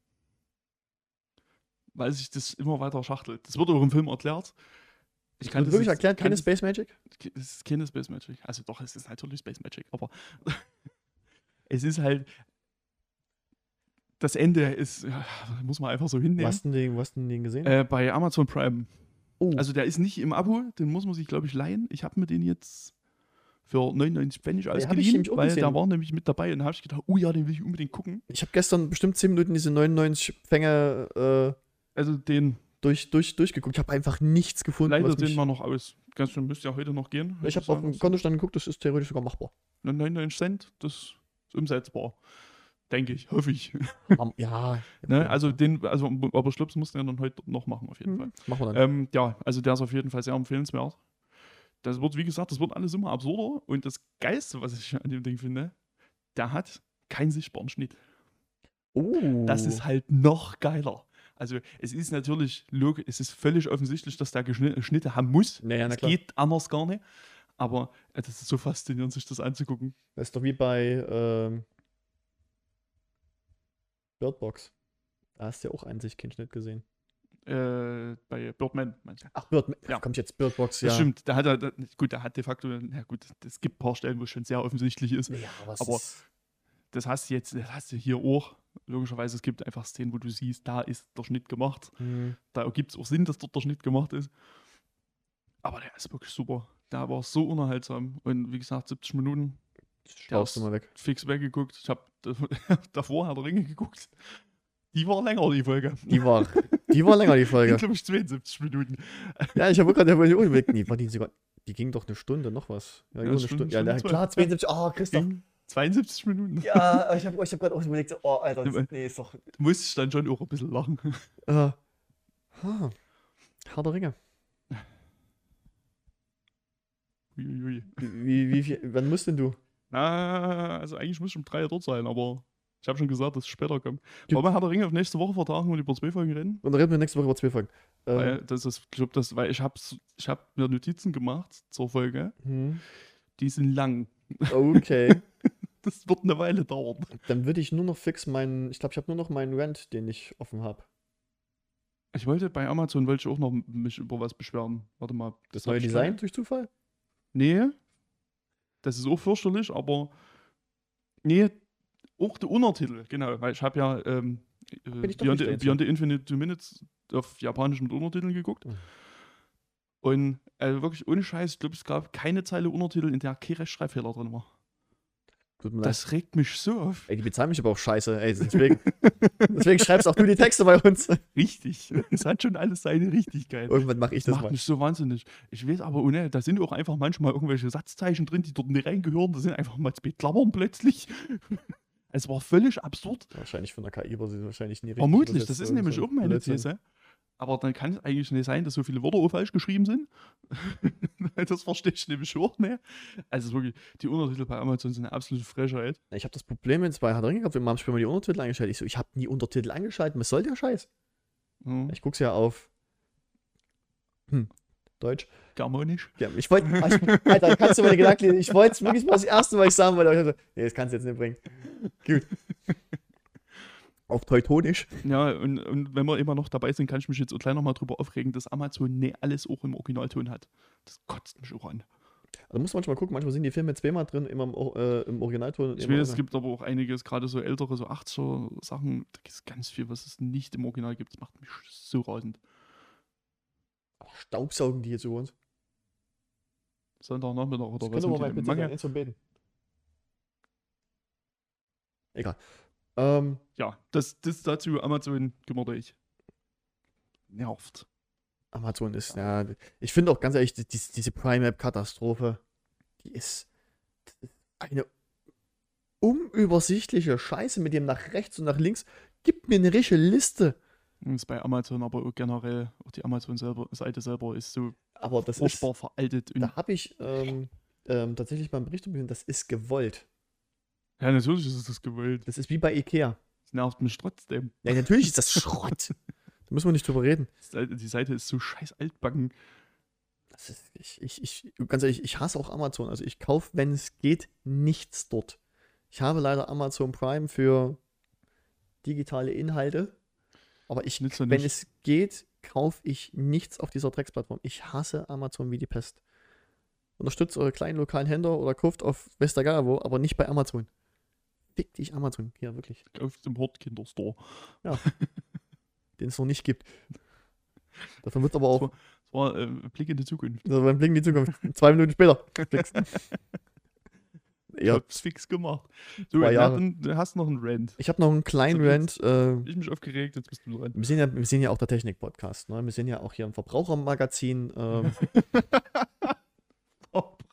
Speaker 1: Weil sich das immer weiter schachtelt. Das wird auch im Film erklärt. Ich kann das
Speaker 2: wirklich
Speaker 1: jetzt-
Speaker 2: erklärt, keine
Speaker 1: das-
Speaker 2: Space Magic?
Speaker 1: es ist keine Space Magic. Also doch, es ist natürlich Space Magic, aber es ist halt. Das Ende ist, ja, muss man einfach so hinnehmen.
Speaker 2: Was denn den, was denn den gesehen?
Speaker 1: Äh, bei Amazon Prime.
Speaker 2: oh,
Speaker 1: Also der ist nicht im Abo, den muss man sich, glaube ich, leihen. Ich habe mir den jetzt für 99 Pfennig ausgeliehen,
Speaker 2: auch
Speaker 1: weil der war nämlich mit dabei und da habe ich gedacht, oh ja, den will ich unbedingt gucken.
Speaker 2: ich habe gestern bestimmt 10 Minuten diese 99 Fänge äh,
Speaker 1: Also den
Speaker 2: durch, durch, durchgeguckt. Ich habe einfach nichts gefunden.
Speaker 1: leider den mal noch aus. Ganz schön, müsste ja heute noch gehen.
Speaker 2: ich habe auf dem Kontostand geguckt, das ist theoretisch sogar machbar.
Speaker 1: 99 Cent, das ist umsetzbar. Denke ich, hoffe ich.
Speaker 2: Ja.
Speaker 1: Ne? Also den, also aber Schlups mussten wir dann heute noch machen, auf jeden Fall.
Speaker 2: Hm, machen wir dann.
Speaker 1: Ähm, ja, also der ist auf jeden Fall sehr empfehlenswert. Das wird, wie gesagt, das wird alles immer absurder. Und das Geilste, was ich an dem Ding finde, der hat keinen sichtbaren Schnitt.
Speaker 2: Oh.
Speaker 1: Das ist halt noch geiler. Also es ist natürlich, es ist völlig offensichtlich, dass der Schnitte haben muss.
Speaker 2: Naja, na
Speaker 1: es
Speaker 2: klar.
Speaker 1: geht anders gar nicht. Aber äh, das ist so faszinierend, sich das anzugucken.
Speaker 2: Das ist doch wie bei ähm, Bird Box. Da hast du ja auch an sich keinen Schnitt gesehen.
Speaker 1: Äh, bei Birdman, meinst du?
Speaker 2: Ach, Bird,
Speaker 1: Ja.
Speaker 2: kommt jetzt Bird Box, ja.
Speaker 1: Das stimmt. Da hat er, da, gut, der hat de facto, ja gut, es gibt ein paar Stellen, wo es schon sehr offensichtlich ist.
Speaker 2: Ja, aber, es
Speaker 1: Aber-
Speaker 2: ist,
Speaker 1: Das hast du jetzt, das hast du hier auch. Logischerweise, es gibt einfach Szenen, wo du siehst, da ist der Schnitt gemacht.
Speaker 2: hm,
Speaker 1: Da ergibt es auch Sinn, dass dort der Schnitt gemacht ist. Aber der ist wirklich super. Der war so unterhaltsam. Und wie gesagt, 70 Minuten
Speaker 2: schaust du mal weg.
Speaker 1: fix weggeguckt. Ich habe davor Herr der Ringe geguckt. Die war länger, die Folge.
Speaker 2: Die war, die war länger, die Folge.
Speaker 1: glaube ich, 72 Minuten.
Speaker 2: Ja, ich habe gerade überlegt, nee, war die sogar, die ging doch eine Stunde, noch was. Ja,
Speaker 1: Ja,
Speaker 2: eine
Speaker 1: Stunde-
Speaker 2: Stunde. Ja,
Speaker 1: Stunde zwölf.
Speaker 2: klar, 72, oh, Christoph.
Speaker 1: Ging 72 Minuten.
Speaker 2: Ja, ich habe ich hab gerade auch überlegt, oh, Alter, das, nee, ist doch,
Speaker 1: Du musst dann schon auch ein bisschen lachen.
Speaker 2: äh, ha, Herr der Ringe.
Speaker 1: Uiuiui.
Speaker 2: Wie, wie, viel, wann musst denn du?
Speaker 1: Na, also eigentlich muss ich um drei dort sein, aber ich habe schon gesagt, dass es später kommt. Wollen wir Herr der Ringe auf nächste Woche vertagen und über zwei Folgen reden?
Speaker 2: Und dann reden wir nächste Woche über zwei Folgen. Ähm,
Speaker 1: Weil, das ist, ich glaub, das, weil ich habe ich hab mir Notizen gemacht zur Folge.
Speaker 2: hm,
Speaker 1: Die sind lang.
Speaker 2: okay.
Speaker 1: Das wird eine Weile dauern.
Speaker 2: Dann würde ich nur noch fix meinen, ich glaube, ich habe nur noch meinen Rant, den ich offen habe.
Speaker 1: Ich wollte bei Amazon wollte ich auch noch mich über was beschweren. Warte mal.
Speaker 2: Das
Speaker 1: hab
Speaker 2: neue Design durch Zufall?
Speaker 1: Nee. Das ist auch fürchterlich, aber. Nee, auch der Untertitel, genau. Weil ich habe ja ähm, äh, Beyond, the, Beyond the Infinite Two Minutes auf Japanisch mit Untertiteln geguckt.
Speaker 2: Mhm.
Speaker 1: Und also wirklich ohne Scheiß, ich glaube, es gab keine Zeile Untertitel, in der kein Rechtschreibfehler drin war. Das regt mich so auf.
Speaker 2: Ey, die bezahlen mich aber auch scheiße. Ey, deswegen, deswegen schreibst auch du die Texte bei uns.
Speaker 1: Richtig. Es hat schon alles seine Richtigkeit.
Speaker 2: Irgendwann mache ich
Speaker 1: Das
Speaker 2: das
Speaker 1: macht
Speaker 2: mal.
Speaker 1: mich so wahnsinnig. Ich weiß aber, ohne, da sind auch einfach manchmal irgendwelche Satzzeichen drin, die dort nicht reingehören. Da sind einfach mal zwei Klammern plötzlich. Es war völlig absurd.
Speaker 2: Wahrscheinlich von der KI, aber sie wahrscheinlich nie richtig.
Speaker 1: Vermutlich, das ist nämlich auch meine
Speaker 2: Blödsinn.
Speaker 1: These. Aber dann kann es eigentlich nicht sein, dass so viele Wörter auch falsch geschrieben sind. das verstehe ich nämlich auch nicht. Also wirklich, die Untertitel bei Amazon sind eine absolute Frechheit.
Speaker 2: Ich habe das Problem jetzt bei Hard Ring gehabt, wir haben später mal die Untertitel eingeschaltet. Ich so, ich habe nie Untertitel angeschaltet. Was soll der Scheiß?
Speaker 1: Ja,
Speaker 2: Ich guck's ja auf hm, Deutsch.
Speaker 1: Germanisch.
Speaker 2: Ja, ich wollte, Alter, kannst du meine Gedanken lesen? Ich wollte es wirklich mal das erste Mal ich sagen wollte, aber ich dachte, nee, das kannst du jetzt nicht bringen. Gut. Auf Teutonisch.
Speaker 1: Ja, und, und wenn wir immer noch dabei sind, kann ich mich jetzt auch gleich nochmal drüber aufregen, dass Amazon nicht alles auch im Originalton hat. Das kotzt mich auch an.
Speaker 2: Also muss man manchmal gucken, manchmal sind die Filme zweimal drin, immer im, äh, im Originalton.
Speaker 1: Ich weiß, es gibt aber auch einiges, gerade so ältere, so 80er Sachen, da gibt es ganz viel, was es nicht im Original gibt. Das macht mich so rasend.
Speaker 2: Staubsaugen die jetzt über uns.
Speaker 1: Sonntagnachmittag oder
Speaker 2: Das
Speaker 1: was mit
Speaker 2: man mal bitte
Speaker 1: Mangel.
Speaker 2: Egal. Ähm,
Speaker 1: Ja, das, das dazu, Amazon kümmert euch. Nervt.
Speaker 2: Amazon ist, ja, ich finde auch ganz ehrlich, die, die, diese Prime-App-Katastrophe, die ist, ist eine unübersichtliche Scheiße mit dem nach rechts und nach links. Gib mir eine richtige Liste.
Speaker 1: Das ist bei Amazon, aber auch generell, auch die Amazon-Seite selber ist so
Speaker 2: Aber das ist,
Speaker 1: furchtbar veraltet. Und,
Speaker 2: da habe ich ähm, ähm, tatsächlich mal einen Bericht gesehen, das ist gewollt.
Speaker 1: Ja, natürlich ist das gewollt.
Speaker 2: Das ist wie bei Ikea.
Speaker 1: Das nervt mich trotzdem.
Speaker 2: Ja, natürlich ist das Schrott. da müssen wir nicht drüber reden.
Speaker 1: Die Seite ist so scheiß altbacken.
Speaker 2: Das ist, ich, ich, ich, ganz ehrlich, ich hasse auch Amazon. Also ich kaufe, wenn es geht, nichts dort. Ich habe leider Amazon Prime für digitale Inhalte. Aber ich, wenn
Speaker 1: nicht.
Speaker 2: es geht, kaufe ich nichts auf dieser Drecksplattform. Ich hasse Amazon wie die Pest. Unterstützt eure kleinen lokalen Händler oder kauft auf Westergabo, aber nicht bei Amazon. Fick dich Amazon. Hier, wirklich.
Speaker 1: Auf dem Hortkinderstore.
Speaker 2: Den es noch nicht gibt. Davon wird aber auch.
Speaker 1: Das war äh, ein Blick in die Zukunft.
Speaker 2: Also beim Blick in die Zukunft. Zwei Minuten später. Fix.
Speaker 1: Ich
Speaker 2: ja,
Speaker 1: hab's fix gemacht. So, ja, du hast noch einen Rant.
Speaker 2: ich habe noch einen kleinen
Speaker 1: So,
Speaker 2: Rant. Äh,
Speaker 1: Ich mich aufgeregt, jetzt bist du dran.
Speaker 2: wir, sind ja, wir sind ja auch der Technik-Podcast. Ne? Wir sind ja auch hier im Verbrauchermagazin. Ähm,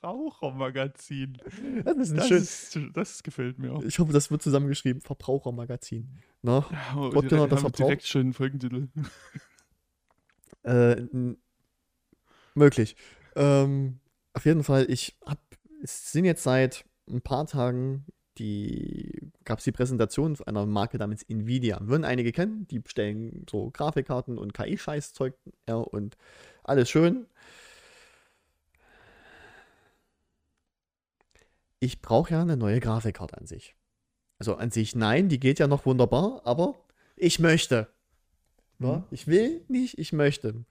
Speaker 1: Verbrauchermagazin.
Speaker 2: das ist
Speaker 1: Das,
Speaker 2: schön.
Speaker 1: ist, das gefällt mir.
Speaker 2: Ich hoffe, das wird zusammengeschrieben. Verbrauchermagazin. Ne?
Speaker 1: Ja,
Speaker 2: Gott,
Speaker 1: direkt,
Speaker 2: genau, das Verbrauch-
Speaker 1: direkt schon einen Folgentitel.
Speaker 2: Äh, möglich. Ähm, auf jeden Fall, ich hab, es sind jetzt seit ein paar Tagen die gab es die Präsentation einer Marke namens Nvidia. Würden einige kennen, die stellen so Grafikkarten und KI-Scheißzeug ja, und alles schön. Ich brauche ja eine neue Grafikkarte an sich. Also an sich nein, die geht ja noch wunderbar, aber ich möchte. Ja,
Speaker 1: Mhm.
Speaker 2: Ich will nicht, ich möchte.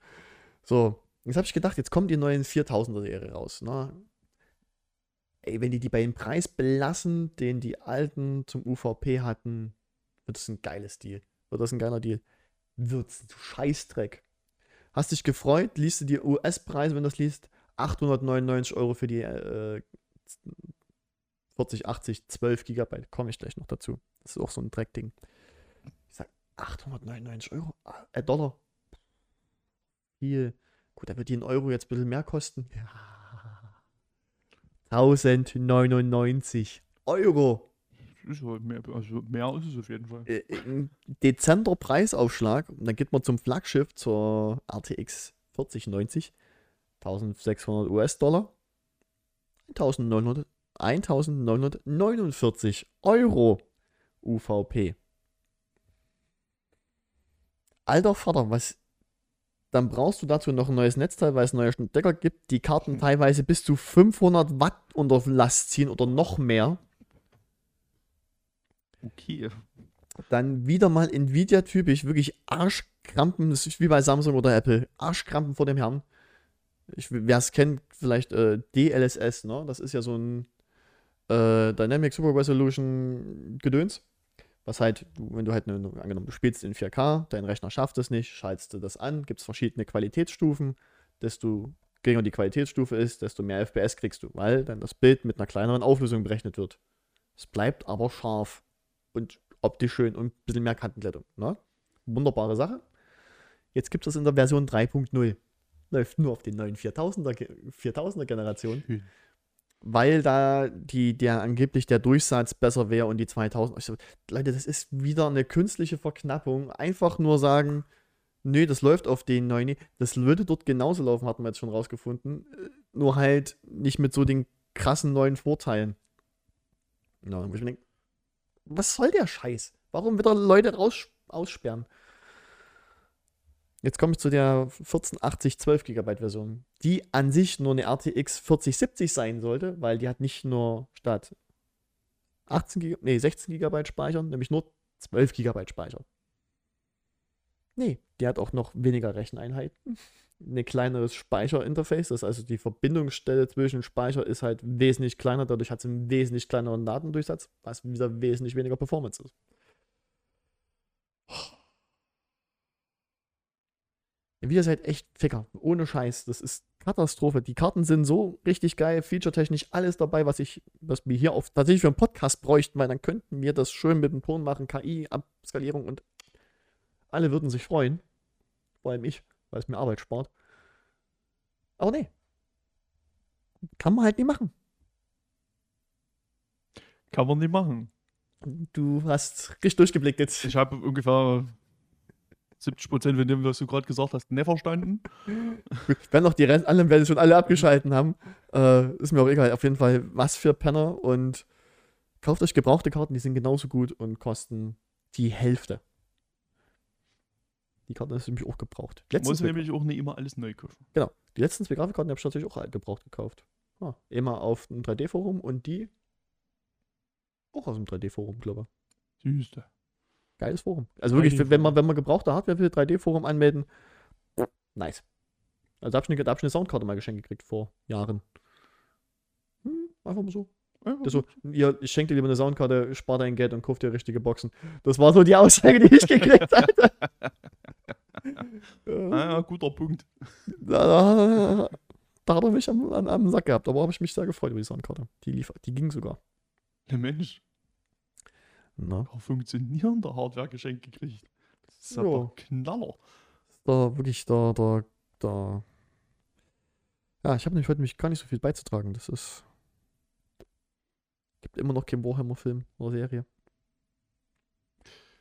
Speaker 2: So, jetzt habe ich gedacht, jetzt kommt die neuen 4000er Serie raus. Ne? Ey, wenn die die bei dem Preis belassen, den die alten zum UVP hatten, wird das ein geiles Deal. Wird das ein geiler Deal. Wird's ein Scheißdreck. Hast dich gefreut, liest du die US-Preise, wenn du das liest, 899 Euro für die äh, 40, 80, 12 Gigabyte. Komme ich gleich noch dazu. Das ist auch so ein Dreckding. Ich sag 899 Euro, äh, Dollar. Viel. Gut, da wird die in Euro jetzt ein bisschen mehr kosten. Ja. 1099 Euro.
Speaker 1: Ist ja mehr, also mehr ist es auf jeden Fall.
Speaker 2: Äh, Ein dezenter Preisaufschlag. Und dann geht man zum Flaggschiff zur RTX 4090. 1600 US-Dollar. 1900, 1949 Euro UVP. Alter Vater, was. Dann brauchst du dazu noch ein neues Netzteil, weil es neue Stecker gibt, die Karten teilweise bis zu 500 Watt unter Last ziehen oder noch mehr.
Speaker 1: Okay.
Speaker 2: Dann wieder mal Nvidia-typisch, wirklich Arschkrampen, das ist wie bei Samsung oder Apple, Arschkrampen vor dem Herrn. Wer es kennt, vielleicht äh, DLSS, ne? Das ist ja so ein äh, Dynamic Super Resolution Gedöns. Was halt, wenn du halt, eine, angenommen, du spielst in 4K, dein Rechner schafft es nicht, schaltest du das an, gibt es verschiedene Qualitätsstufen. Desto geringer die Qualitätsstufe ist, desto mehr FPS kriegst du, weil dann das Bild mit einer kleineren Auflösung berechnet wird. Es bleibt aber scharf und optisch schön und ein bisschen mehr Kantenglättung. Ne? Wunderbare Sache. Jetzt gibt es in der Version 3.0. Läuft nur auf den neuen 4000er, Ge- 4000er Generation,
Speaker 1: Schön.
Speaker 2: Weil da die, der angeblich der Durchsatz besser wäre und die 2000. Ich so, Leute, das ist wieder eine künstliche Verknappung. Einfach nur sagen, nö, das läuft auf den neuen. Das würde dort genauso laufen, hatten wir jetzt schon rausgefunden. Äh, Nur halt nicht mit so den krassen neuen Vorteilen. Ja, wo ich mir denke, was soll der Scheiß? Warum wieder Leute raus aussperren? Jetzt komme ich zu der 1480 12 GB Version, die an sich nur eine RTX 4070 sein sollte, weil die hat nicht nur statt 18 GB, nee, 16 GB Speicher, nämlich nur 12 GB Speicher. Nee, die hat auch noch weniger Recheneinheiten, ein kleineres Speicherinterface, das ist also die Verbindungsstelle zwischen Speicher ist halt wesentlich kleiner, dadurch hat sie einen wesentlich kleineren Datendurchsatz, was wieder wesentlich weniger Performance ist. Wir seid echt Ficker. Ohne Scheiß. Das ist Katastrophe. Die Karten sind so richtig geil, featuretechnisch alles dabei, was ich, was wir hier auf tatsächlich für einen Podcast bräuchten, weil dann könnten wir das schön mit dem Ton machen, KI, Abskalierung und alle würden sich freuen. Vor allem ich, weil es mir Arbeit spart. Aber nee. Kann man halt nie machen.
Speaker 1: Kann man nicht machen.
Speaker 2: Du hast richtig durchgeblickt jetzt.
Speaker 1: Ich habe ungefähr 70% von dem, was du gerade gesagt hast, nicht verstanden.
Speaker 2: Wenn noch die Rest, anderen werden schon alle abgeschalten haben, äh, ist mir auch egal. Auf jeden Fall, was für Penner und kauft euch gebrauchte Karten, die sind genauso gut und kosten die Hälfte. Die Karte ist nämlich auch gebraucht. Die
Speaker 1: Muss nämlich auch nicht immer alles neu kaufen.
Speaker 2: die letzten zwei Grafikkarten habe ich natürlich auch gebraucht gekauft. Ah, immer auf dem 3D-Forum und die auch aus dem 3D-Forum, glaube ich.
Speaker 1: Süße.
Speaker 2: Geiles Forum. Also wirklich, wenn man, wenn man gebrauchte Hardware will, 3D-Forum anmelden, nice. Also da habe ich, eine- da hab ich eine Soundkarte mal geschenkt gekriegt vor Jahren. Hm, einfach mal so. Das so, ihr, ich schenke dir lieber eine Soundkarte, spar dein Geld und kauf dir richtige Boxen. Das war so die Aussage, die ich gekriegt hatte.
Speaker 1: Ah, ja, guter Punkt.
Speaker 2: da, da hat er mich am, am, am Sack gehabt, aber habe ich mich sehr gefreut über die Soundkarte. Die lief, die ging sogar.
Speaker 1: Der Mensch,
Speaker 2: Na,
Speaker 1: auch funktionierender Hardware geschenkt gekriegt. Das ist
Speaker 2: Ja.
Speaker 1: aber Knaller.
Speaker 2: da wirklich da, da, da. Ja, ich habe nämlich heute mich gar nicht so viel beizutragen. Das ist. Gibt immer noch keinen Warhammer-Film oder Serie.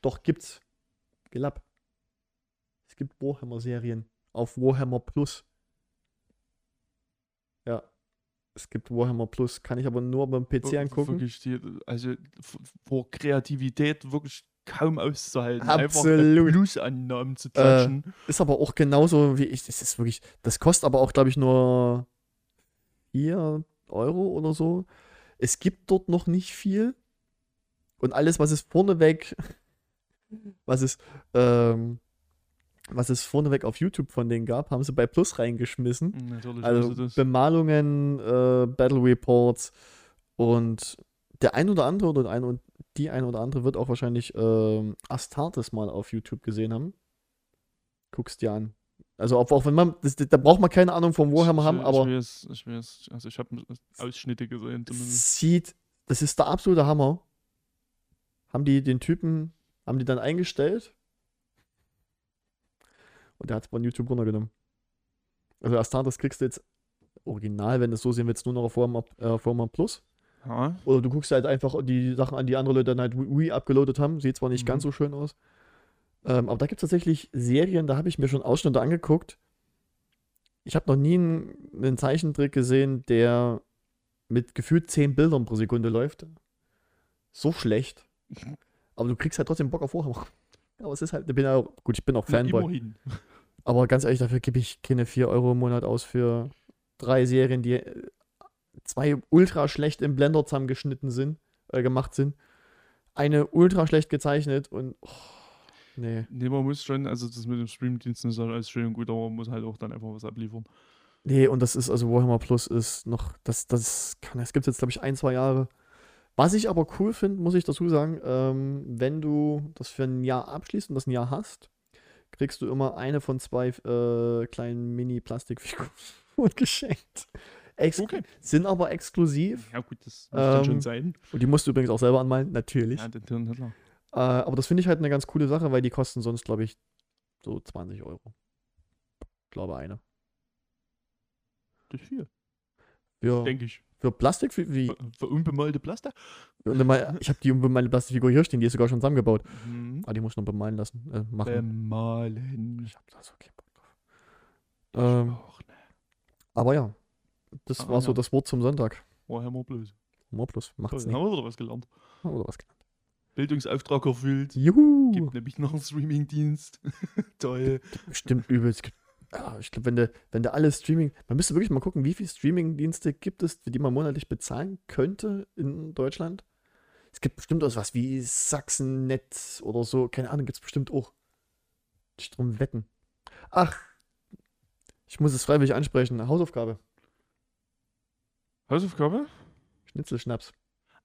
Speaker 2: Doch gibt's. Gelapp. Es gibt Warhammer-Serien auf Warhammer Plus. Ja. Es gibt Warhammer Plus, kann ich aber nur beim PC angucken.
Speaker 1: Wirklich, die, also vor Kreativität wirklich kaum auszuhalten.
Speaker 2: Absolut.
Speaker 1: Einfach Blues-Annahmen zu klatschen.
Speaker 2: Ist aber auch genauso wie ich. Das ist wirklich. Das kostet aber auch, glaube ich, nur 4 Euro oder so. Es gibt dort noch nicht viel. Und alles, was es vorneweg, was es, ähm, was es vorneweg auf YouTube von denen gab, haben sie bei Plus reingeschmissen.
Speaker 1: Mhm, Natürlich,
Speaker 2: Also
Speaker 1: das.
Speaker 2: Bemalungen, äh, Battle Reports und der ein oder andere oder ein und die ein oder andere wird auch wahrscheinlich ähm, Astartes mal auf YouTube gesehen haben. Guckst dir an. Also auch, auch wenn man, das, da braucht man keine Ahnung vom Warhammer haben, aber
Speaker 1: Ich weiß, ich weiß, also ich habe Ausschnitte gesehen zumindest.
Speaker 2: sieht, das ist der absolute Hammer. Haben die den Typen, haben die dann eingestellt und der hat es von YouTube runtergenommen. Also Astartes kriegst du jetzt original, wenn du es so sehen willst, nur noch auf Warhammer, äh, Plus.
Speaker 1: Ja,
Speaker 2: Oder du guckst halt einfach die Sachen an, die andere Leute dann halt Wii abgeloadet haben. Sieht zwar nicht
Speaker 1: Mhm.
Speaker 2: ganz so schön aus. Ähm, aber da gibt es tatsächlich Serien, da habe ich mir schon Ausschnitte angeguckt. Ich habe noch nie einen, einen Zeichentrick gesehen, der mit gefühlt 10 Bildern pro Sekunde läuft. So schlecht. Aber du kriegst halt trotzdem Bock auf Warhammer. Aber es ist halt, ich bin ja auch, gut, ich bin auch Fanboy. Aber ganz ehrlich, dafür gebe ich keine 4 Euro im Monat aus für drei Serien, die äh, zwei ultra schlecht im Blender zusammengeschnitten sind, äh, gemacht sind. Eine ultra schlecht gezeichnet und oh, nee.
Speaker 1: Nee, man muss schon, also das mit dem Streamdienst ist halt alles schön und gut, aber man muss halt auch dann einfach was abliefern.
Speaker 2: Nee, und das ist, also Warhammer Plus ist noch, das, das kann, das gibt es jetzt, glaube ich, ein, zwei Jahre. Was ich aber cool finde, muss ich dazu sagen, ähm, wenn du das für ein Jahr abschließt und das ein Jahr hast, kriegst du immer eine von zwei äh, kleinen Mini-Plastikfiguren geschenkt. Ex
Speaker 1: Okay.
Speaker 2: Sind aber exklusiv.
Speaker 1: Ja gut, das muss dann
Speaker 2: Ähm,
Speaker 1: schon sein.
Speaker 2: Und die musst du übrigens auch selber anmalen, natürlich.
Speaker 1: Ja, den Hirn klar.
Speaker 2: Äh, aber das finde ich halt eine ganz coole Sache, weil die kosten sonst, glaube ich, so 20 Euro. Glaube eine.
Speaker 1: Das ist viel,
Speaker 2: Für,
Speaker 1: denke ich.
Speaker 2: für Plastik, wie, wie
Speaker 1: Für, für unbemalte Plastik.
Speaker 2: ich habe die unbemalte Plastikfigur hier stehen, die ist sogar schon zusammengebaut.
Speaker 1: Mhm.
Speaker 2: Ah, die muss ich noch bemalen lassen. Äh, machen.
Speaker 1: Bemalen.
Speaker 2: Ich habe da so keinen Bock drauf. Ähm,
Speaker 1: Auch, ne.
Speaker 2: aber ja, das
Speaker 1: Ah,
Speaker 2: war so
Speaker 1: ja.
Speaker 2: das Wort zum Sonntag.
Speaker 1: Warhammer Plus.
Speaker 2: More plus, macht's
Speaker 1: haben
Speaker 2: nicht.
Speaker 1: wir wieder was gelernt.
Speaker 2: Oder was gelernt.
Speaker 1: Bildungsauftrag erfüllt.
Speaker 2: Juhu!
Speaker 1: Gibt nämlich noch einen Streamingdienst. Toll.
Speaker 2: Bestimmt übelst. Ja, ich glaube, wenn du, wenn du alle Streaming, man müsste wirklich mal gucken, wie viele Streaming-Dienste gibt es, für die man monatlich bezahlen könnte in Deutschland. Es gibt bestimmt auch was wie Sachsen-Net oder so, keine Ahnung, gibt es bestimmt auch. Ich drum wetten. Ach, ich muss es freiwillig ansprechen. Hausaufgabe.
Speaker 1: Hausaufgabe?
Speaker 2: Schnitzelschnaps.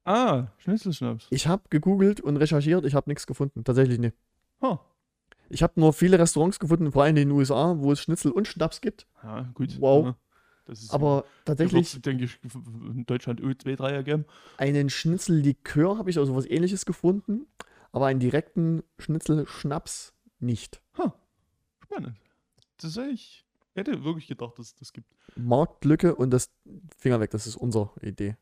Speaker 1: Ah, Schnitzelschnaps.
Speaker 2: Ich habe gegoogelt und recherchiert, ich habe nichts gefunden. Tatsächlich nicht.
Speaker 1: Ha.
Speaker 2: Ich habe nur viele Restaurants gefunden, vor allem in den USA, wo es Schnitzel und Schnaps gibt.
Speaker 1: Ja, gut.
Speaker 2: Wow.
Speaker 1: Ja. Das ist
Speaker 2: Aber tatsächlich
Speaker 1: denke ich, in Deutschland U2, 3 geben.
Speaker 2: einen Schnitzellikör habe ich also was ähnliches gefunden, aber einen direkten Schnitzelschnaps nicht.
Speaker 1: Spannend. Das. Ich hätte wirklich gedacht, dass es das gibt.
Speaker 2: Marktlücke und das Finger weg, das ist unsere Idee.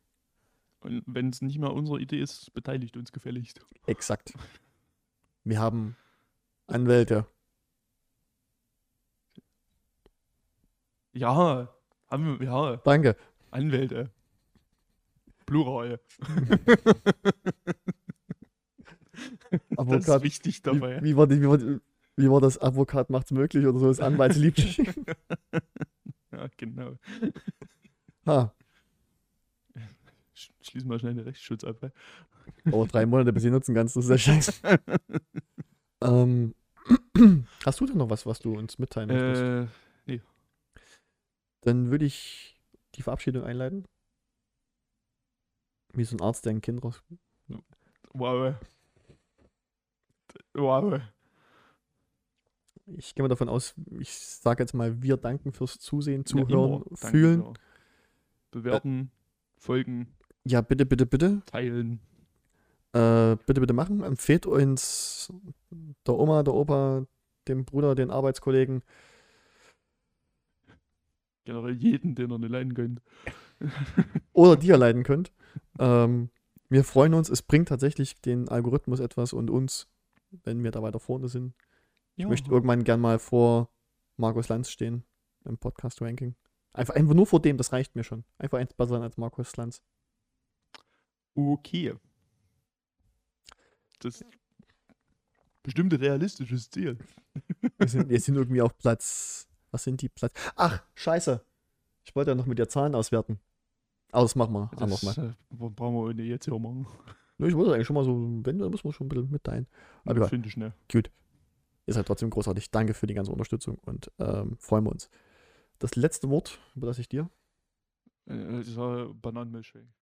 Speaker 1: Und wenn es nicht mehr unsere Idee ist, beteiligt uns gefälligst.
Speaker 2: Exakt. Wir haben Anwälte.
Speaker 1: Ja, haben wir, ja,
Speaker 2: Danke.
Speaker 1: Anwälte. Plural. Das ist wichtig
Speaker 2: Wie,
Speaker 1: dabei.
Speaker 2: wie, war die, wie, war die, wie war das? Advokat macht's möglich oder so? Das Anwaltsliebt.
Speaker 1: Ja, genau.
Speaker 2: ha.
Speaker 1: Sch- Schließen wir schnell den Rechtsschutz ab. ey.
Speaker 2: Aber drei Monate, bis sie nutzen kannst, das ist der Scheiß. ähm, hast du denn noch was, was du uns mitteilen möchtest?
Speaker 1: Äh,
Speaker 2: Dann würde ich die Verabschiedung einleiten. Wie so ein Arzt, der ein Kind raus.
Speaker 1: wow. Wow.
Speaker 2: Ich gehe mal davon aus, ich sage jetzt mal, wir danken fürs Zusehen,
Speaker 1: Ja,
Speaker 2: Zuhören.
Speaker 1: Danke,
Speaker 2: Fühlen.
Speaker 1: ja. Bewerten, folgen,
Speaker 2: Ja, bitte, bitte, bitte.
Speaker 1: teilen.
Speaker 2: Äh, bitte, bitte machen. Empfehlt uns der Oma, der Opa, dem Bruder, den Arbeitskollegen.
Speaker 1: Generell jeden, den ihr nicht leiden könnt.
Speaker 2: oder die ihr leiden könnt. Ähm, wir freuen uns, es bringt tatsächlich den Algorithmus etwas und uns, wenn wir da weiter vorne sind. Ich
Speaker 1: Ja.
Speaker 2: möchte irgendwann gern mal vor Markus Lanz stehen im Podcast-Ranking. Einfach, einfach nur vor dem, das reicht mir schon. Einfach eins besser sein als Markus Lanz.
Speaker 1: Okay. Das ist bestimmt ein realistisches Ziel.
Speaker 2: Wir sind, wir sind irgendwie auf Platz. Was sind die Platz? Ach, scheiße. Ich wollte ja noch mit dir Zahlen auswerten. Aber das machen wir anders mal.
Speaker 1: Das äh, brauchen wir jetzt hier machen.
Speaker 2: Nö, Ich wollte eigentlich schon mal so, wenn, dann müssen wir schon ein bisschen mitteilen. Aber egal.
Speaker 1: Finde ich ne.
Speaker 2: Ihr seid trotzdem großartig. Danke für die ganze Unterstützung und ähm, freuen wir uns. Das letzte Wort überlasse ich dir.
Speaker 1: Äh, dieser Bananenmilchshake.